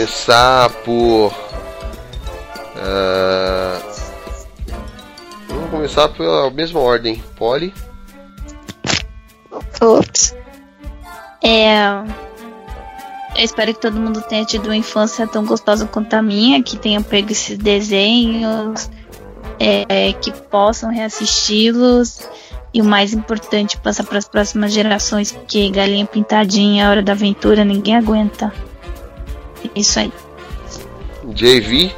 Começar por. ah, Vamos começar pela mesma ordem. Polly. Ops. É. Eu espero que todo mundo tenha tido uma infância tão gostosa quanto a minha, que tenha pego esses desenhos, é, que possam reassisti-los. E o mais importante, passar para as próximas gerações, porque galinha pintadinha, hora da aventura, ninguém aguenta. Isso aí. JV.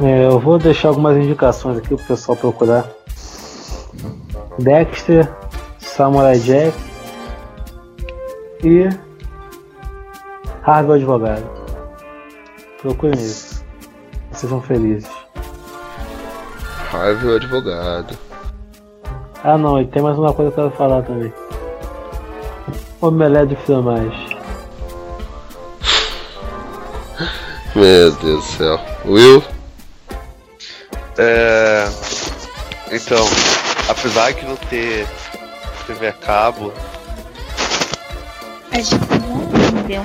É, eu vou deixar algumas indicações aqui pro pessoal procurar. Dexter, Samurai Jack e Harvey o Advogado. Procurem isso. Vocês são felizes. Harvey o advogado. Ah não, e tem mais uma coisa que eu quero falar também. Omelete de filmagem. Meu Deus do céu. Will. É, Então, apesar de não ter TV a cabo, A gente não entendeu.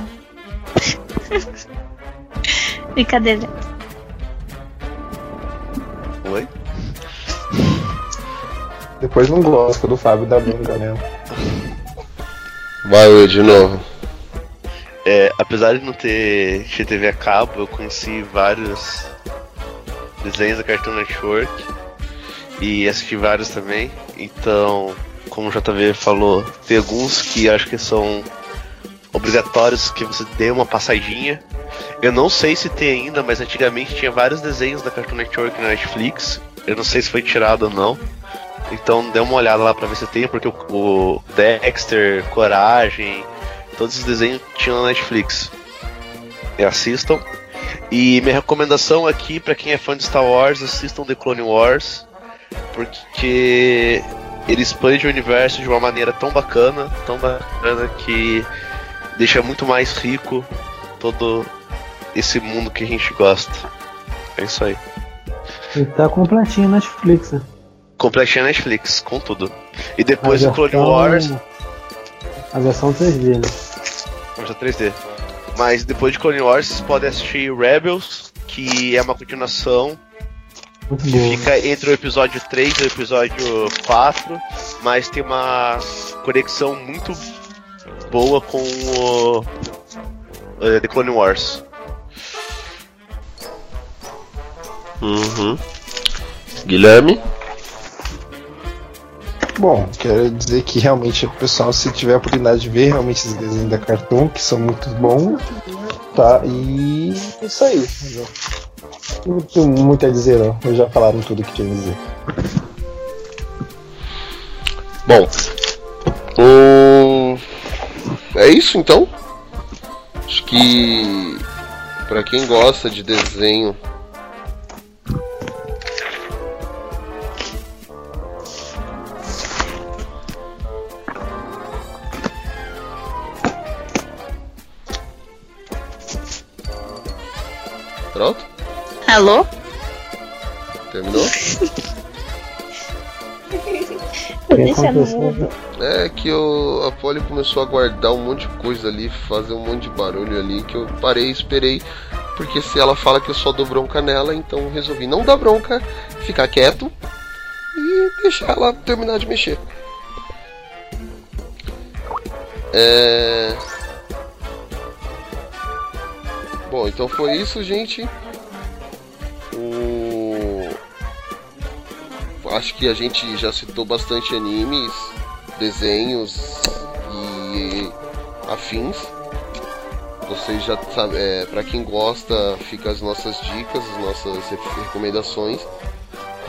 Brincadeira. oi? Depois não gosto do Fábio da Bunda mesmo. Vai, Will, de novo. É, apesar de não ter TV a cabo, eu conheci vários desenhos da Cartoon Network e assisti vários também. Então, como o JV falou, tem alguns que acho que são obrigatórios que você dê uma passadinha. Eu não sei se tem ainda, mas antigamente tinha vários desenhos da Cartoon Network na Netflix. Eu não sei se foi tirado ou não. Então dê uma olhada lá pra ver se tem, porque o, o Dexter, Coragem, todos esses desenhos tinham na Netflix. E assistam. E minha recomendação aqui pra quem é fã de Star Wars, assistam The Clone Wars, porque ele expande o universo de uma maneira tão bacana, tão bacana que deixa muito mais rico todo esse mundo que a gente gosta. É isso aí. E tá completinho na Netflix, né? Completinho na Netflix, com tudo. E depois o Clone Wars. A versão 3D, né? Versão 3D. Mas depois de Clone Wars vocês podem assistir Rebels, que é uma continuação Muito que boa. fica entre o episódio 3 e o episódio 4, mas tem uma conexão muito boa com o eh, The Clone Wars. Uhum. Guilherme. Bom, quero dizer que realmente o pessoal, se tiver a oportunidade de ver realmente esses desenhos da Cartoon, que são muito bons, tá? E é isso aí. Não tenho muito a dizer, não. Eu já falaram tudo que tinha a dizer. Bom. hum, é isso então. Acho que pra quem gosta de desenho Alô? Terminou? Deixa no mudo. É que eu, a Polly começou a guardar um monte de coisa ali, fazer um monte de barulho ali, que eu parei e esperei. Porque se ela fala que eu só dou bronca nela, então resolvi não dar bronca, ficar quieto e deixar ela terminar de mexer. É... Bom, então foi isso, gente. O... Acho que a gente já citou bastante animes, desenhos e afins. Vocês já sabem, é, para quem gosta, fica as nossas dicas, as nossas re- recomendações.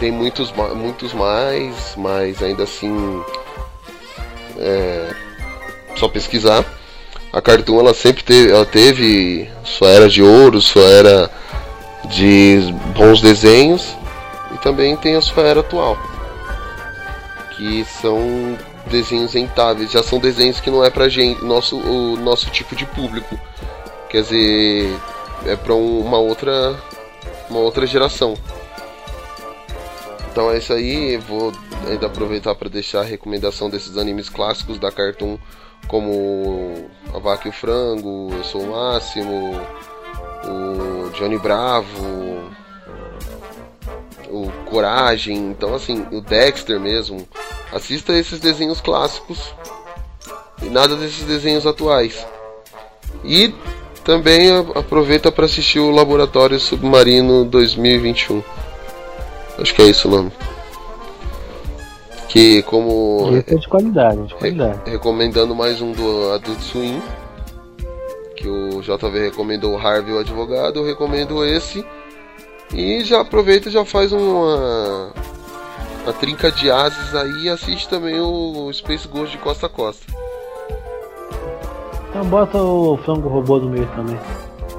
Tem muitos, muitos mais, mas ainda assim é só pesquisar. A Cartoon ela sempre teve, ela teve sua era de ouro, sua era de bons desenhos e também tem a sua era atual, que são desenhos rentáveis, já são desenhos que não é pra gente, nosso, o nosso tipo de público, quer dizer, é um- uma outra, uma outra geração. Então é isso aí, eu vou ainda aproveitar para deixar a recomendação desses animes clássicos da Cartoon, como A Vaca e o Frango, Eu Sou o Máximo, o Johnny Bravo, o Coragem, então assim, o Dexter mesmo. Assista esses desenhos clássicos e nada desses desenhos atuais. E também aproveita para assistir o Laboratório Submarino 2021. Acho que é isso o nome. Que como é de qualidade, de qualidade. recomendando mais um do Adult Swim, que o JV recomendou o Harvey o advogado, eu recomendo esse. E já aproveita e já faz uma, uma trinca de ases aí e assiste também o Space Ghost de Costa a Costa. Então bota o frango robô no meio também.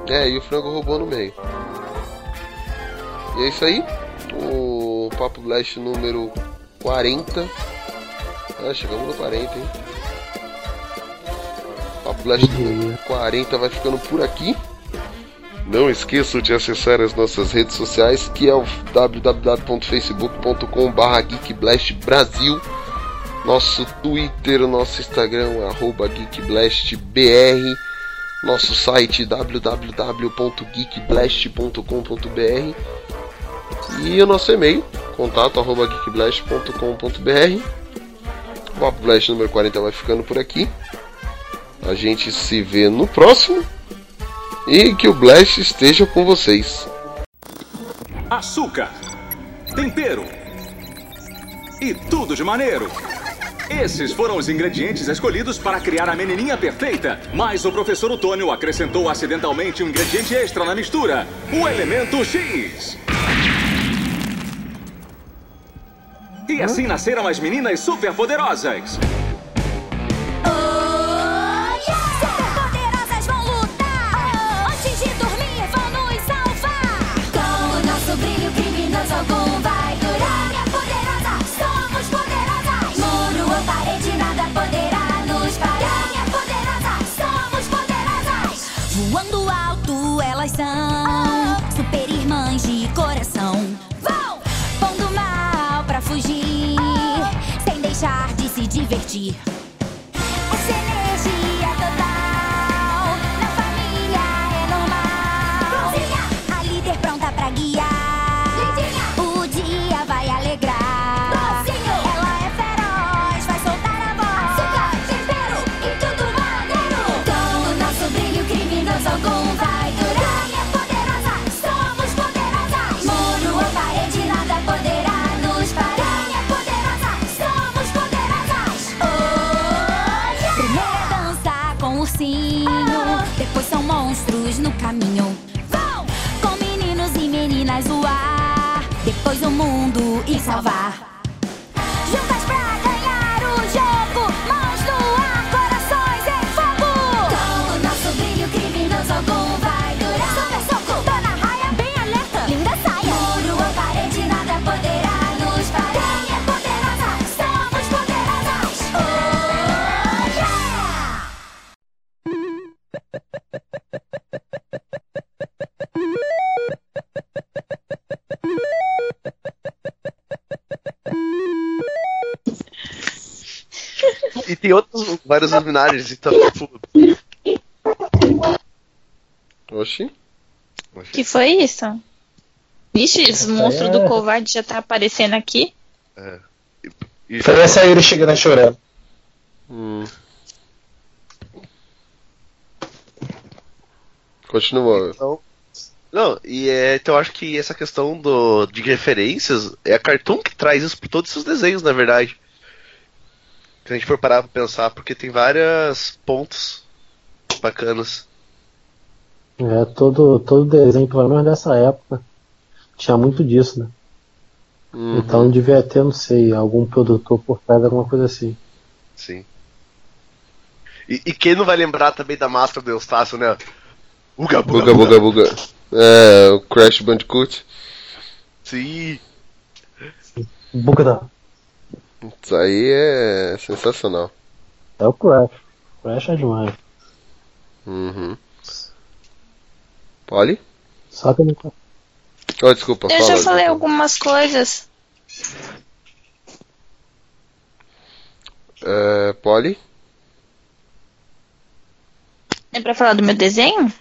É, e o frango robô no meio. E é isso aí. O Papo Blast número 40. Ah, chegamos no 40, hein? Papo Blast número 40 vai ficando por aqui. Não esqueçam de acessar as nossas redes sociais, que é o www.facebook.com.br geekblastbrasil. Nosso Twitter, nosso Instagram, arroba geekblastbr. Nosso site www.geekblast.com.br e o nosso e-mail, contato arroba geekblast.com.br. O Papo Blast número 40 vai ficando por aqui. A gente se vê no próximo. E que o Blast esteja com vocês. açúcar, tempero e tudo de maneiro. Esses foram os ingredientes escolhidos para criar a menininha perfeita, mas o professor Otônio acrescentou acidentalmente um ingrediente extra na mistura, o elemento X. E assim nasceram as meninas superpoderosas. Divertir. Salvar. Vários luminares, então, tipo. Oxi. que foi isso? Vixe, esse monstro é- do covarde já tá aparecendo aqui. É. E, Foi essa aí ele chegando chorando. Hum. Continua. Então, não, e é, então eu acho que essa questão do, de referências é a Cartoon que traz isso por todos os seus desenhos, na verdade. Se a gente for parar pra pensar, porque tem vários pontos bacanas. É, todo, todo desenho, pelo menos dessa época, tinha muito disso, né? Uhum. Então devia ter, não sei, algum produtor por trás, alguma coisa assim. Sim. E, e quem não vai lembrar também da máscara do Eustácio, né? Uga, Buga, buga, buga. É, o Crash Bandicoot. Sim. Boca da. Isso aí é sensacional. É o Crash. Crash é demais. Uhum. Polly? Só que eu não. Oh, desculpa, Eu fala. já falei algumas coisas. É, Polly? É pra falar do meu desenho?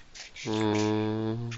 Hum,